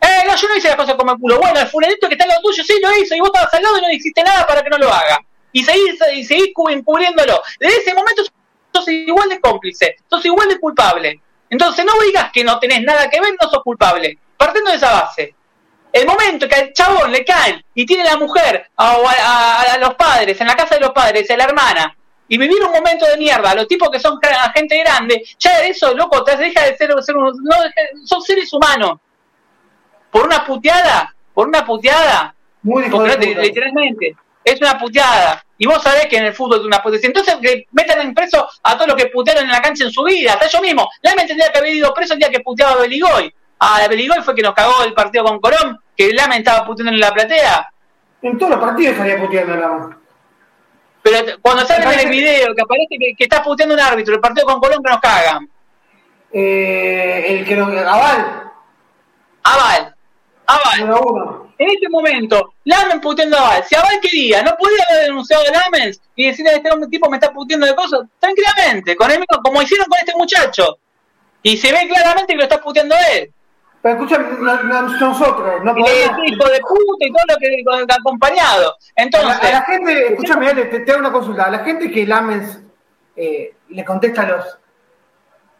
Eh, no, yo no hice las cosas como el culo. Bueno, el fulanito que está al lado tuyo sí lo hizo y vos estabas al lado y no hiciste nada para que no lo haga. Y seguís, y seguís encubriéndolo. Desde ese momento sos igual de cómplice, sos igual de culpable. Entonces no digas que no tenés nada que ver, no sos culpable. Partiendo de esa base. El momento que al chabón le caen y tiene la mujer a, los padres, en la casa de los padres, a la hermana, y vivir un momento de mierda, los tipos que son gente grande, ya eso, loco, te deja de ser, ser no, son seres humanos. Por una puteada, por una puteada, Muy literalmente, es una puteada. Y vos sabés que en el fútbol es una puteada. Entonces que metan en preso a todos los que putearon en la cancha en su vida, hasta yo mismo. La me tendría que haber ido preso el día que puteaba a Beligoy. A la Beligoy fue que nos cagó el partido con Corón, que Lame estaba puteando en la platea. En todos los partidos salía puteando Lame. Pero cuando sale en el video que aparece que, que está puteando un árbitro, el partido con Colón que nos cagan. Eh, el que nos. Aval. Aval. Aval. En este momento, Lamen puteando a Aval. Si Aval quería, no podía haber denunciado a Lamen y decirle a este tipo me está puteando de cosas, tranquilamente, con el, como hicieron con este muchacho. Y se ve claramente que lo está puteando él. Pero escucha, nosotros no podemos... hijo de puta y todo lo que ha acompañado. Entonces... A la, gente, escúchame, te, te, hago una consulta. A la gente que Lamens eh, le contesta a los...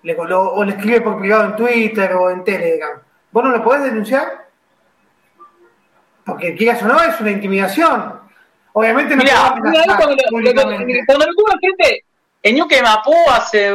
Le, o le escribe por privado en Twitter o en Telegram, ¿vos no lo podés denunciar? Porque quieras o no, es una intimidación. Obviamente no Mirá, cuando, cuando lo tuvo gente en Ñuque Mapú hace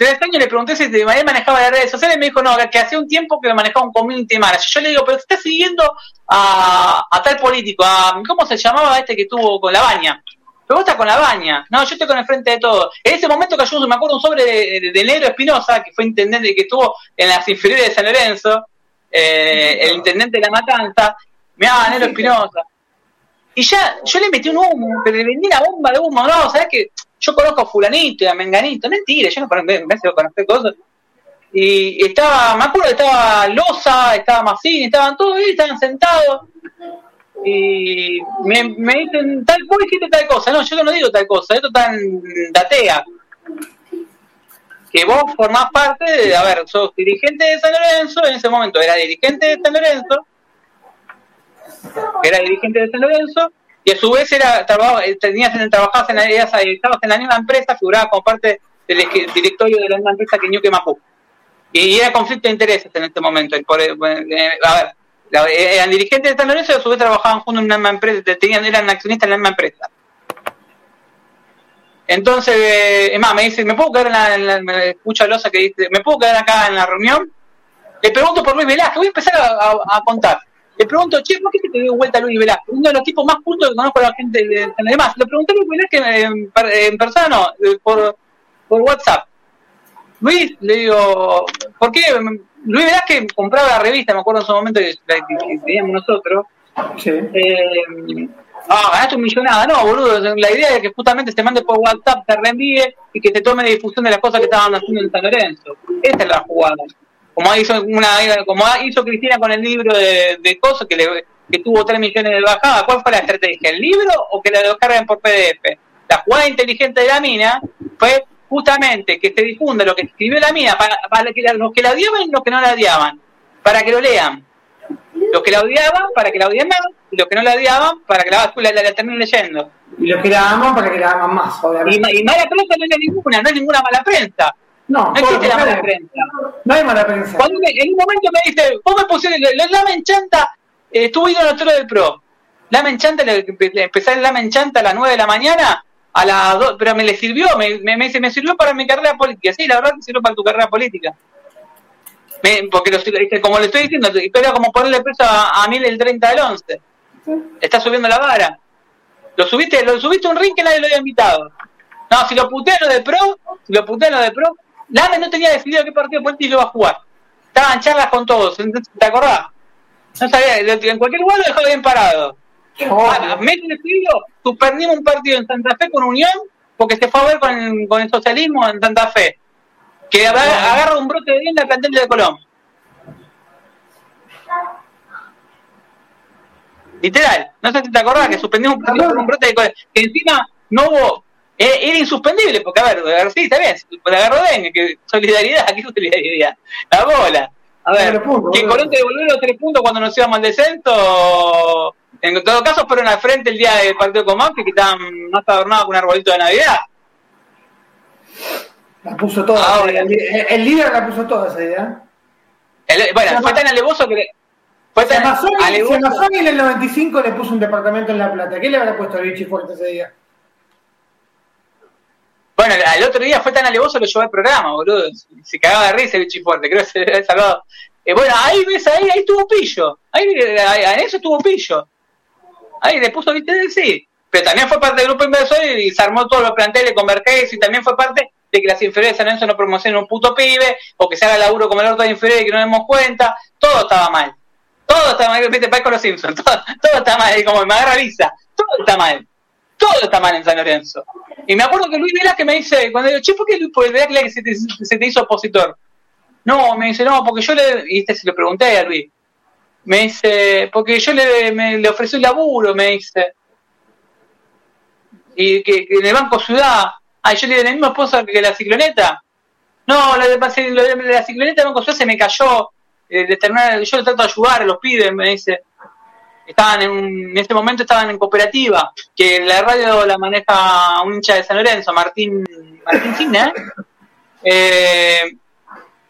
tres años le pregunté si de manera manejaba las redes sociales y me dijo, no, que hacía un tiempo que manejaba un community manager. Yo le digo, pero estás siguiendo a, tal político, a, ¿cómo se llamaba este que estuvo con la baña? Pero vos estás con la baña. No, yo estoy con el frente de todo. En ese momento cayó, me acuerdo, un sobre de, Negro Espinosa, que fue intendente que estuvo en las inferiores de San Lorenzo, eh, el intendente de la matanza, me daba Negro Espinosa. Y ya, yo le metí un humo, pero le vendí la bomba de humo, no, ¿sabes qué? yo conozco a fulanito y a menganito, mentira, yo no conozco, conocer cosas. Y estaba, me acuerdo que estaba Loza, estaba Massini, estaban todos ahí, estaban sentados. Y me, me dicen, tal, vos dijiste tal cosa. No, yo no digo tal cosa, esto en datea. Que vos formás parte de, a ver, sos dirigente de San Lorenzo, en ese momento era dirigente de San Lorenzo, era dirigente de San Lorenzo, y a su vez era eh, tenías trabajabas en la, estabas en la misma empresa, figuraba como parte del directorio de la misma empresa que Ñuque Mapu. Y era conflicto de intereses en este momento. Eh, eh, a ver, eran dirigentes de San Lorenzo y a su vez trabajaban juntos en una misma empresa, tenían, eran accionistas en la misma empresa. Entonces, eh, es más, me dice, ¿me puedo quedar en la, escucha Loza que dice, ¿me puedo quedar acá en la reunión? Le pregunto por Luis Velázquez, voy a empezar a- a contar. Le pregunto, che, ¿por qué se te dio vuelta Luis Velázquez? Uno de los tipos más cultos que conozco a la gente de, de demás. Le pregunté a Luis Velázquez en, en persona, no, eh, por, por WhatsApp. Luis, le digo, ¿por qué? Luis Velázquez compraba la revista, me acuerdo en su momento que, teníamos nosotros. Sí. Eh, ah, ganaste un millonada. No, boludo. La idea es que justamente se mande por WhatsApp, te reenvíe y que te tome difusión de las cosas que estaban haciendo en San Lorenzo. Esa es la jugada. Como hizo, una, como hizo Cristina con el libro de, de cosas que, le, que tuvo 3 millones de bajadas. ¿Cuál fue la estrategia? ¿El libro o que la descarguen por PDF? La jugada inteligente de la mina fue justamente que se difunda lo que escribió la mina para, para que la- los que la odiaban y los que no la odiaban. Para que lo lean. Los que la odiaban para que la odien más y los que no la odiaban para que la, la, la, terminen leyendo. Y los que la aman para que la aman más, Y, obviamente. ma- y mala prensa no es ninguna, no es ninguna mala prensa. No, No existe la mala prensa. No hay mala prensa. Cuando me- en un momento me dice, vos me pusiste, la, la menchanta, eh, estuve ido al del pro. La menchanta, le, le empecé la menchanta a las 9 de la mañana, a las 2, pero me le sirvió, me, me, me dice, me sirvió para mi carrera política. Sí, la verdad que sirvió para tu carrera política. Me- porque lo, estoy- como le estoy diciendo, pero como ponerle preso a, a mil el 30 del 11. Está subiendo la vara. Lo subiste, lo subiste a un ring que nadie lo había invitado. No, si lo putean lo de pro, si lo putean lo de pro, Lame no tenía decidido qué partido político iba a jugar. Estaban charlas con todos, ¿te acordás? No sabía, en cualquier lugar lo dejó bien parado. Ah, Meses seguido, suspendimos un partido en Santa Fe con Unión porque se fue a ver con, con el socialismo en Santa Fe. Que agarra, agarra un brote de bien la plantel de Colón. Literal, no sé si te acordás que suspendimos un partido por un brote de Colón. Que encima no hubo. Eh, Era insuspendible, porque a ver, sí, está bien, agarró dengue, que solidaridad, ¿qué solidaridad? La bola. A ver, Pero punto, que. Colón te devolvió los tres puntos cuando nos íbamos al descenso. En todo caso, fueron al frente el día del partido con Macri, que estaban más adornados con un arbolito de Navidad. La puso toda. Ahora. el, el líder la puso toda esa idea. El- bueno, fue tan alevoso que. Fue tan Samazoni alevoso. En el 95 le puso un departamento en La Plata. ¿Qué le habrá puesto a Vichy Fuerte ese día? Bueno, al otro día fue tan alevoso lo llevó al programa, boludo. Se cagaba de risa el bicho fuerte, creo que se había salvado. Eh, bueno, ahí ves, ahí, ahí tuvo pillo. Ahí, ahí- en eso tuvo pillo. Ahí le puso, viste, sí. Pero también fue parte del grupo inversor y se armó todos los planteles con y también fue parte de que las inferiores de San Lorenzo no promocionen un puto pibe o que se haga laburo como el orto de inferiores y que no demos cuenta. Todo estaba mal. Todo estaba mal. Viste, país con los Simpsons. Todo, todo está mal. Y como me agarra risa. Todo está mal. Todo está mal en San Lorenzo. Y me acuerdo que Luis Velázquez me dice, cuando digo, che, ¿por qué Luis Velázquez se te, se te hizo opositor? No, me dice, no, porque yo le, y este se lo pregunté a Luis. Me dice, porque yo le, le ofrecí un laburo, me dice. Y que, en el Banco Ciudad, ah, yo le di el mismo esposo que la cicloneta. No, la, de, de la cicloneta de Banco Ciudad se me cayó. Eh, de yo le trato de ayudar a los pibes, me dice. Estaban en, en ese momento estaban en cooperativa, que la radio la maneja un hincha de San Lorenzo, Martín, Martín Signa, eh,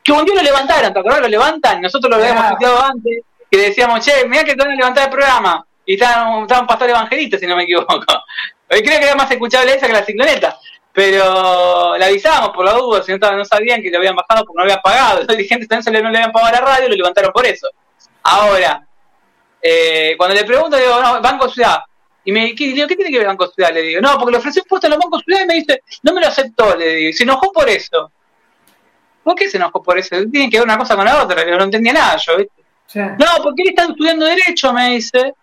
que un día lo levantaron, ¿te acordás? Lo levantan, nosotros lo habíamos Claro. tuiteado antes, que decíamos, che, mirá que te van a levantar el programa, y estaban, estaban pastor evangelista, si no me equivoco. Hoy creo que era más escuchable esa que la cicloneta, pero la avisábamos por la duda, si no, no sabían que lo habían bajado porque no lo habían pagado, los dirigentes también no le habían pagado a la radio y lo levantaron por eso. Ahora, eh, cuando le pregunto, digo, no, Banco Ciudad. Y me ¿qué, digo, ¿qué tiene que ver Banco Ciudad? Le digo, no, porque le ofrecí un puesto en los Bancos Ciudad y me dice, no me lo aceptó, le digo, y se enojó por eso. ¿Por qué se enojó por eso? Tienen que ver una cosa con la otra, yo no entendía nada yo, ¿viste? Sí. No, porque él está estudiando Derecho, me dice.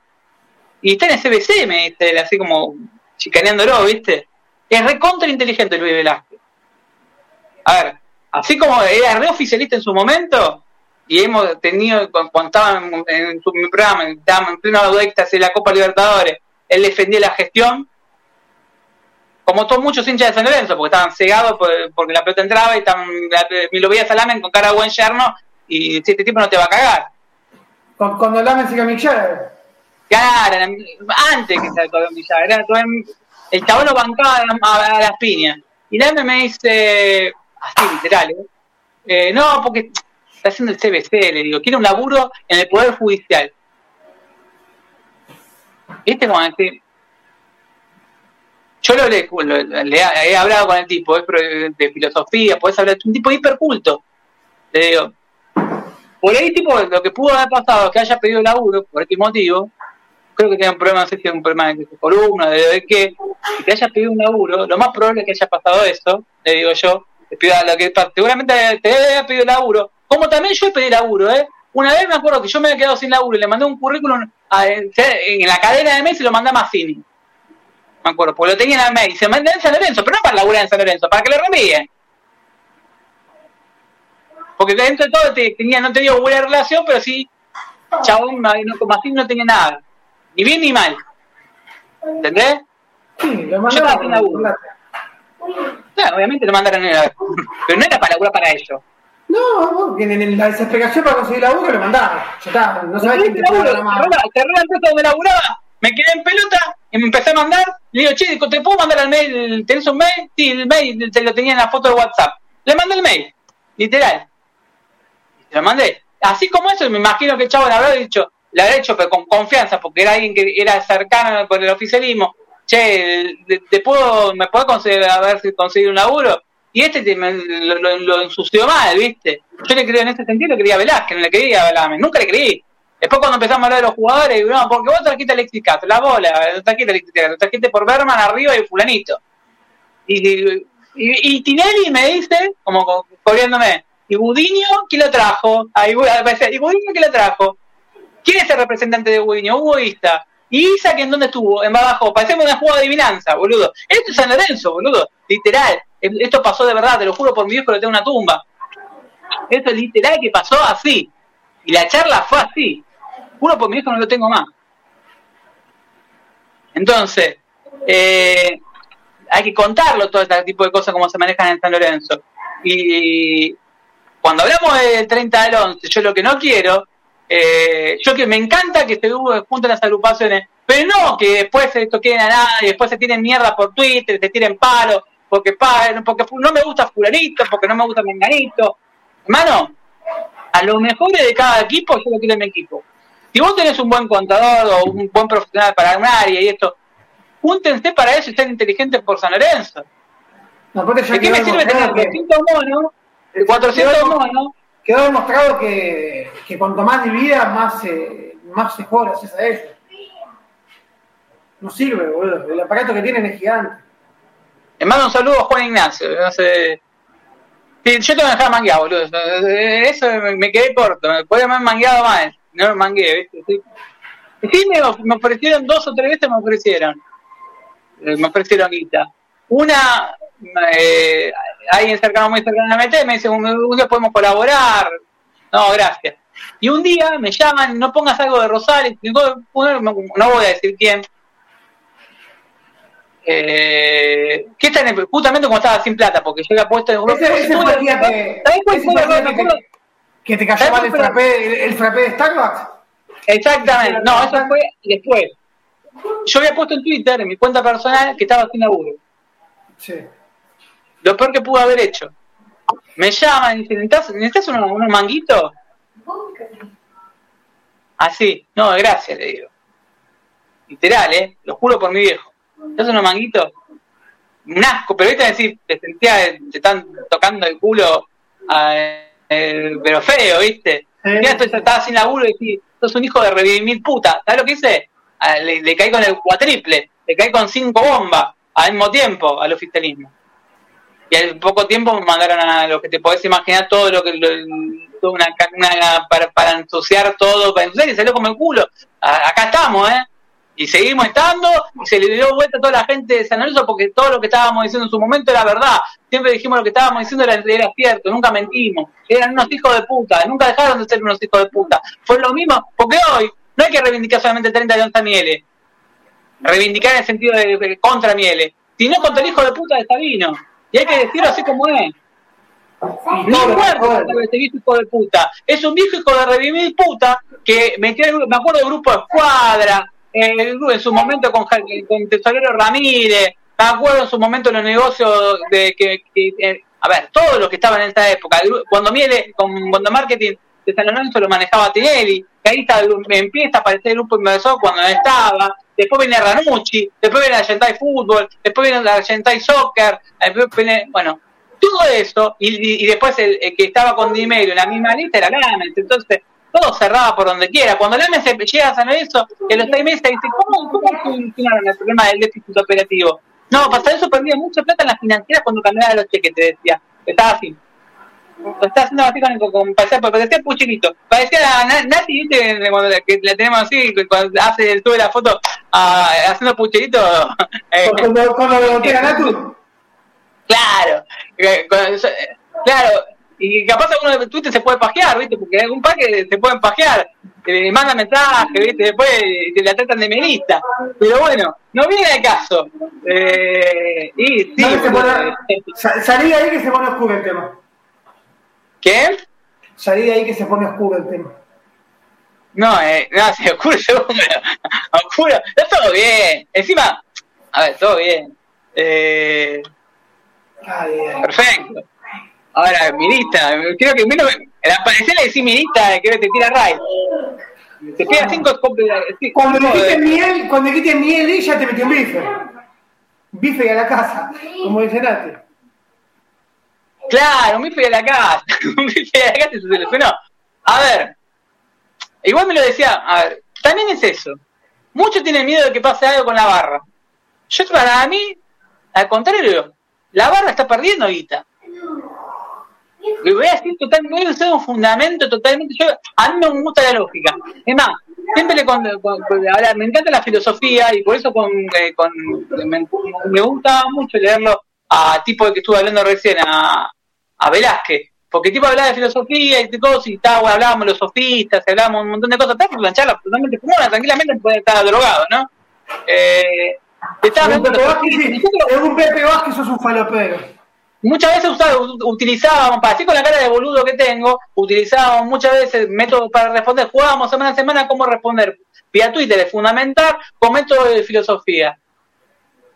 Y está en CBC, me dice, él, así como chicaneándolo, ¿viste? Es re contra inteligente Luis Velázquez. A ver, así como era re oficialista en su momento, y hemos tenido, cu- cuando estaba en, su mi programa, estábamos en pleno éxtasis de la Copa Libertadores, él defendía la gestión, como todos muchos hinchas de San Lorenzo, porque estaban cegados por- porque la pelota entraba y estaban, me lo veía Salamen con cara de buen yerno, y si este tipo no te va a cagar. Cu- Cuando Lamen sigue a Mick Jagger. Claro, antes que Villar, era todavía- el chabón lo bancaba a, a- a las piñas. Y la me dice, así literal, ¿eh? Eh, no, porque está haciendo el CBC, le digo, quiere un laburo en el Poder Judicial. ¿Viste como decir? yo lo, le, he hablado con el tipo, es de filosofía, podés hablar, es un tipo hiperculto. Le digo, por ahí, tipo, lo que pudo haber pasado que haya pedido laburo, por este motivo, creo que tiene un problema, no sé si es un problema de columna, de, qué, que haya pedido un laburo, lo más probable es que haya pasado eso, le digo yo, le a lo que seguramente te haya pedido laburo, como también yo he pedido laburo, ¿eh? Una vez me acuerdo que yo me había quedado sin laburo y le mandé un currículum en la cadena de mes y lo mandé a Massini. Me acuerdo, porque lo tenía en el mail. Se mandé en San Lorenzo, pero no para laburar en San Lorenzo, para que le reenvíen. Porque dentro de todo tenía, no tenía buena relación, pero sí, chabón, no, con Massini no tenía nada. Ni bien ni mal. ¿Entendés? Sí, lo mandaron. Claro, obviamente lo mandaron, pero no era para laburar para ellos. No, no, en la desesperación para conseguir laburo lo mandaron. Ya está, no sabés quién te puede la mano. Cerré la empresa donde laburaba, me quedé en pelota y me empecé a mandar. Le digo, che, ¿te puedo mandar al mail? ¿Tenés un mail? Sí, el mail te lo tenía en la foto de WhatsApp. Le mandé el mail, literal. Y lo mandé. Así como eso, me imagino que el chavo le habrá dicho, le habrá hecho, pero con confianza, porque era alguien que era cercano con el oficialismo. Che, ¿te puedo, ¿me puedo conseguir, a ver si conseguir un laburo? Y este lo, lo, ensució mal, ¿viste? Yo le creía en ese sentido, le creía a Velázquez, no le creía a Velázquez, nunca le creí. Después cuando empezamos a hablar de los jugadores, no, porque vos trajiste Alexis Castro, la bola, no trajiste Alexis Castro, trajiste por Berman arriba y fulanito. Y, y, y, Tinelli me dice, como corriéndome, ¿y Budiño quién lo trajo? Ah, ¿Y Budiño quién lo trajo? ¿Quién es el representante de Budiño? Hugo Ista. ¿Y Isaac en dónde estuvo? En Babajo. Parecemos una jugada de adivinanza, boludo. Esto es San Lorenzo, boludo. Literal. Esto pasó de verdad, te lo juro por mi viejo, lo tengo una tumba. Esto es literal que pasó así. Y la charla fue así. Juro por mi viejo no lo tengo más. Entonces, eh, hay que contarlo todo este tipo de cosas como se manejan en San Lorenzo. Y cuando hablamos del 30 del 11, yo lo que no quiero, eh, yo que me encanta que se junten las agrupaciones, pero no que después se toquen a nada y después se tienen mierda por Twitter, se tiren palos, porque, porque no me gusta fulanito, porque no me gusta menganito. Hermano, a lo mejor de cada equipo yo lo quiero en mi equipo. Si vos tenés un buen contador o un buen profesional para un área y esto, júntense para eso y sean inteligentes por San Lorenzo. ¿De qué me sirve tener 400 monos? 400 monos. Quedó demostrado que, que cuanto más divida, más, eh, más se joda a ellos. No sirve, boludo. El aparato que tienen es gigante. Le mando un saludo a Juan Ignacio. No sé. Yo tengo que dejar mangueado, boludo. Eso me quedé corto. Me podía haber mangueado más. No me mangué, ¿viste? Sí, me, ofrecieron dos o tres veces, me ofrecieron. Eh, me ofrecieron guita. Una, eh, alguien cercano, muy cercano a MT, me dice, un, día podemos colaborar. No, gracias. Y un día me llaman, no pongas algo de Rosales, no voy a decir quién, eh, ¿Qué está en el, justamente cuando estaba sin plata? Porque yo había puesto en Ese, ese fue el día que, que, te cayó mal el frappé, el, frappé de Starbucks. Exactamente, no, eso fue después. Yo había puesto en Twitter, en mi cuenta personal, que estaba sin laburo. Sí. Lo peor que pude haber hecho. Me llaman y dicen, ¿necesitas, ¿necesitas unos, unos manguitos? Así, no, gracias, le digo. Literal, ¿eh? Lo juro por mi viejo. ¿Estás unos manguitos? Un asco, pero viste decir, te sentía, te están tocando el culo, eh, pero feo, ¿viste? Ya estaba sin laburo y decís, sos un hijo de revivir puta. ¿Sabes lo que hice? Ah, le, caí con el cuatriple, le caí con cinco bombas al mismo tiempo al oficialismo. Y al poco tiempo me mandaron a lo que te podés imaginar todo lo que una, para, para ensuciar todo, para ensuciar y salió como el culo. acá estamos, ¿eh? Y seguimos estando y se le dio vuelta a toda la gente de San Lorenzo porque todo lo que estábamos diciendo en su momento era verdad. Siempre dijimos lo que estábamos diciendo era, era cierto, nunca mentimos. Eran unos hijos de puta, nunca dejaron de ser unos hijos de puta. Fue lo mismo, porque hoy no hay que reivindicar solamente el 30 de Onza Miele, reivindicar en el sentido de, contra Miele, sino contra el hijo de puta de Sabino. Y hay que decirlo así como es. No muerto este viejo hijo de puta. Es un viejo hijo de revivir puta que metió, me acuerdo del grupo de escuadra, en su momento con, con Tesorero Ramírez, me acuerdo en su momento en los negocios de que, eh, a ver, todo lo que estaba en esta época, cuando Miele, con cuando marketing de San Lorenzo lo manejaba Tinelli, que ahí está, empieza a aparecer el grupo inversor cuando no estaba, después viene Ranucci, después viene Argentai Fútbol, después viene Argentai Soccer, después viene, bueno, todo eso, y, después el, que estaba con dinero en la misma lista era Lamens, entonces todo cerraba por donde quiera. Cuando Lamens llega a San Lorenzo, en los seis meses dice, ¿cómo, cómo funcionaron el problema del déficit operativo? No, pasó eso, perdía mucha plata en las financieras cuando cambiaba los cheques, te decía. Estaba así. Lo está haciendo así con, con, parecía, parecía puchilito. Parecía la Nati, ¿viste? Cuando la, que la tenemos así, cuando hace, sube la foto ah, haciendo puchilito. Eh, cuando, cuando lo Natu. Claro, claro, y capaz alguno de Twitter se puede pajear, ¿viste? Porque hay algún par que se pueden pajear, le mandan mensajes, ¿viste? Después te la tratan de menista. Pero bueno, no viene el caso. Eh, y sí, salí de ahí que se pone oscuro el tema. ¿Qué? Salí de ahí que se pone oscuro el tema. No, eh, no, se oscuro, oscuro. Está todo bien. Encima, a ver, todo bien. Eh, Perfecto. Ahora, mirista, creo que menos, la apariencia le decís mirista, que te tira Ray. Te queda cinco Cuando le quites miel, cuando quites miel ya te metió un bife. Bife a la casa, como Nati. Claro, un bife a la casa. un bife a la casa se solucionó. A ver, igual me lo decía, a ver, también es eso. Muchos tienen miedo de que pase algo con la barra. Yo, para mí, al contrario, la barra está perdiendo ahorita. Le voy a decir totalmente, voy a usar un fundamento totalmente. Yo, a mí me gusta la lógica. Es más, siempre le con, ahora, me encanta la filosofía y por eso con, eh, me, gusta mucho leerlo a tipo que estuve hablando recién, a, a Velázquez. Porque tipo hablaba de filosofía y de todo, y estaba, hablábamos de los sofistas, hablábamos un montón de cosas, está por la charla totalmente común, tranquilamente puede estar drogado, ¿no? Eh, estaba es un Pepe Vázquez, sos un falopero muchas veces utilizábamos, para así con la cara de boludo que tengo, utilizábamos muchas veces métodos para responder, jugábamos semana a semana cómo responder vía Twitter, de fundamentar con método de filosofía,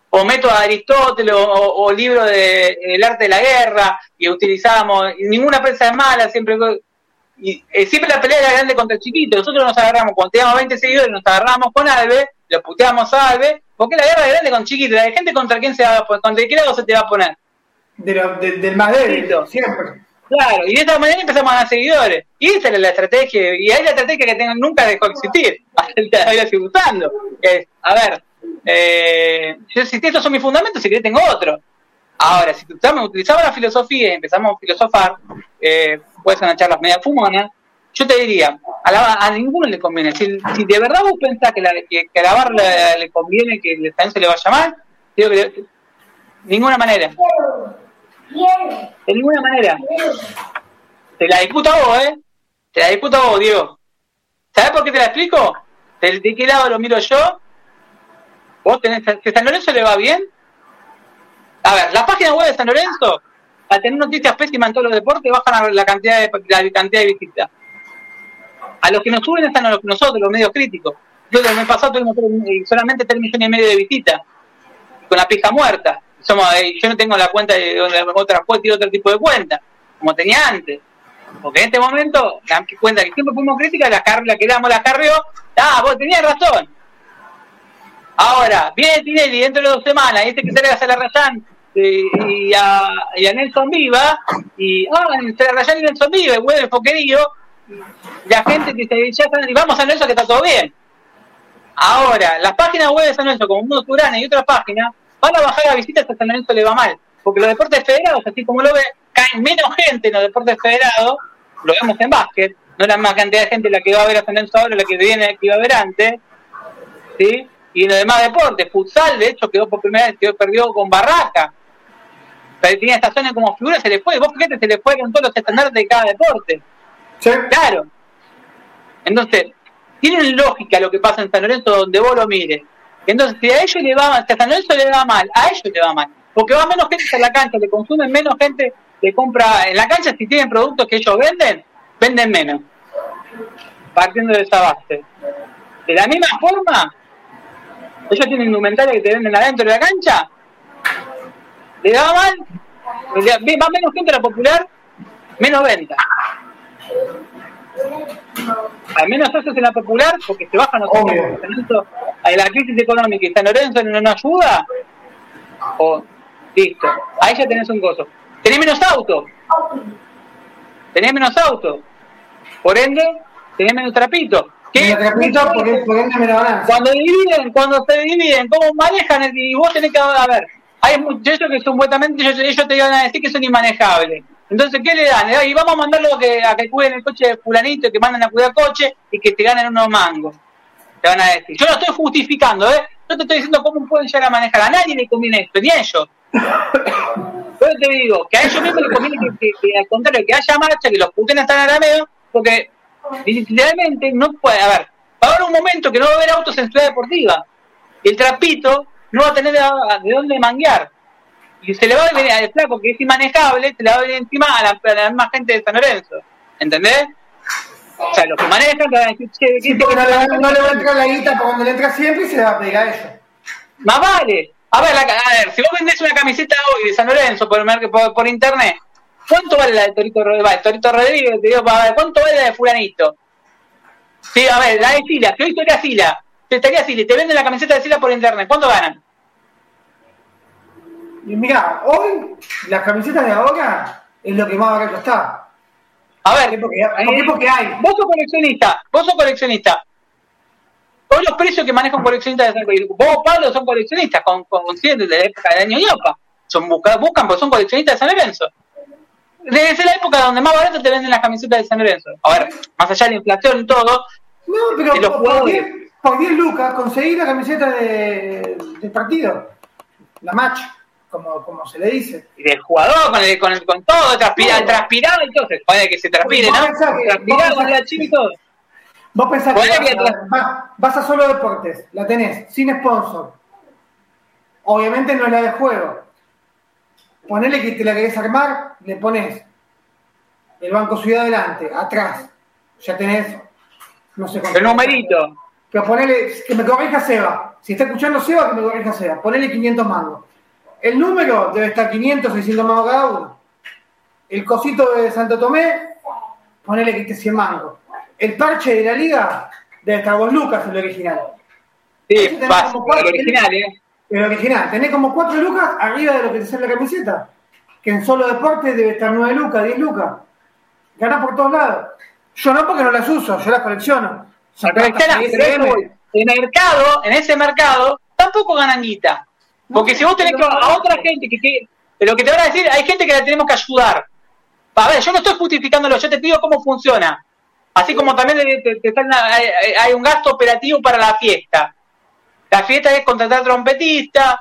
o método de Aristóteles, o, libro de El arte de la guerra, y utilizábamos, ninguna prensa es mala, siempre y, eh, siempre la pelea era grande contra el chiquito, nosotros nos agarramos, cuando teníamos 20 seguidores, nos agarramos con Albe, lo puteamos a Albe, porque la guerra es grande con chiquito, la gente contra quién se va a poner, contra lado se te va a poner del más débil, siempre. Claro, y de esta manera empezamos a ganar seguidores. Y esa era la estrategia, y hay la estrategia que tengo, nunca dejó de existir. Ahora sigue gustando. Es, a ver, eh, yo, si estos son mis fundamentos, si querés tengo otro. Ahora, si utilizamos la filosofía y empezamos a filosofar, eh, puede ser una charla media fumona, yo te diría, a, la, a ninguno le conviene. Si, si, de verdad vos pensás que, la, que, a la barra le, conviene que el se le vaya mal, digo que de ninguna manera. De ninguna manera. Te la disputa vos, ¿eh? Te la disputa vos, Diego. ¿Sabes por qué te la explico? ¿De, qué lado lo miro yo? ¿Vos tenés, a San Lorenzo le va bien? A ver, la página web de San Lorenzo, al tener noticias pésimas en todos los deportes, bajan la cantidad de, la cantidad de visitas. A los que nos suben están nosotros, los medios críticos. Yo el mes pasado tuvimos solamente 3 millones y medio de visitas, con la pija muerta somos, eh, yo no tengo la cuenta de otra cuenta y otro tipo de cuenta, como tenía antes. Porque en este momento, la cuenta que siempre fuimos críticas, la, la que damos la carrió, ah, vos tenías razón. Ahora, viene Tinelli dentro de dos semanas, y este que se le a Rayán y, a, y a Nelson Viva, y ah, entre Rayán y Nelson Viva, el huevo foquerío, la gente dice, ya y vamos a Nelson que está todo bien. Ahora, las páginas web de San Nelson, como Mundo Turana y otras páginas, van a bajar las visitas hasta San Lorenzo le va mal. Porque los deportes federados, así como lo ve, caen menos gente en los deportes federados, lo vemos en básquet, no la más cantidad de gente la que va a ver a San Lorenzo ahora, la que viene, que iba a ver antes, ¿sí? Y en los demás deportes, futsal, de hecho, quedó por primera vez, quedó, perdió con Barraca. Pero tenía esta zona como figura, se le fue. Vos fíjate, se le fueron todos los estándares de cada deporte. Sí. Claro. Entonces, tienen lógica lo que pasa en San Lorenzo donde vos lo mires. Entonces, si a ellos le va, si a San Lorenzo le va mal, a ellos le va mal. Porque va menos gente a la cancha, le consumen menos gente, le compra en la cancha, si tienen productos que ellos venden, venden menos. Partiendo de esa base. De la misma forma, ellos tienen indumentaria que te venden adentro de la cancha, le va mal, va menos gente a la popular, menos venta. Al menos eso es en la popular, porque se bajan los Obvio. a la crisis económica y San Lorenzo no nos ayuda. Listo. Ahí ya tenés un gozo. Tenés menos auto. Tenés menos auto. Por ende, tenés menos trapito. ¿Qué? Porque es menos ganancia. Cuando dividen, cuando se dividen, ¿cómo manejan? el- Y vos tenés que, a ver, hay muchos que supuestamente ellos, ellos te van a decir que son inmanejables. Entonces, ¿qué le dan? Y vamos a mandarlo a que, a que cuiden el coche de fulanito, que manden a cuidar coche y que te ganen unos mangos. Te van a decir. Yo no estoy justificando, ¿eh? Yo te estoy diciendo cómo pueden llegar a manejar. A nadie le conviene esto, ni a ellos. Yo te digo que a ellos mismos les conviene que, al contrario, que haya marcha, que los puten están arameo, porque literalmente no puede, a ver, va a haber un momento que no va a haber autos en ciudad deportiva. El trapito no va a tener de dónde manguear. Y se le va a venir al flaco que es inmanejable, se le va a venir encima a la, a la misma gente de San Lorenzo. ¿Entendés? O sea, los que manejan te van a decir, che, ¿qué Sí, porque no, le- no le va a entrar la guita por donde le entra siempre y se le va a a ellos. Más vale. A ver, la- a ver, si vos vendés una camiseta hoy de San Lorenzo por, por, por internet, ¿cuánto vale la de Torito Rodríguez? Va, Torito Rodríguez, te digo, a ver, ¿cuánto vale la de Fulanito? Sí, a ver, la de Sila, que hoy estaría Sila, te estaría Sila te venden la camiseta de Sila por internet, ¿cuánto ganan? Y mira, hoy las camisetas de ahora es lo que más barato está. A ver, Porque, porque, porque hay. vos sos coleccionista, vos sos coleccionista. Hoy los precios que maneja un coleccionista de San Lorenzo, vos, Pablo, son coleccionistas, con, con, de la época del año Yopa. Son busca, buscan porque son coleccionistas de San Lorenzo. Desde la época donde más barato te venden las camisetas de San Lorenzo. A ver, más allá de la inflación y todo, No, pero los por, jugadores. 10, por 10 lucas conseguí la camiseta de, del partido. La match, como, como se le dice. y del jugador, con, el, con, el, con todo, transpira, Todo. transpirado se puede que se transpire, ¿no? que- Transpirado, pensás- la chica y todo. Vos pensás que vas, que a, vas- vas a solo deportes, la tenés, sin sponsor. Obviamente no es la de juego. Ponele que te la querés armar, le pones el Banco Ciudad adelante, atrás. Ya tenés, no sé cuánto. El numerito. Pero ponele, que me corrija Seba. Si está escuchando Seba, que me corrija Seba. Ponele 500 mangos. El número debe estar 500, 600 mangos cada uno. El cosito de Santo Tomé, ponele que esté 100 mangos. El parche de la liga debe estar dos lucas el original. Sí, cuatro, el original, ¿eh? El original. Tenés como 4 lucas arriba de lo que te sale la camiseta. Que en solo deporte debe estar 9 lucas, 10 lucas. Ganás por todos lados. Yo no porque no las uso, yo las colecciono. Pero en el mercado, en ese mercado, tampoco ganan guita. Porque si vos tenés que a otra gente que, que lo que te van a decir, hay gente que la tenemos que ayudar. A ver, yo no estoy justificándolo, yo te digo cómo funciona. Así como también te- están- hay, hay un gasto operativo para la fiesta. La fiesta es contratar trompetistas.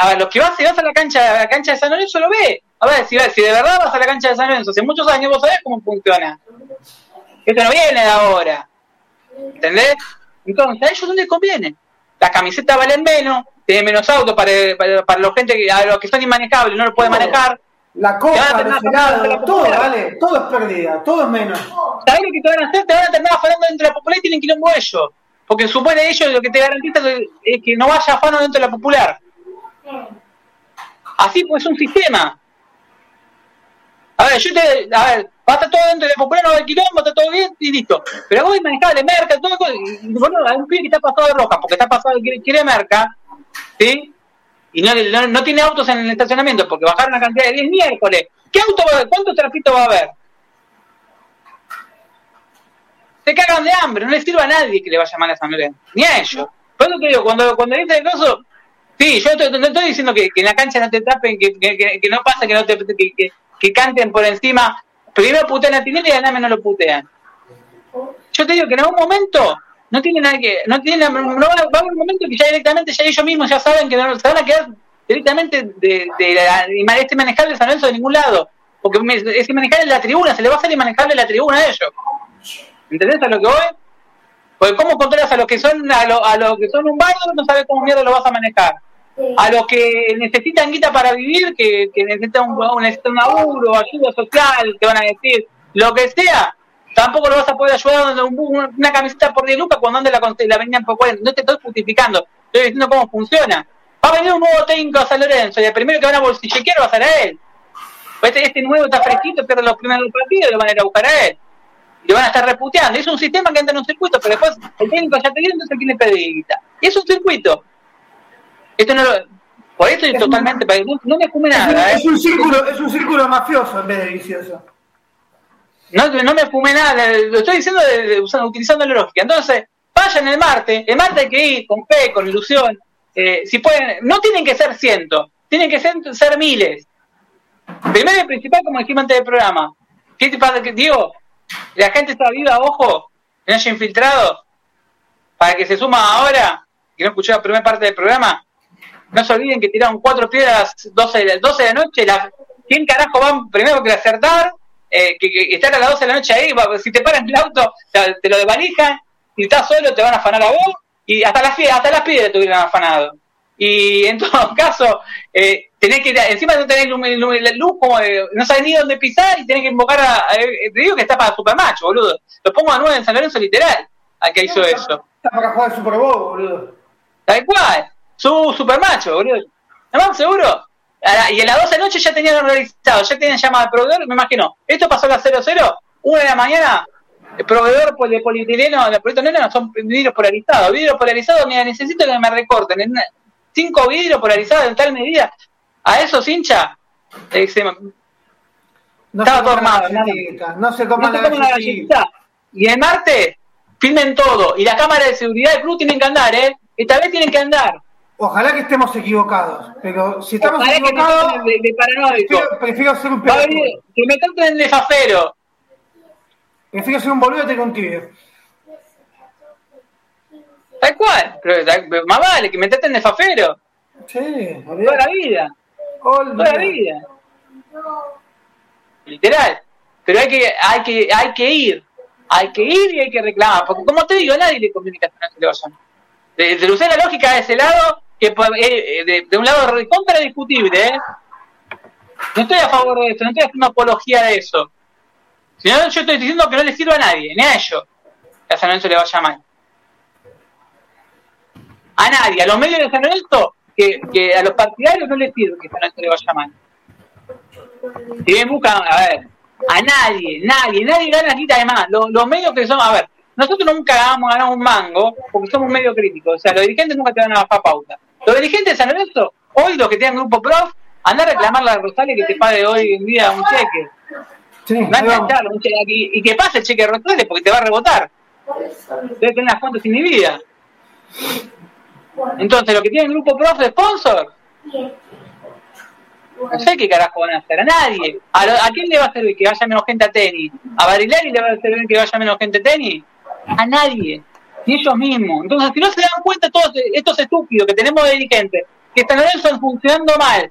a ver, los que vas, si vas a la cancha, a la cancha de San Lorenzo lo ve. A ver, si, si de verdad vas a la cancha de San Lorenzo hace muchos años, vos sabés cómo funciona. Esto no viene de ahora. ¿Entendés? Entonces, a ellos no les conviene. Las camisetas valen menos, tienen menos autos para, para, para los gente que, a los que son inmanejables, no lo pueden manejar. La copa, la helados, todo, vale. Todo es pérdida, todo es menos. ¿Sabés lo que te van a hacer? Te van a terminar afanando dentro de la popular y tienen quilombo ellos. Porque supone ellos lo que te garantiza es que no vaya afano dentro de la popular. Así pues es un sistema. A ver, yo te, a ver, va a estar todo dentro de la popular, no va a haber quilombo, está todo bien y listo. Pero vos manejable, merca, todo, y bueno, hay un pibe que está pasado de roja, porque está pasado, quiere, quiere merca, ¿sí? Y no, no, no tiene autos en el estacionamiento, porque bajaron la cantidad de 10 miércoles. ¿Qué auto va a haber? ¿Cuántos trapitos va a haber? Se cagan de hambre, no le sirve a nadie que le vaya mal a San Lorenzo, ni a ellos. Por eso te digo, cuando, cuando dice el coso, sí, yo te- no estoy diciendo que, que en la cancha no te tapen, que, que, que, que no pasa, que no te que, que, que canten por encima. Primero putean a Tinelli y a Name no lo putean. Yo te digo que en algún momento no tiene nada que, no tiene, no va, va a haber un momento que ya directamente ya ellos mismos ya saben que no, se van a quedar directamente de, de, la- este manejable de San Lorenzo de ningún lado. Porque ese manejable es la tribuna, se le va a hacer inmanejable la tribuna a ellos. ¿Entendés a lo que voy? Porque cómo controlas a los que son a, lo, a los que son un barrio, no sabes cómo mierda lo vas a manejar. A los que necesitan guita para vivir, que, que necesitan un, necesitan un laburo, ayuda social, te van a decir lo que sea, tampoco lo vas a poder ayudar dando un- un- una camiseta por 10 lucas cuando ande la, la vendían por 40. No te estoy justificando, estoy diciendo cómo funciona. Va a venir un nuevo técnico a San Lorenzo y el primero que van a bolsillequear va a ser a él. Este, este nuevo está fresquito, pierde los primeros partidos y lo van a ir a buscar a él. y le van a estar reputeando. Es un sistema que entra en un circuito, pero después el técnico ya te dio, entonces pide guita. Y es un circuito. Esto no lo, por eso es, totalmente, no, me fume nada. Es, un, círculo, es un círculo mafioso en vez de vicioso. No, no me fumé nada, lo estoy diciendo utilizando la lógica. Entonces, vayan el martes, el martes hay que ir con fe, con ilusión. Eh, si pueden, no tienen que ser cientos, tienen que ser, ser miles. Primero y principal, como dijimos antes del programa. ¿Qué te pasa? Digo, la gente está viva, ojo, no haya infiltrado, para que se suma ahora, que no escuchó la primera parte del programa, no se olviden que tiraron cuatro piedras 12 de, 12 de la noche, la, ¿quién carajo van primero que acertar? Eh, que, estar a las 12 de la noche ahí, si te paran el auto, te, lo desvalijan, si estás solo te van a afanar a vos, y hasta las, hasta las piedras te hubieran afanado. Y en todo caso, eh, tenés que, encima no tenés luz, luz como no sabés ni dónde pisar y tenés que invocar a, te digo que está para Supermacho, boludo. Lo pongo a nueve en San Lorenzo literal, a que hizo eso. Está para jugar Super Bowl, boludo. Tal cual, su Supermacho, boludo. ¿No seguro? Y a las 12 de la noche ya tenían organizado, ya tenían llamada al proveedor, me imagino. Esto pasó a las 00, una de la mañana, el proveedor de polietileno, de polietileno son vidrios polarizados. Vidrios polarizados, mira, necesito que me recorten cinco vidrios polarizados en tal medida. A esos hinchas, eh, no estaba todo armado. No se coman la, galletita. Y el martes, filmen todo. Y las cámaras de seguridad del club tienen que andar, ¿eh? Esta vez tienen que andar. Ojalá que estemos equivocados, pero si estamos equivocados, de, de prefiero, prefiero, ser un pelotudo. Que me traten de fafero. Prefiero ser un boludo que un tibio. Tal cual, pero más vale que me traten de fafero. Sí, toda la vida. Toda la vida. Literal. Pero hay que, hay que, hay que ir. Hay que ir y hay que reclamar. Porque como te digo, nadie le que a se le vayan. De, de usar la lógica de ese lado, que eh, de, de, un lado contra discutible, ¿eh? No estoy a favor de esto, no estoy haciendo apología de eso. Sino yo estoy diciendo que no le sirva a nadie, ni a ellos, que a San Lorenzo le vaya mal. A nadie, a los medios de San Lorenzo, que, a los partidarios no les sirve que San Lorenzo le vaya mal. Si bien buscan, a ver, a nadie, nadie, nadie gana guita de más. Los, medios que son, a ver, nosotros nunca ganamos, ganamos un mango porque somos medio críticos. O sea, los dirigentes nunca te van a bajar pauta. Los dirigentes de San Lorenzo, hoy los que tienen grupo prof, andar a reclamarle a Rosales que te pague hoy en día un cheque. Sí, un cheque aquí, y que pase el cheque de Rosales porque te va a rebotar. Debe tener las cuentas inhibidas. Entonces, los que tienen grupo prof de sponsor, no sé qué carajo van a hacer, a nadie. ¿A, ¿A, quién le va a servir que vaya menos gente a tenis? ¿A Barilari le va a servir que vaya menos gente a tenis? A nadie, ni ellos mismos. Entonces, si no se dan cuenta todos estos estúpidos que tenemos de dirigentes, que están funcionando mal,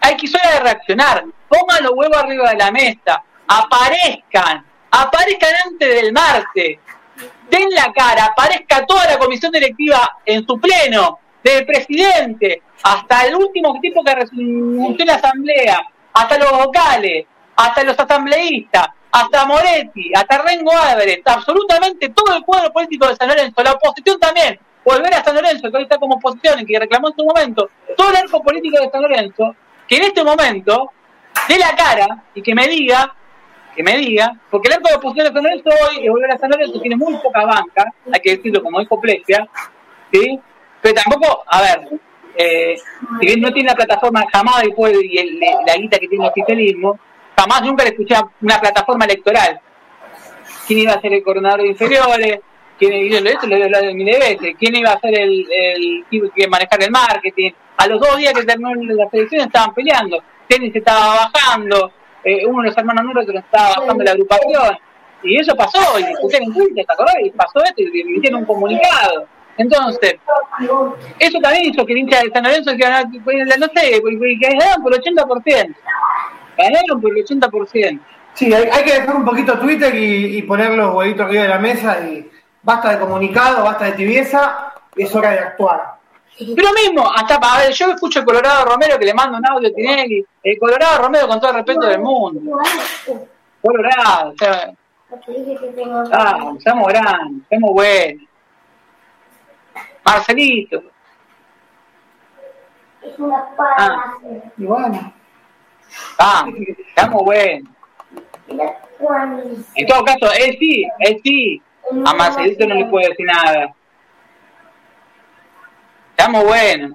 hay que de reaccionar. Pongan los huevos arriba de la mesa, aparezcan, aparezcan antes del martes, den la cara, aparezca toda la comisión directiva en su pleno, del presidente hasta el último tipo que renunció la asamblea, hasta los vocales, hasta los asambleístas, hasta Moretti, hasta Rengo Álvarez, absolutamente todo el cuadro político de San Lorenzo, la oposición también, volver a San Lorenzo, que hoy está como oposición y que reclamó en su momento, todo el arco político de San Lorenzo, que en este momento dé la cara y que me diga, que me diga, porque el arco de oposición de San Lorenzo hoy, es volver a San Lorenzo, tiene muy poca banca, hay que decirlo como dijo Plesia, ¿sí? pero tampoco, a ver, eh, si bien no tiene la plataforma jamás después y la guita que tiene el oficialismo, jamás nunca le escuché una plataforma electoral. ¿Quién iba a ser el coordinador de inferiores? ¿Quién, esto lo he hablado de miles veces. ¿Quién iba a ser el, el, que manejar el marketing? A los dos días que terminó la selección estaban peleando. Tenis estaba bajando, eh, uno de los hermanos nuestros estaba bajando la agrupación. Y eso pasó, y discutieron Twitter, ¿te acordás? Y pasó esto, y emitieron un comunicado. Entonces, eso también hizo que el hincha de San Lorenzo, que, no sé, que ganaron por el 80%. Ganaron por el 80%. Sí, hay, hay, que dejar un poquito Twitter y, poner los huevitos arriba de la mesa y basta de comunicado, basta de tibieza, es hora de actuar. Pero mismo, hasta para ver, yo escucho el Colorado Romero que le manda un audio a Tinelli, el Colorado Romero con todo el respeto del mundo. Colorado, o sea, ah, somos grandes, somos buenos. Marcelito. Es una ah. Y bueno. Ah, estamos buenos. En todo caso, él sí, él sí. A Marcelito no le puede decir nada. Estamos buenos.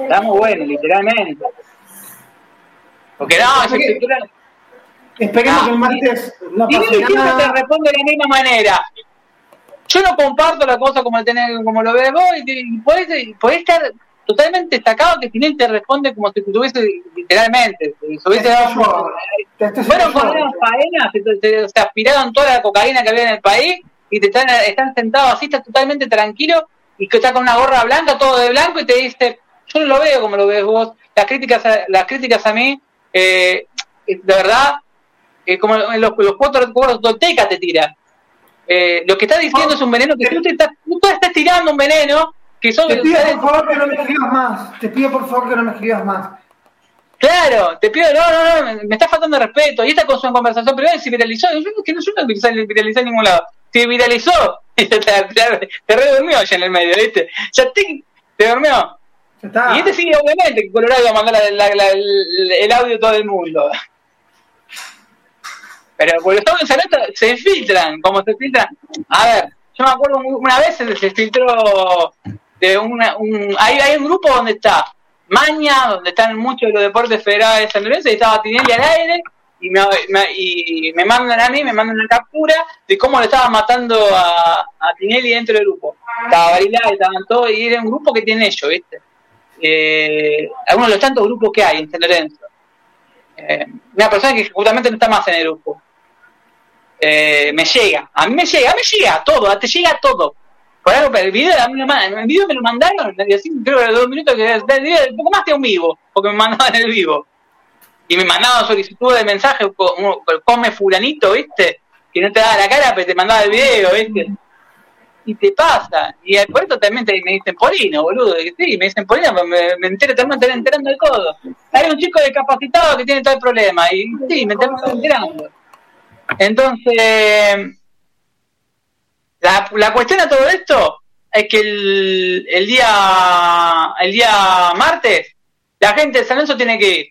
Estamos buenos, literalmente. Porque no, esa estructura... Esperemos que el martes no Y pase siempre nada. te responde de la misma manera. Yo no comparto la cosa como, el tener, como lo ves vos y, te- y podés, y podés estar totalmente destacado que Tinelli te responde como si tuviese literalmente. Si se hubiese dado Fueron con unas faenas, se, se- aspiraron toda la cocaína que había en el país y te están, están sentados así, estás totalmente tranquilo y que está con una gorra blanca, todo de blanco y te dice, yo no lo veo como lo ves vos. Las críticas a, las críticas a mí, eh, de verdad, eh, como en los, los cuatro cuadros Tolteca te tira. Eh, lo que estás diciendo es un veneno que tú te estás, tú estás tirando un veneno que son Te pido por favor que no me escribas más. Te pido por favor que no me escribas más. Claro, te pido, no, no, no, me, está faltando respeto. Y esta con su conversación primero se viralizó. Yo que no, yo no viralizé en ningún lado. Se viralizó. Te, te, te, allá en el medio, ¿viste? Ya te, te durmió. Está. Y este sigue, obviamente, Colorado va a mandar la- la- la- el, audio a todo el mundo. Pero por los audios se filtran, como se filtran. A ver, yo me acuerdo un- una vez se filtró de una, un, hay, un grupo donde está Maña, donde están muchos de los deportes federados de y estaba Tinelli al aire, y me, y me mandan a mí, me mandan una captura de cómo le estaban matando a, a Tinelli dentro del grupo. Estaba Barilá, estaban todos, y era un grupo que tiene ellos, ¿viste? Eh, algunos de los tantos grupos que hay en San Lorenzo. Eh, una persona que justamente no está más en el grupo. Eh, me llega, a mí me llega, me llega todo, te llega todo. Algo, pero el video, el video me lo mandaron, y así creo que los dos minutos que un poco más que un vivo, porque me mandaban el vivo. Y me mandaban solicitudes de mensaje, como come fulanito, ¿viste? Que no te daba la cara, pero te mandaba el video, ¿viste? Y te pasa. Y por esto también te, me dicen Polino, boludo. Y sí, me dicen Polino, pero me, me entero, estoy enterando del codo. Hay un chico discapacitado que tiene tal problema. Y sí, me estoy enterando. Entonces, la, la cuestión a todo esto es que el, el día el día martes la gente de San Lorenzo tiene que ir.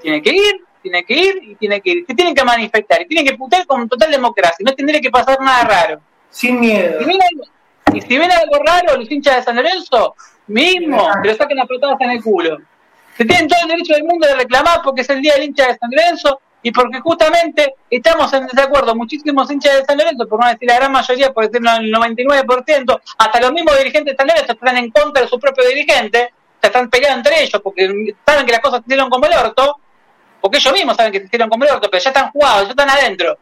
Tiene que ir, tiene que ir y tiene que ir. Se tienen que manifestar y tienen que putear con total democracia. No tendría que pasar nada raro. Sin miedo. Si viene algo- y si viene algo raro, los hinchas de San Lorenzo, mismo, que lo saquen a patadas en el culo. Se tienen todo el derecho del mundo de reclamar porque es el día del hincha de San Lorenzo y porque justamente estamos en desacuerdo. Muchísimos hinchas de San Lorenzo, por no decir la gran mayoría, por decir el 99%, hasta los mismos dirigentes de San Lorenzo están en contra de su propio dirigente, se están peleando entre ellos porque saben que las cosas se hicieron como el orto, porque ellos mismos saben que se hicieron como el orto, pero ya están jugados, ya están adentro.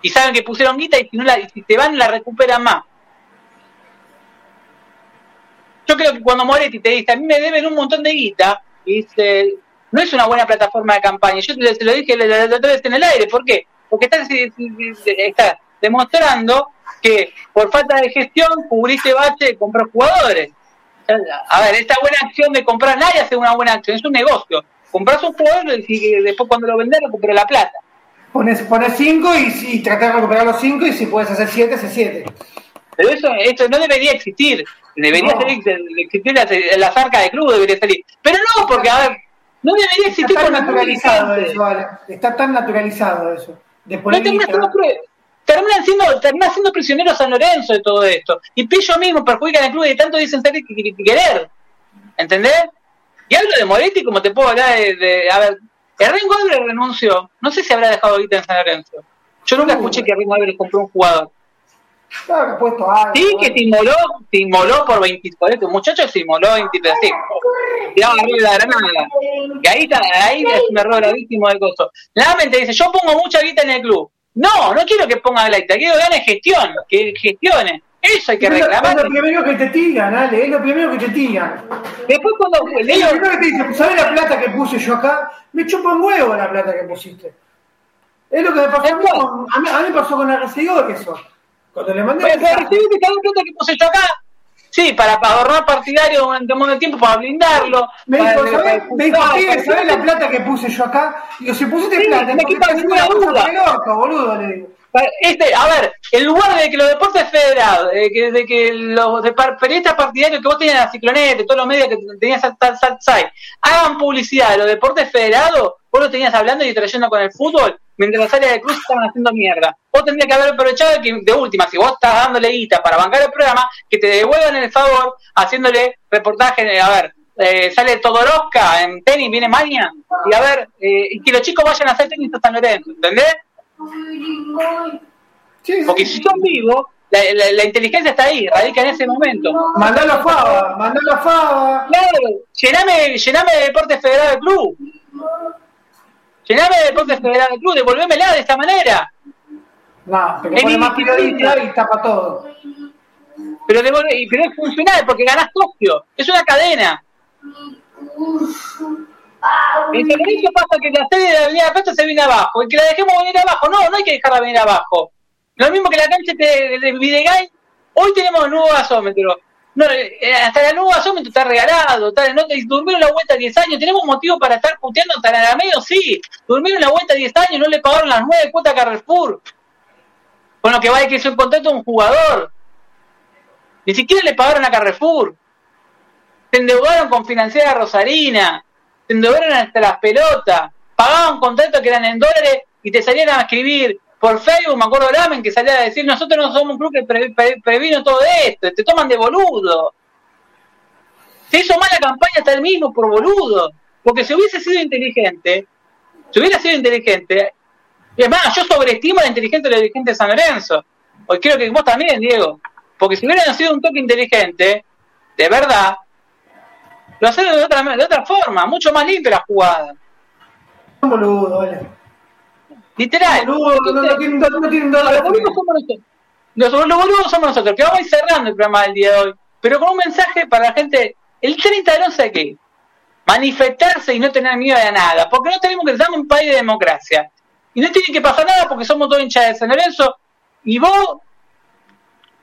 Y saben que pusieron guita y si, no van la recuperan más. Yo creo que cuando Moretti te dice, a mí me deben un montón de guita, y dice, no es una buena plataforma de campaña. Yo te, te lo dije la, otra vez en el aire, ¿por qué? Porque estás, estás demostrando que por falta de gestión cubriste bache de comprar jugadores. A ver, esta buena acción de comprar, nadie hace una buena acción, es un negocio. Compras un jugador y después cuando lo vendes recuperas la plata. Pones, pones cinco y, y tratar de recuperar los cinco y si puedes hacer siete, hace siete. Pero eso, eso no debería existir. Debería No. ser, existir la, la zarca de club, debería salir. Pero no, porque, a ver, no debería existir Está tan por naturalizado eso, Ale. Está tan naturalizado eso. De No poner terminan guita. siendo, terminan siendo, prisioneros San Lorenzo de todo esto. Y ellos mismos perjudican al club y tanto dicen ser que, que- que querer. ¿Entendés? Y hablo de Moretti como te puedo hablar de... de- a ver, el Rengo Álvarez renunció. No sé si habrá dejado guita en San Lorenzo. Yo nunca Uh. escuché que Rengo Álvarez compró un jugador. Claro puesto algo. Sí, que se inmoló, se inmoló por 20, por este muchacho se inmoló 23, sí. Tiraba arriba de la granada. Y ahí, está, ahí es un error gravísimo del costo. Nuevamente dice, yo pongo mucha guita en el club. No, no quiero que ponga guita, quiero que gane gestión, que gestione. Eso hay que reclamar. Es lo primero que te tiran, Ale, es lo primero que te tiran. Después cuando Es lo primero que te dicen, ¿sabes la plata que puse yo acá? Me chupa un huevo la plata que pusiste. Es lo que me pasó a mí, con, a mí, a mí me pasó con RCO eso. Cuando le mandé Bueno, pero mensaje, recibiste cada plata que puse yo acá. Sí, para, ahorrar partidario durante un montón de tiempo, para blindarlo. me para, dijo, ¿sabes? Me dijo, expulsar, "Pibe, para- ¿sabes la plata que puse yo acá? Digo, si pusiste Sí, plata, me quita ninguna duda. orto, boludo, le digo. Este, a ver, en lugar de que los deportes federados, de que, de que los de par- periodistas partidarios que vos tenías en la cicloneta, todos los medios que tenías al Satsai, hagan publicidad de los deportes federados, vos lo tenías hablando y trayendo con el fútbol, mientras las áreas de cruz estaban haciendo mierda. Vos tendrías que haber aprovechado que, de última, si vos estás dándole guita para bancar el programa, que te devuelvan el favor haciéndole reportaje, a ver, eh, sale Todoroska en tenis, viene Maña, y a ver, eh, y que los chicos vayan a hacer tenis hasta San Lorenzo, ¿entendés? Porque si son vivos, la, la, inteligencia está ahí, radica en ese momento. Mandalo a Fava, mandalo a Fava. Claro, llename, llename de Deportes Federal del Club. Llename de Deportes Federal del Club, devolvémela de esta manera. No, pero pone más periodista y tapa todo. Pero, pero es funcional porque ganás Tokio, es una cadena. En San pasa que la sede de la Avenida Plata se viene abajo, y que la dejemos venir abajo. No, no hay que dejarla venir abajo. Lo mismo que la cancha de, de Videgain, hoy tenemos nuevo gasómetro. No, eh, hasta el nuevo gasómetro está regalado, está, no, durmieron la vuelta 10 años, tenemos motivo para estar puteando hasta medio, sí, durmieron la vuelta 10 años, no le pagaron las nueve cuotas a Carrefour, con lo que vale que hizo un contrato un jugador, ni siquiera le pagaron a Carrefour, se endeudaron con financiera Rosarina, se endeudaron hasta las pelotas, pagaban contratos que eran en dólares y te salían a escribir por Facebook, me acuerdo Lamen, que salía a decir, nosotros no somos un club que previno todo esto, te toman de boludo. Se hizo mala campaña hasta el mismo por boludo, porque si hubiese sido inteligente, si hubiera sido inteligente, y es más, yo sobreestimo la inteligencia de los dirigentes de San Lorenzo, hoy creo que vos también, Diego, porque si hubieran sido un toque inteligente, de verdad, lo hacen de otra, de otra forma, mucho más limpia la jugada. Boludo, vale. Literal. No, no, no, tienen, no tienen Los boludos somos nosotros. Los, boludos somos nosotros, que vamos a ir cerrando el programa del día de hoy. Pero con un mensaje para la gente, el 30 de no sé qué. Manifestarse y no tener miedo de nada. Porque no tenemos que ser un país de democracia. Y no tiene que pasar nada porque somos todos hinchas de San Lorenzo. Y vos,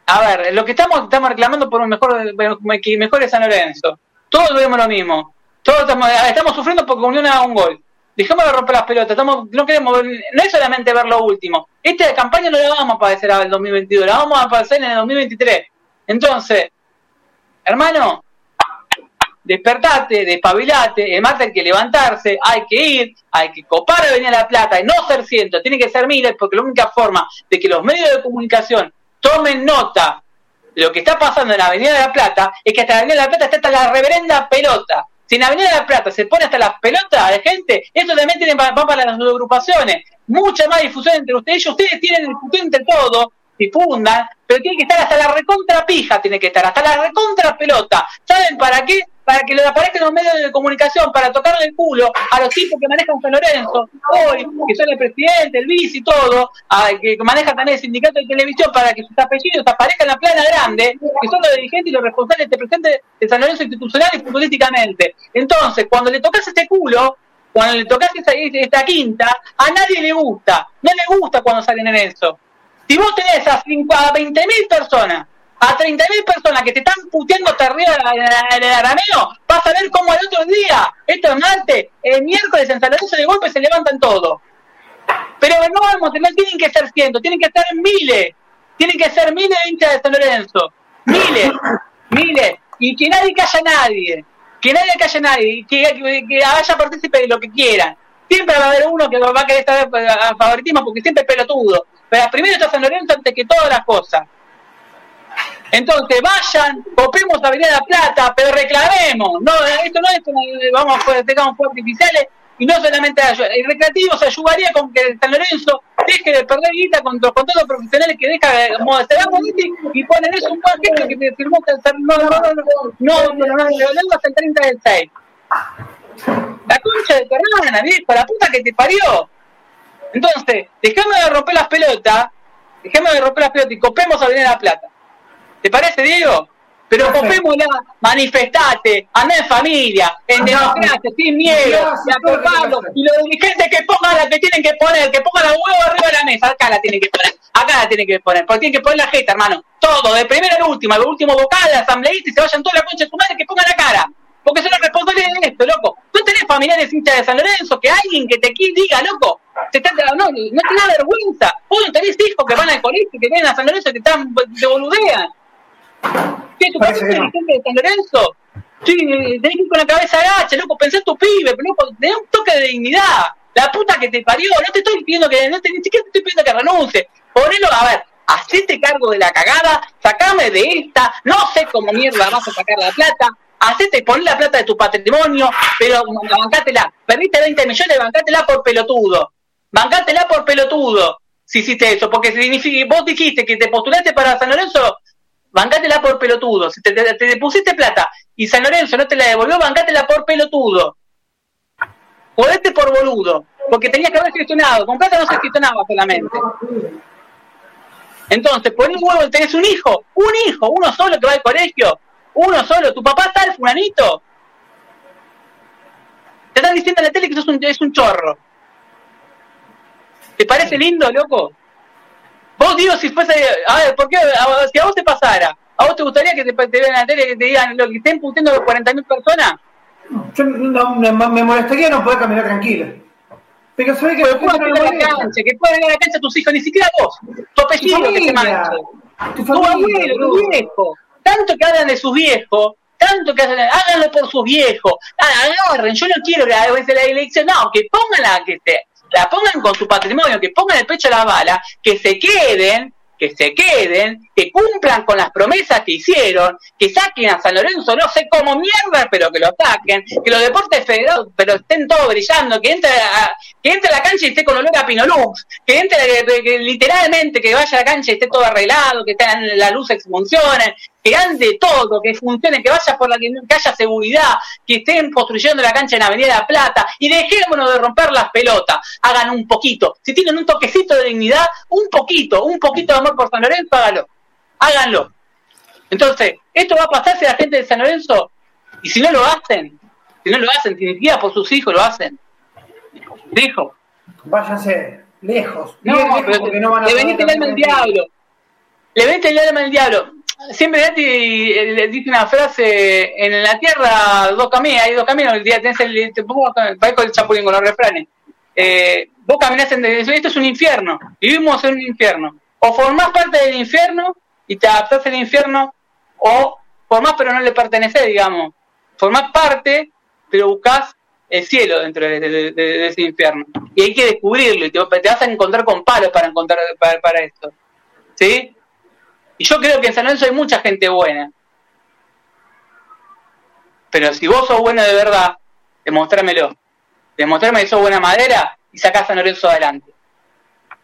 a ver, lo que estamos, estamos reclamando por un mejor, mejor San Lorenzo. Todos vemos lo mismo. Todos estamos, estamos sufriendo porque Unión haga un gol dejemos de romper las pelotas, estamos, no queremos no es solamente ver lo último. Esta campaña no la vamos a padecer en el 2022, la vamos a padecer en el 2023. Entonces, hermano, despertate, despabilate, el martes hay que levantarse, hay que ir, hay que copar a venir a La Plata y no ser cientos, tiene que ser miles, porque la única forma de que los medios de comunicación tomen nota de lo que está pasando en la Avenida de La Plata es que hasta la Avenida de La Plata está hasta la reverenda pelota. Si en Avenida de la Plata se pone hasta las pelotas de gente, esto también tiene, va para las agrupaciones. Mucha más difusión entre ustedes. ustedes tienen difusión entre todos, difundan, pero tiene que estar hasta la recontra pija, tiene que estar hasta la recontra pelota. ¿Saben para qué? Para que lo aparezcan los medios de comunicación, para tocarle el culo a los tipos que manejan San Lorenzo, hoy, que son el presidente, el vice y todo, que manejan también el sindicato de televisión, para que sus apellidos aparezcan en la plana grande, que son los dirigentes y los responsables de presente de San Lorenzo institucional y políticamente. Entonces, cuando le tocas este culo, cuando le tocas esta, esta quinta, a nadie le gusta. No le gusta cuando salen en eso. Si vos tenés a, 20 mil personas, a 30 mil personas que te están puteando hasta arriba del arameo, vas a ver cómo el otro día, esto es martes, el miércoles en San Lorenzo de golpe se levantan todos. Pero no vamos, no tienen que ser cientos, tienen que ser miles, tienen que ser miles de hinchas de San Lorenzo, miles, miles, y que nadie calla a nadie, que nadie calla a nadie, que, que, que haya partícipe de lo que quieran. Siempre va a haber uno que va a querer estar a favoritismo porque siempre es pelotudo. Pero primero está San Lorenzo antes que todas las cosas. Entonces, vayan, copemos a Avenida de la Plata, pero reclamemos. No, esto no es vamos a tengamos fuegos artificiales y no solamente. El recreativo se ayudaría con que San Lorenzo deje de perder guita con todos los profesionales que deja se da Monetti y ponen eso un paquete que firmó que no, no, no, no, no, hasta el 30 del 6. La concha de Torrana, viejo, la puta que te parió. Entonces, dejemos de romper las pelotas, dejemos de romper las pelotas y copemos a venir a la plata. ¿Te parece, Diego? Pero copémosla, manifestate, anda en familia, en democracia, sin miedo, y los dirigentes que pongan la que tienen que poner, que pongan la huevo arriba de la mesa, acá la tienen que poner, acá la tienen que poner, porque tienen que poner la jeta, hermano, todo, de primera a última, el último vocal, asambleísta, y se vayan toda la concha de su madre, que pongan la cara porque son los responsables de esto, loco. ¿No tenés familiares hinchas de San Lorenzo que alguien que te diga, loco? Te está, no, no te da vergüenza. Vos no tenés hijos que van al colegio, que vienen a San Lorenzo, que están, te boludean. ¿Qué, tu padre es dirigente de San Lorenzo? Sí, tenés que ir con la cabeza agacha, loco, pensé en tu pibe, loco, tenés un toque de dignidad. La puta que te parió, no te estoy pidiendo que, no te, ni siquiera te estoy pidiendo que renuncie. Ponelo, a ver, hacete cargo de la cagada, sacame de esta, no sé cómo mierda vas a sacar la plata, hacete, poné la plata de tu patrimonio, pero bancátela, perdiste 20 millones, bancátela por pelotudo, bancátela por pelotudo, si hiciste eso, porque significa, vos dijiste que te postulaste para San Lorenzo, bancátela por pelotudo, si te, te, pusiste plata y San Lorenzo no te la devolvió, bancátela por pelotudo, jodete por boludo, porque tenías que haber gestionado, con plata no se gestionaba solamente. Entonces, por un huevo tenés un hijo, un hijo, uno solo que va al colegio, uno solo, tu papá está el fulanito. Te están diciendo en la tele que sos es un chorro. ¿Te parece lindo, loco? Vos digo, si fuese, a ver, ¿por qué? si a vos te pasara, ¿a vos te gustaría que te, te vean en la tele y que te digan lo que estén puteando los 40.000 personas? Yo no, me, molestaría no poder caminar tranquilo. Pero sabés que ir a la cancha, que puedan ir a la cancha tus hijos, ni siquiera vos, tu apellido que te mancha. Tu, tu abuelo, tu viejo. Tanto que hablan de sus viejos, tanto que hacen, háganlo por sus viejos, agarren, yo no quiero que a veces la elección, no, que pongan la, que la pongan con su patrimonio, que pongan el pecho a la bala, que se queden que se queden, que cumplan con las promesas que hicieron, que saquen a San Lorenzo, no sé cómo mierda, pero que lo saquen, que los deportes federados, pero estén todos brillando, que entre a, que entre la cancha y esté con olor a Pinolux, que entre que, literalmente que vaya a la cancha y esté todo arreglado, que las luces funcionen, que ande todo, que funcione, que vaya por la que, haya seguridad, que estén construyendo la cancha en Avenida Plata y dejémonos de romper las pelotas, hagan un poquito, si tienen un toquecito de dignidad, un poquito, un poquito de amor por San Lorenzo, háganlo, háganlo. Entonces, esto va a pasar si la gente de San Lorenzo, y si no lo hacen, si no lo hacen, siquiera por sus hijos lo hacen, dijo. Váyanse lejos. No, lejos no van a le veniste el alma al diablo. Le veniste el alma al diablo siempre Gatti eh, dice una frase, en la tierra dos caminos, hay dos caminos, el día tenés el, te pongo con el chapulín con los refranes. Eh, vos caminás en esto es un infierno, vivimos en un infierno. O formás parte del infierno y te adaptás al infierno, o formás pero no le pertenecés, digamos. Formás parte, pero buscás el cielo dentro de, ese infierno. Y hay que descubrirlo, y te, vas a encontrar con palos para encontrar para, para esto. ¿Sí? Y yo creo que en San Lorenzo hay mucha gente buena. Pero si vos sos bueno de verdad, demostrámelo. Demostrame que sos buena madera y sacás a San Lorenzo adelante.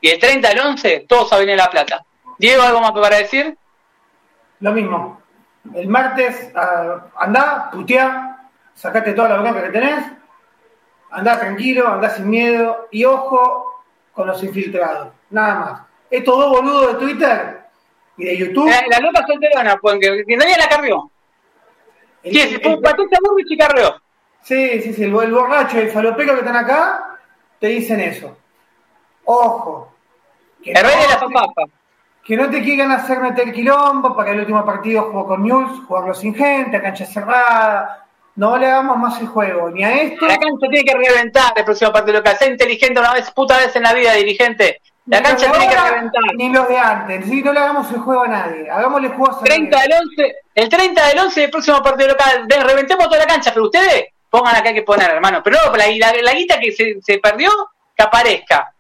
Y el 30 al 11, todos a venir La Plata. Diego, ¿algo más para decir? Lo mismo. El martes, uh, andá, puteá, sacate toda la bronca que tenés, andá tranquilo, andá sin miedo y ojo con los infiltrados. Nada más. Estos dos boludos de Twitter y de YouTube. La, la loca solterona, porque que nadie la carrió. ¿Quién es? Fue Patricia Burrich y carrió. Sí, sí, sí, el, el borracho y el falopero que están acá te dicen eso. Ojo. Que el no, de la papapa. Que no te quieran hacer meter quilombo para que el último partido jugó con News, jugarlo sin gente, a cancha cerrada. No le hagamos más el juego, ni a esto. La cancha tiene que reventar el próximo partido local. Sé inteligente una vez, puta vez en la vida, dirigente. La cancha tiene que reventar. Ni los de antes. Sí, no le hagamos el juego a nadie. Hagámosle juego a 30 del 11, El 30 del 11 del próximo partido local. reventemos toda la cancha, pero ustedes pongan acá que poner, hermano. Pero no, la, la, guita que se, se, perdió, que aparezca.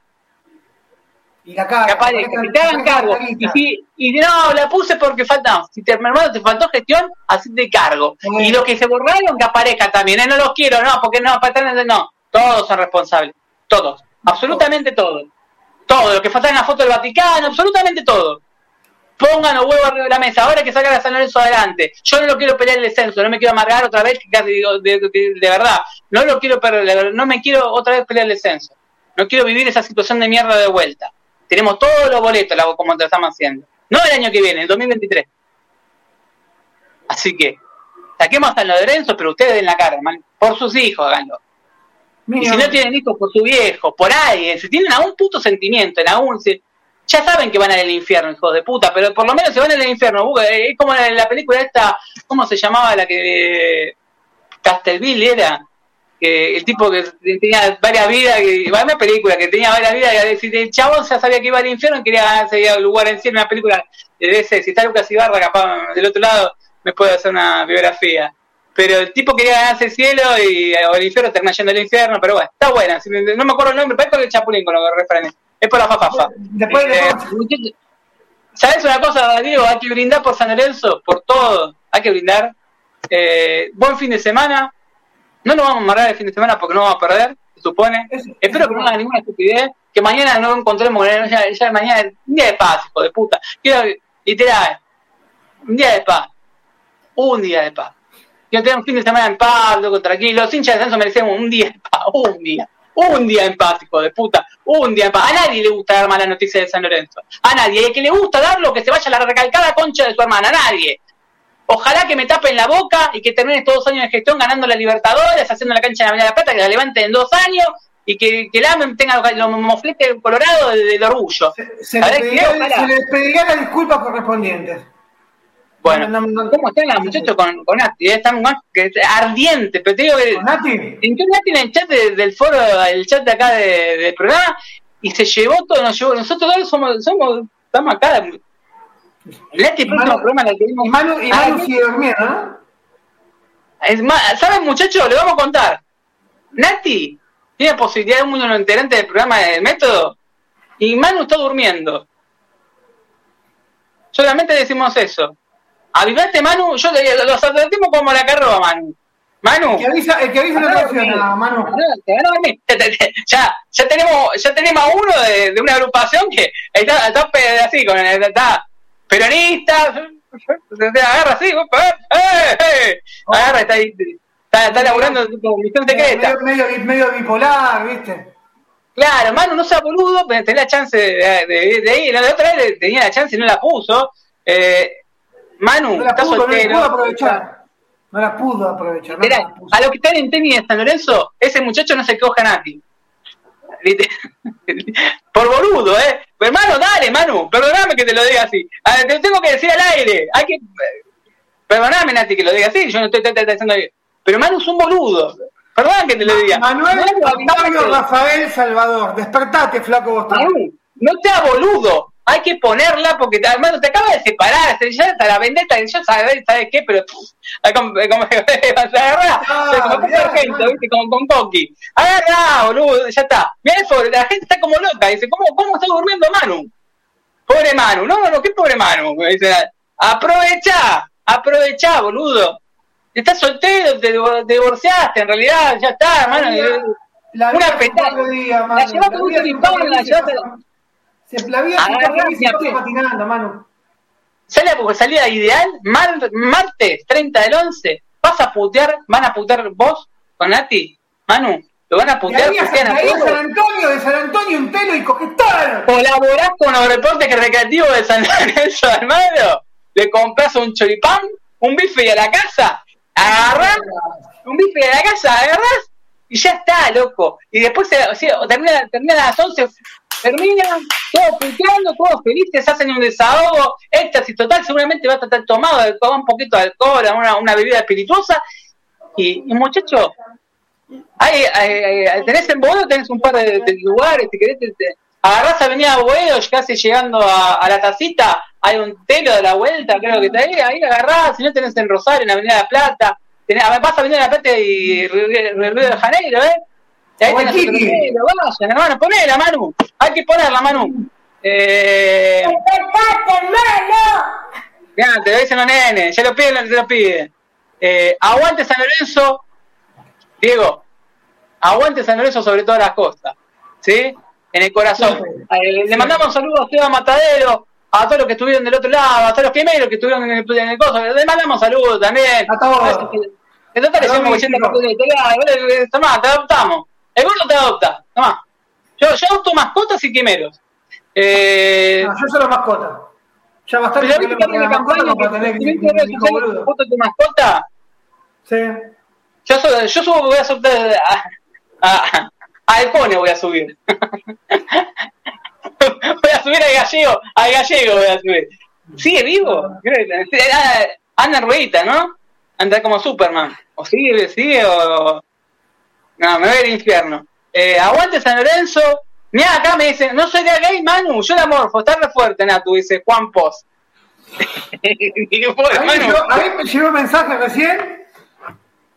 Y la que aparezca, que te hagan cargo. Y, si, y no, la puse porque falta. si te, hermano, te faltó gestión, así te cargo. Y los que se borraron, que aparezca también. Eh, no los quiero, no, porque no, para no. Todos son responsables. Todos. Absolutamente todos. Todo, lo que falta en la foto del Vaticano, absolutamente todo. Pongan los huevos arriba de la mesa, ahora hay que sacar a San Lorenzo adelante. Yo no lo quiero pelear el descenso, no me quiero amargar otra vez, de, de, verdad, no lo quiero perder, no me quiero otra vez pelear el descenso. No quiero vivir esa situación de mierda de vuelta. Tenemos todos los boletos, como te estamos haciendo. No el año que viene, el 2023. Así que, saquemos a San Lorenzo, pero ustedes den la cara, por sus hijos, háganlo. Y si no tienen hijos por su viejo, por alguien, si tienen algún puto sentimiento, en algún, ya saben que van al infierno, hijos de puta, pero por lo menos se van al infierno. Eh, es como en la película esta, ¿cómo se llamaba la que Castelville era? Que el tipo que tenía varias vidas, que, una película que tenía varias vidas, y el chabón ya sabía que iba al infierno y quería ganarse lugar en en una película de ese, si está Lucas Ibarra capaz del otro lado me puede hacer una biografía. pero el tipo quería ganarse el cielo y o el infierno termina yendo al infierno, pero bueno, está buena. No me acuerdo el nombre, pero es con el chapulín con los refranes. Es por la fafafa. Después, eh, ¿Sabes una cosa, Diego? Hay que brindar por San Lorenzo, por todo. Hay que brindar. Eh, buen fin de semana. No nos vamos a amarrar el fin de semana porque no vamos a perder, se supone. Espero que no haga ninguna estupidez. Que mañana no encontremos, ya, ya mañana, un día de paz, hijo de puta. Quiero, literal, un día de paz. Un día de paz. Quiero tener un fin de semana en paz, loco, tranquilo. Los hinchas de Sanso merecemos un día de paz, un día. Un día en paz, hijo de puta. Un día en paz. A nadie le gusta dar mala noticia de San Lorenzo. A nadie. Y el que le gusta darlo, que se vaya a la recalcada concha de su hermana. A nadie. Ojalá que me tapen la boca y que termine estos dos años de gestión ganando la Libertadores, haciendo la cancha de la Avenida de la Plata, que la levanten en dos años y que, que la tenga los mofletes colorados del, orgullo. Se, se, les pedirá, las disculpas correspondientes. Bueno, ¿cómo están los muchachos con, con Nati? Eh, están más que ardientes, pero te digo que. ¿Con Nati? Entró Nati en el chat del foro, el chat de acá del programa, y se llevó todo, nos llevó. Nosotros todos somos, somos, estamos acá. Próximo programa la tenemos. Y Manu, y Manu sigue durmiendo, ¿no? Es más, ¿saben, muchachos? Le vamos a contar. Nati tiene posibilidad de un mundo enterante del programa del método, y Manu está durmiendo. Solamente decimos eso. Avivate, Manu, yo los advertimos como la carroba, Manu. Manu. El que avisa, el que avisa no funciona, Manu. Ya, ya tenemos, ya tenemos a uno de, de una agrupación que está, está así, con el, está peronista, agarra así, eh, eh, agarra, está ahí, está, está laburando como misión secreta. Medio, medio, medio bipolar, viste. Claro, Manu, no sea boludo, pero tenía la chance de, de, de, ir. La otra vez tenía la chance y no la puso. Eh, Manu, no la pudo, No la pudo aprovechar. No la pudo aprovechar. a los que están en tenis de San Lorenzo, ese muchacho no se coja a nadie. Por boludo, ¿eh? Hermano, dale, Manu, perdóname que te lo diga así. te lo tengo que decir al aire. Hay que. Perdóname, Nati, que lo diga así. Yo no estoy tratando bien. Pero Manu es un boludo. Perdóname que te lo diga. Manuel Octavio Rafael Salvador. Despertate, flaco vos Manu, no seas boludo hay que ponerla porque hermano te acaba de separar, ya está la vendetta, ya sabes, ¿sabes qué? Pero como, como se agarra, como sargento, ¿viste? Como con Coqui. Agarra, boludo, ya está. Mira eso, la gente está como loca, dice, ¿cómo, cómo está durmiendo Manu? Pobre Manu, no, no, ¿qué pobre Manu? Dice, aprovecha, aprovecha, boludo. Estás soltero, te divorciaste, en realidad, ya está, hermano. La una petada. La llevaste un la llevaste la vida se patinando, mano. Sale porque salida ideal, martes 30 del 11. ¿Vas a putear? ¿Van a putear vos con Nati? Manu, ¿lo van a putear? De ahí, a San Antonio, de San Antonio, un pelo y coquetón. ¿Colaborás con los reportes recreativos de San Lorenzo, hermano? ¿Le compras un choripán? ¿Un bife a la casa? ¿Agarrás? ¿Un bife a la casa? ¿Agarrás? Y ya está, loco. Y después se, termina, termina a las 11, terminan todos puteando, todos felices, hacen un desahogo, éxtasis total, seguramente va a estar tomado un poquito de alcohol, una, una bebida espirituosa. Y, y muchachos, hay, tenés en Boedo, tenés un par de, lugares, si querés, te, agarrás Avenida Boedo, casi llegando a, la tacita, hay un telo de la vuelta, creo que está ahí, ahí agarrás, si no tenés en Rosario, en Avenida la Plata, tenés, vas a Avenida la Plata y Río de Janeiro, ¿eh? Ahí tenés vayan, hermano, ponela, Manu. Hay que ponerla, Manu. Eh... Ya, te lo dicen los nenes, ya lo piden, se lo piden. Eh, aguante San Lorenzo, Diego, aguante San Lorenzo sobre todas las cosas, ¿sí? En el corazón. Eh, le mandamos un saludo a Esteban Matadero, a todos los que estuvieron del otro lado, a todos los primeros que estuvieron en el, en el coso, le mandamos saludos también. A todos. Entonces le decimos que de Tomá, te adoptamos. El gordo te adopta, Tomá. Yo, yo adopto mascotas y quimeros. Eh, no, yo soy la mascota. Ya bastante pero que tener mascota para tener foto de tu mascota? Sí. Yo, soy, yo subo, voy a subir a, a, a El Pone voy a subir. voy a subir al gallego, al gallego voy a subir. ¿Sigue vivo? Anda en ruedita, ¿no? Anda como Superman. O sigue, sigue o... No, me voy al infierno. Eh, aguante San Lorenzo. Mira, acá me dicen, no soy de gay, Manu, yo la morfo, está re fuerte, Natu, dice Juan Pos. a, mí, me llegó un mensaje recién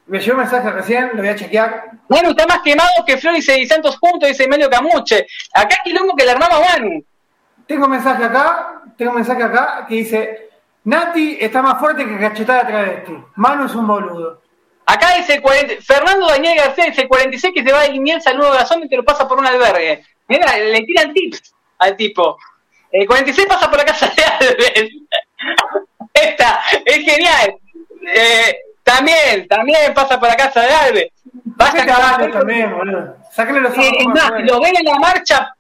Me llegó un mensaje recién, lo voy a chequear. Manu está más quemado que Flor y Santos juntos, dice Emilio Camuche. Acá quilombo que le armamos a Manu. Tengo un mensaje acá, tengo un mensaje acá que dice, Nati está más fuerte que cachetada travesti. Manu es un boludo. Acá dice 40, Fernando Daniel García dice 46 que se va a Inielsa al nuevo gasón y te lo pasa por un albergue. Mira, le tiran tips al tipo. El 46 pasa por la casa de Alves. Esta es genial. Eh, también, también pasa por la casa de Alves. Basta que Alves también, boludo. Sáquenle los ojos. Es más, lo ven en la marcha.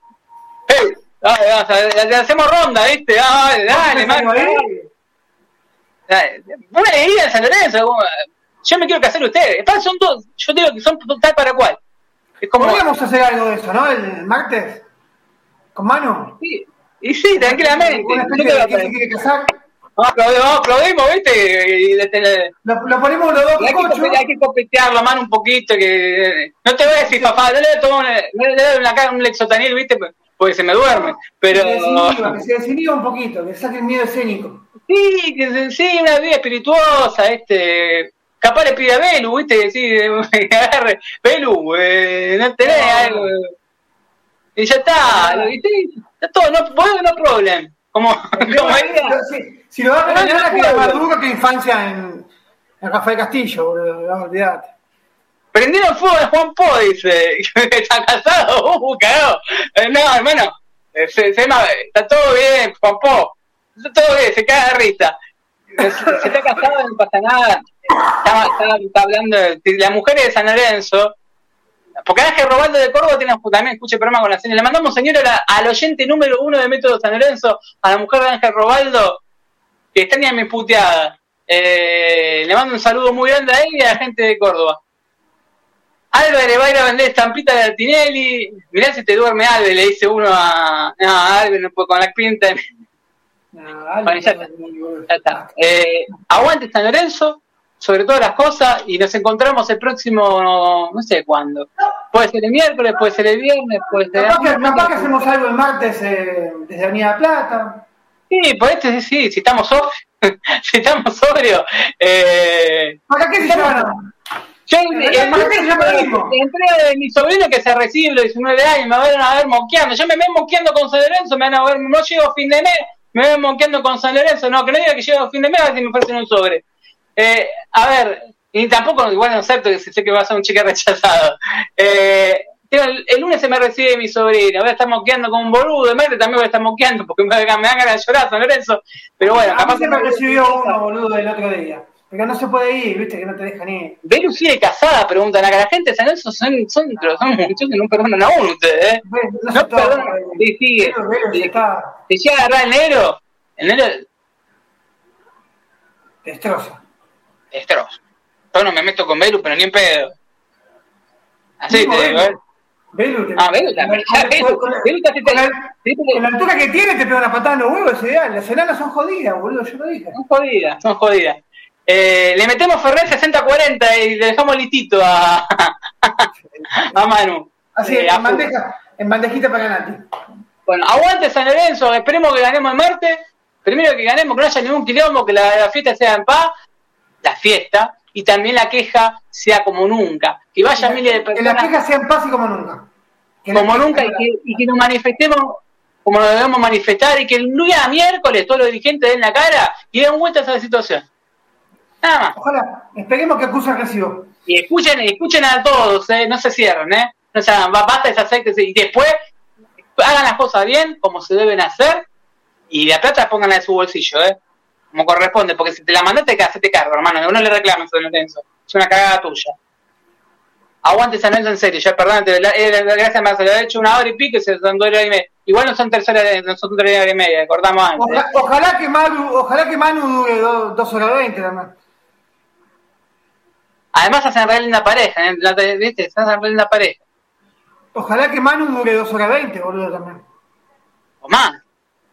Hey, dale, dale, le hacemos ronda, ¿viste? Dale, dale, dale, dale. Una alegría en San Lorenzo. Yo me quiero casar ustedes. Son dos, yo digo que son tal para cual. Es como... Podríamos hacer algo de eso, ¿no? El martes. ¿Con Manu? Sí. Y sí, tranquilamente. Una de que se quiere casar. Vamos, aplaudimos, aplaudimos, ¿viste? Y lo, lo, ponemos los dos hay, que, hay que copetearlo mano un poquito. que No te voy a decir, papá, le doy una cara un lexotanil, ¿viste? Porque se me duerme. Pero. Que se desinhiba, que se desinhiba un poquito, que saque el miedo escénico. Sí, que sí, una vida espirituosa, este. Capaz le pide a Belu, ¿viste? Sí, agarre, Belu, eh, no tenés no. algo. Y ya está, ¿viste? Está todo, no, no problem. Como, como si, si lo vas a mañana, queda más duro que infancia en, en Rafael Castillo, boludo, no, olvidate. Prendieron fuego de Juan Po, dice. ¿Está casado? Uh, cagado. Eh, no, hermano. Se, se, está todo bien, Juan Po. Está todo bien, se caga de risa. Se, se está casado, no pasa nada. Está, está hablando de, de las mujeres de San Lorenzo porque Ángel Robaldo de Córdoba tiene también escuche programa con la señora. Le mandamos, señora, al oyente número uno de Método San Lorenzo, a la mujer de Ángel Robaldo, que está ni a mi puteada. Eh, le mando un saludo muy grande a él y a la gente de Córdoba. Álvaro le va a ir a vender estampita de Tinelli. Mirá si te duerme Álvaro, le dice uno a. No, Álvaro no puede con la pinta. No, bueno, ya, está. Ya está. Eh, aguante San Lorenzo sobre todas las cosas y nos encontramos el próximo, no sé cuándo. Puede ser el miércoles, puede ser el viernes, puede ser... Capaz, que, capaz que hacemos algo el martes eh, desde Avenida Plata. Sí, por este sí, si estamos sobrios. si estamos sobrios. Eh, ¿Para qué se llaman? Yo entré de mi sobrino que se recibe los 19 años, me van a ver moqueando. Yo me ven moqueando con San Lorenzo, me van a ver, no llego a fin de mes, me ven moqueando con San Lorenzo. No, que no diga que llego a fin de mes, a ver si me ofrecen un sobre. Eh, a ver, y tampoco, igual no acepto que sé que va a ser un chique rechazado. Eh, el, el, lunes se me recibe mi sobrino, voy a estar moqueando con un boludo, de madre también voy a estar moqueando porque me, me dan ganas de llorar, San Lorenzo. Pero bueno, a capaz. se me recibió uno, boludo, el otro día. Pero no se puede ir, viste, que no te dejan ir. Belu sigue casada, preguntan acá. La gente de San Lorenzo son, son, son muchos que no perdonan a uno ustedes, ¿eh? no, no perdonan. Sí, sigue. ¿Te llega a agarrar el negro? El negro. Destroza destrozo. Yo no me meto con Belu, pero ni en pedo. Así sí, te digo, ¿eh? Belu, te ah, Belu, la, Belu, Belu con, con, la, con la altura que tiene te pega una patada en los huevos, es ideal. Las enanas son jodidas, boludo, yo lo dije. Son jodidas, son jodidas. Eh, le metemos Fernet 60-40 y le dejamos listito a, a Manu. Así, eh, en, bandeja, en bandejita para Nati. Bueno, aguante San Lorenzo, esperemos que ganemos el martes. Primero que ganemos, que no haya ningún quilombo, que la, la fiesta sea en paz la fiesta y también la queja sea como nunca. Que vaya miles de personas. Que la queja sea en paz y como nunca. Que como nunca y que, y que, nos manifestemos como nos debemos manifestar y que el día miércoles todos los dirigentes den la cara y den vuelta a esa situación. Nada más. Ojalá, esperemos que acusen recibo. Y escuchen, escuchen a todos, ¿eh? no se cierren, ¿eh? No se hagan, basta esa secta y después hagan las cosas bien, como se deben hacer, y la plata pónganla en su bolsillo, ¿eh? Como corresponde, porque si te la mandaste, hacerte cargo, hermano. Uno le reclama a San Lorenzo. Es una cagada tuya. Aguante San Lorenzo en serio, ya perdónate, gracias más, le he hecho una hora y pico y se son dos horas y media. Igual no son tercera, no son tres horas y media, acordamos antes. Ojalá, ojalá que Manu, ojalá que Manu dure dos, dos horas veinte también. Además hacen re linda pareja, ¿eh? ¿viste? Hacen re linda pareja. Ojalá que Manu dure dos horas veinte, boludo, también. O más.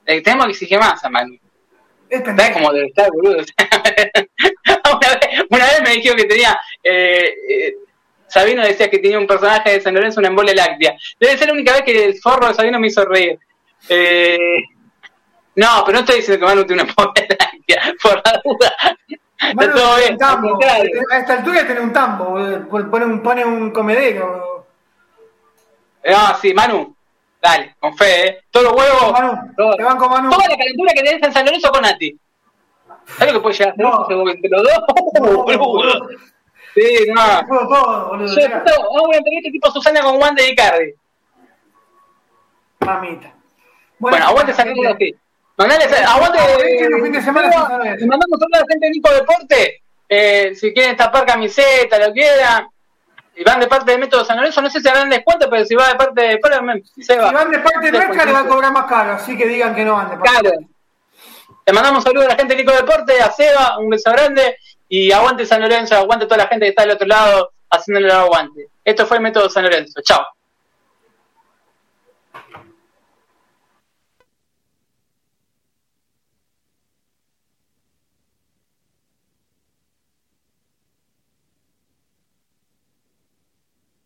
Eh, tenemos que exigir más a Manu. ¿Sabes cómo debe estar, boludo? una, vez, una, vez, me dijeron que tenía. Eh, eh, Sabino decía que tenía un personaje de San Lorenzo, una embolia láctea. Debe ser la única vez que el forro de Sabino me hizo reír. Eh, no, pero no estoy diciendo que Manu tiene una embolia láctea, por la duda. Manu todo bien, un tambo. contrario. A esta altura tiene un tambo, pone un, pone un comedero. Ah, sí, Manu. Dale, con fe, ¿eh? Todos los huevos. Manu, todo- te banco, Manu. Toda la calentura que tenés en San Lorenzo con Nati. ¿Sabes lo que puede llegar a hacer No. entre los dos? Boludo. Sí, no. Todo, boludo. Yo esto, vamos a entrevista tipo Susana con Juan de Icardi. Mamita. Bueno, aguante San Lorenzo, sí. Mandale, aguante. Los fines de semana saber. Le mandamos saludos a la gente de Nico Deporte. Eh, si quieren tapar camiseta, lo quieran. Y van de parte del método San Lorenzo, no sé si harán descuento, pero si va de parte de sí se va. Si van de parte de Merca, le va a cobrar más caro, así que digan que no van de parte. Claro. Le mandamos saludos a la gente de Nico Deporte, a Seba, un beso grande. Y aguante San Lorenzo, aguante toda la gente que está del otro lado haciéndole el aguante. Esto fue el método San Lorenzo. Chao.